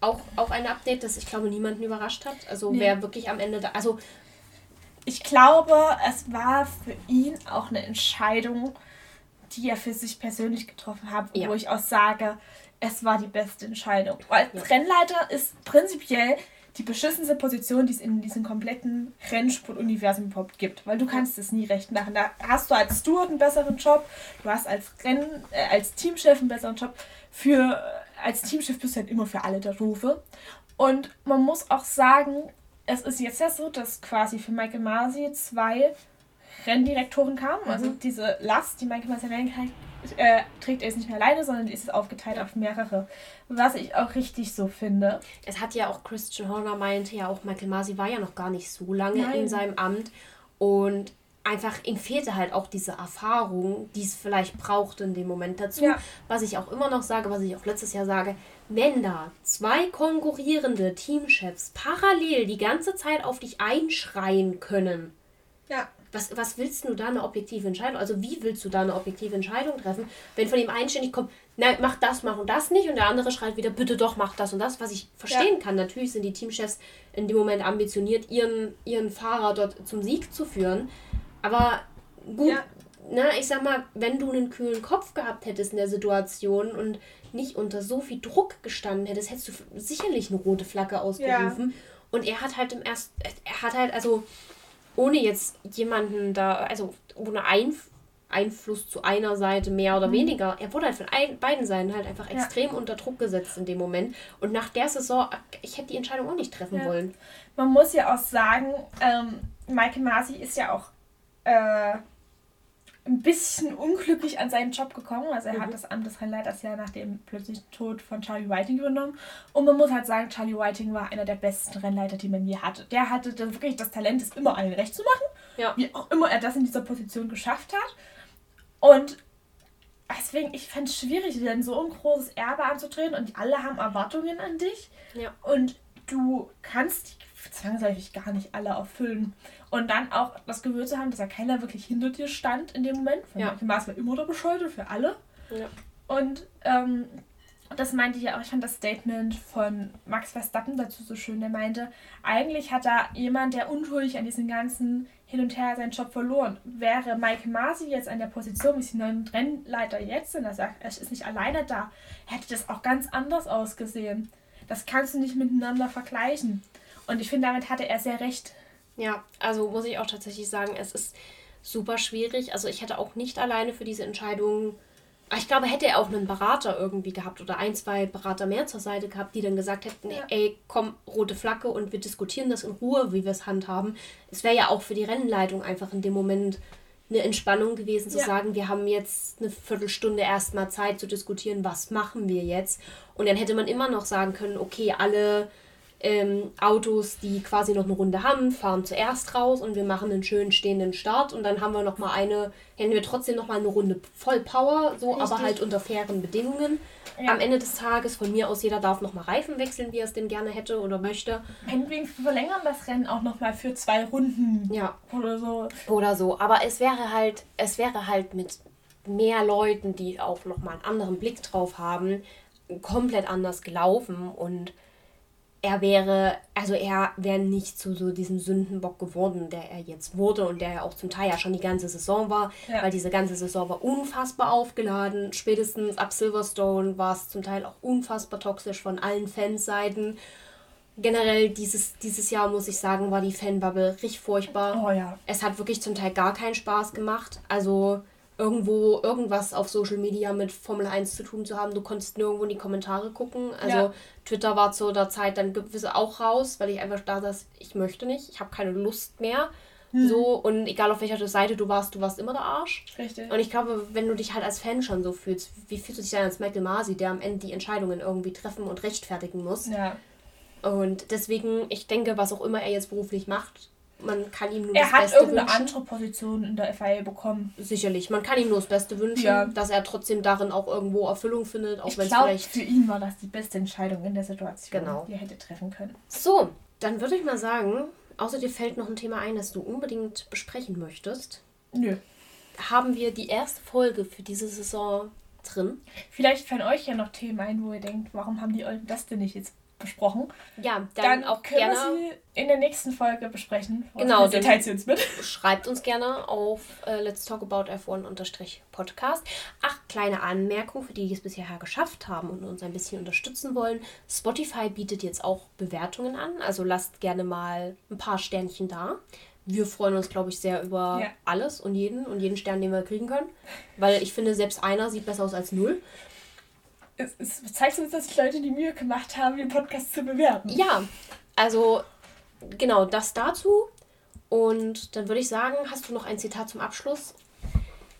Auch, auch ein Update, das ich glaube niemanden überrascht hat. Also Nee. wer wirklich am Ende da. Also Ich glaube, es war für ihn auch eine Entscheidung, die er für sich persönlich getroffen hat, Ja. wo ich auch sage, es war die beste Entscheidung. Weil Ja. Rennleiter ist prinzipiell die beschissenste Position, die es in diesem kompletten Rennsport-Universum überhaupt gibt. Weil du kannst es nie recht machen. Da hast du als Steward einen besseren Job, du hast als Renn, äh, als Teamchef einen besseren Job. Für, als Teamchef bist du halt immer für alle der Rufe. Und man muss auch sagen, es ist jetzt ja so, dass quasi für Michael Masi zwei Renndirektoren kamen. Also diese Last, die Michael Masi äh, trägt er jetzt nicht mehr alleine, sondern ist aufgeteilt auf mehrere. Was ich auch richtig so finde. es hat ja auch Christian Horner meinte ja auch, Michael Masi war ja noch gar nicht so lange Nein. in seinem Amt. Und einfach, ihm fehlte halt auch diese Erfahrung, die es vielleicht brauchte in dem Moment dazu. Ja. Was ich auch immer noch sage, was ich auch letztes Jahr sage, wenn da zwei konkurrierende Teamchefs parallel die ganze Zeit auf dich einschreien können, Ja. was, was willst du da eine objektive Entscheidung? Also wie willst du da eine objektive Entscheidung treffen, wenn von dem einen ständig kommt, nein, mach das, mach und das nicht und der andere schreit wieder, bitte doch, mach das und das, was ich verstehen kann. Natürlich sind die Teamchefs in dem Moment ambitioniert, ihren, ihren Fahrer dort zum Sieg zu führen. Aber gut, Ja. na, ich sag mal, wenn du einen kühlen Kopf gehabt hättest in der Situation und nicht unter so viel Druck gestanden hättest, hättest du sicherlich eine rote Flagge ausgerufen. Und er hat halt im ersten, er hat halt, also ohne jetzt jemanden da, also ohne Einf Einfluss zu einer Seite mehr oder weniger, er wurde halt von ein, beiden Seiten halt einfach Ja. extrem unter Druck gesetzt in dem Moment. Und nach der Saison, ich hätte die Entscheidung auch nicht treffen Ja. wollen. Man muss ja auch sagen, ähm, Michael Masi ist ja auch äh, ein bisschen unglücklich an seinen Job gekommen. Also er hat das Amt des Rennleiters ja nach dem plötzlichen Tod von Charlie Whiting übernommen. Und man muss halt sagen, Charlie Whiting war einer der besten Rennleiter, die man je hatte. Der hatte dann wirklich das Talent, es immer allen recht zu machen. Ja. Wie auch immer er das in dieser Position geschafft hat. Und deswegen, ich fände es schwierig, denn so ein großes Erbe anzutreten und alle haben Erwartungen an dich. Ja. Und du kannst die zwangsläufig gar nicht alle erfüllen. Und dann auch das Gewürz zu haben, dass ja keiner wirklich hinter dir stand in dem Moment. Für Ja. manche war es immer der Bescheute, für alle. Ja. Und ähm, das meinte ich ja auch, ich fand das Statement von Max Verstappen dazu so schön. Der meinte, eigentlich hat da jemand, der unschuldig an diesem ganzen Hin und Her seinen Job verloren. Wäre Mike Masi jetzt an der Position, wie sie neuen Rennleiter jetzt sind, er sagt, er ist nicht alleine da, hätte das auch ganz anders ausgesehen. Das kannst du nicht miteinander vergleichen. Und ich finde, damit hatte er sehr recht. Ja, also muss ich auch tatsächlich sagen, es ist super schwierig. Also ich hätte auch nicht alleine für diese Entscheidung. Aber Ich glaube, hätte er auch einen Berater irgendwie gehabt oder ein, zwei Berater mehr zur Seite gehabt, die dann gesagt hätten, Ja. ey, komm, rote Flagge und wir diskutieren das in Ruhe, wie wir es handhaben. Es wäre ja auch für die Rennleitung einfach in dem Moment eine Entspannung gewesen, zu Ja. sagen, wir haben jetzt eine Viertelstunde erstmal Zeit zu diskutieren, was machen wir jetzt. Und dann hätte man immer noch sagen können, okay, alle ähm, Autos, die quasi noch eine Runde haben, fahren zuerst raus und wir machen einen schönen stehenden Start und dann haben wir noch mal eine, hätten wir trotzdem noch mal eine Runde voll Power, so aber Richtig. halt unter fairen Bedingungen. Ja. Am Ende des Tages von mir aus jeder darf noch mal Reifen wechseln, wie er es denn gerne hätte oder möchte. Meinetwegen verlängern das Rennen auch nochmal für zwei Runden Ja, oder so. oder so. Aber es wäre halt, es wäre halt mit mehr Leuten, die auch noch mal einen anderen Blick drauf haben, komplett anders gelaufen und er wäre, also er wäre nicht zu so diesem Sündenbock geworden, der er jetzt wurde und der ja auch zum Teil ja schon die ganze Saison war, Ja. weil diese ganze Saison war unfassbar aufgeladen. Spätestens ab Silverstone war es zum Teil auch unfassbar toxisch von allen Fansseiten. Generell dieses, dieses Jahr, muss ich sagen, war die Fanbubble richtig furchtbar. Oh ja. Es hat wirklich zum Teil gar keinen Spaß gemacht. Also irgendwo irgendwas auf Social Media mit Formel 1 zu tun zu haben. Du konntest nirgendwo in die Kommentare gucken. Also Ja. Twitter war zu der Zeit dann gewisse auch raus, weil ich einfach da saß, ich möchte nicht, ich habe keine Lust mehr. So, und egal auf welcher Seite du warst, du warst immer der Arsch. Richtig. Und ich glaube, wenn du dich halt als Fan schon so fühlst, wie fühlst du dich dann als Michael Masi, der am Ende die Entscheidungen irgendwie treffen und rechtfertigen muss? Ja. Und deswegen, ich denke, was auch immer er jetzt beruflich macht, man kann ihm nur er das hat Beste irgendeine wünschen. andere Position in der FIA bekommen. Sicherlich, man kann ihm nur das Beste wünschen, Ja. dass er trotzdem darin auch irgendwo Erfüllung findet, auch Ich wenn es glaube, für ihn war das die beste Entscheidung in der Situation, Genau. die er hätte treffen können. So, dann würde ich mal sagen, außer dir fällt noch ein Thema ein, das du unbedingt besprechen möchtest. Nö. Haben wir die erste Folge für diese Saison drin? Vielleicht fallen euch ja noch Themen ein, wo ihr denkt, warum haben die Olden das denn nicht jetzt besprochen? Ja, dann, auch können gerne. wir sie in der nächsten Folge besprechen. Genau, dann dann- teilt sie uns mit. Schreibt uns gerne auf äh, Let's Talk About F1-Podcast. Ach, kleine Anmerkung für die, die es bisher geschafft haben und uns ein bisschen unterstützen wollen. Spotify bietet jetzt auch Bewertungen an, also lasst gerne mal ein paar Sternchen da. Wir freuen uns, glaube ich, sehr über Ja. alles und jeden und jeden Stern, den wir kriegen können. Weil ich finde, selbst einer sieht besser aus als null. Es, es zeigt uns, dass sich Leute die Mühe gemacht haben, den Podcast zu bewerten. Ja, also genau das dazu. Und dann würde ich sagen, hast du noch ein Zitat zum Abschluss?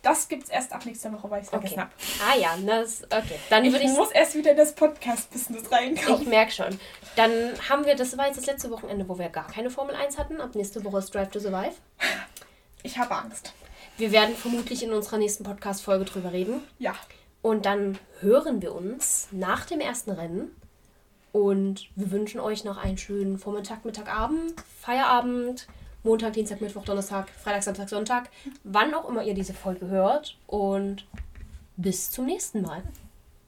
Das gibt's erst ab nächster Woche, weil ich es Okay. vergessen habe. Ah ja, das, okay. Dann Ich würde ich muss erst wieder in das Podcast-Business reinkommen. Ich merke schon. Dann haben wir, das war jetzt das letzte Wochenende, wo wir gar keine Formel 1 hatten. Ab nächste Woche ist Drive to Survive. Ich habe Angst. Wir werden vermutlich in unserer nächsten Podcast-Folge drüber reden. Ja. Und dann hören wir uns nach dem ersten Rennen. Und wir wünschen euch noch einen schönen Vormittag, Mittag, Abend, Feierabend, Montag, Dienstag, Mittwoch, Donnerstag, Freitag, Samstag, Sonntag. Wann auch immer ihr diese Folge hört. Und bis zum nächsten Mal.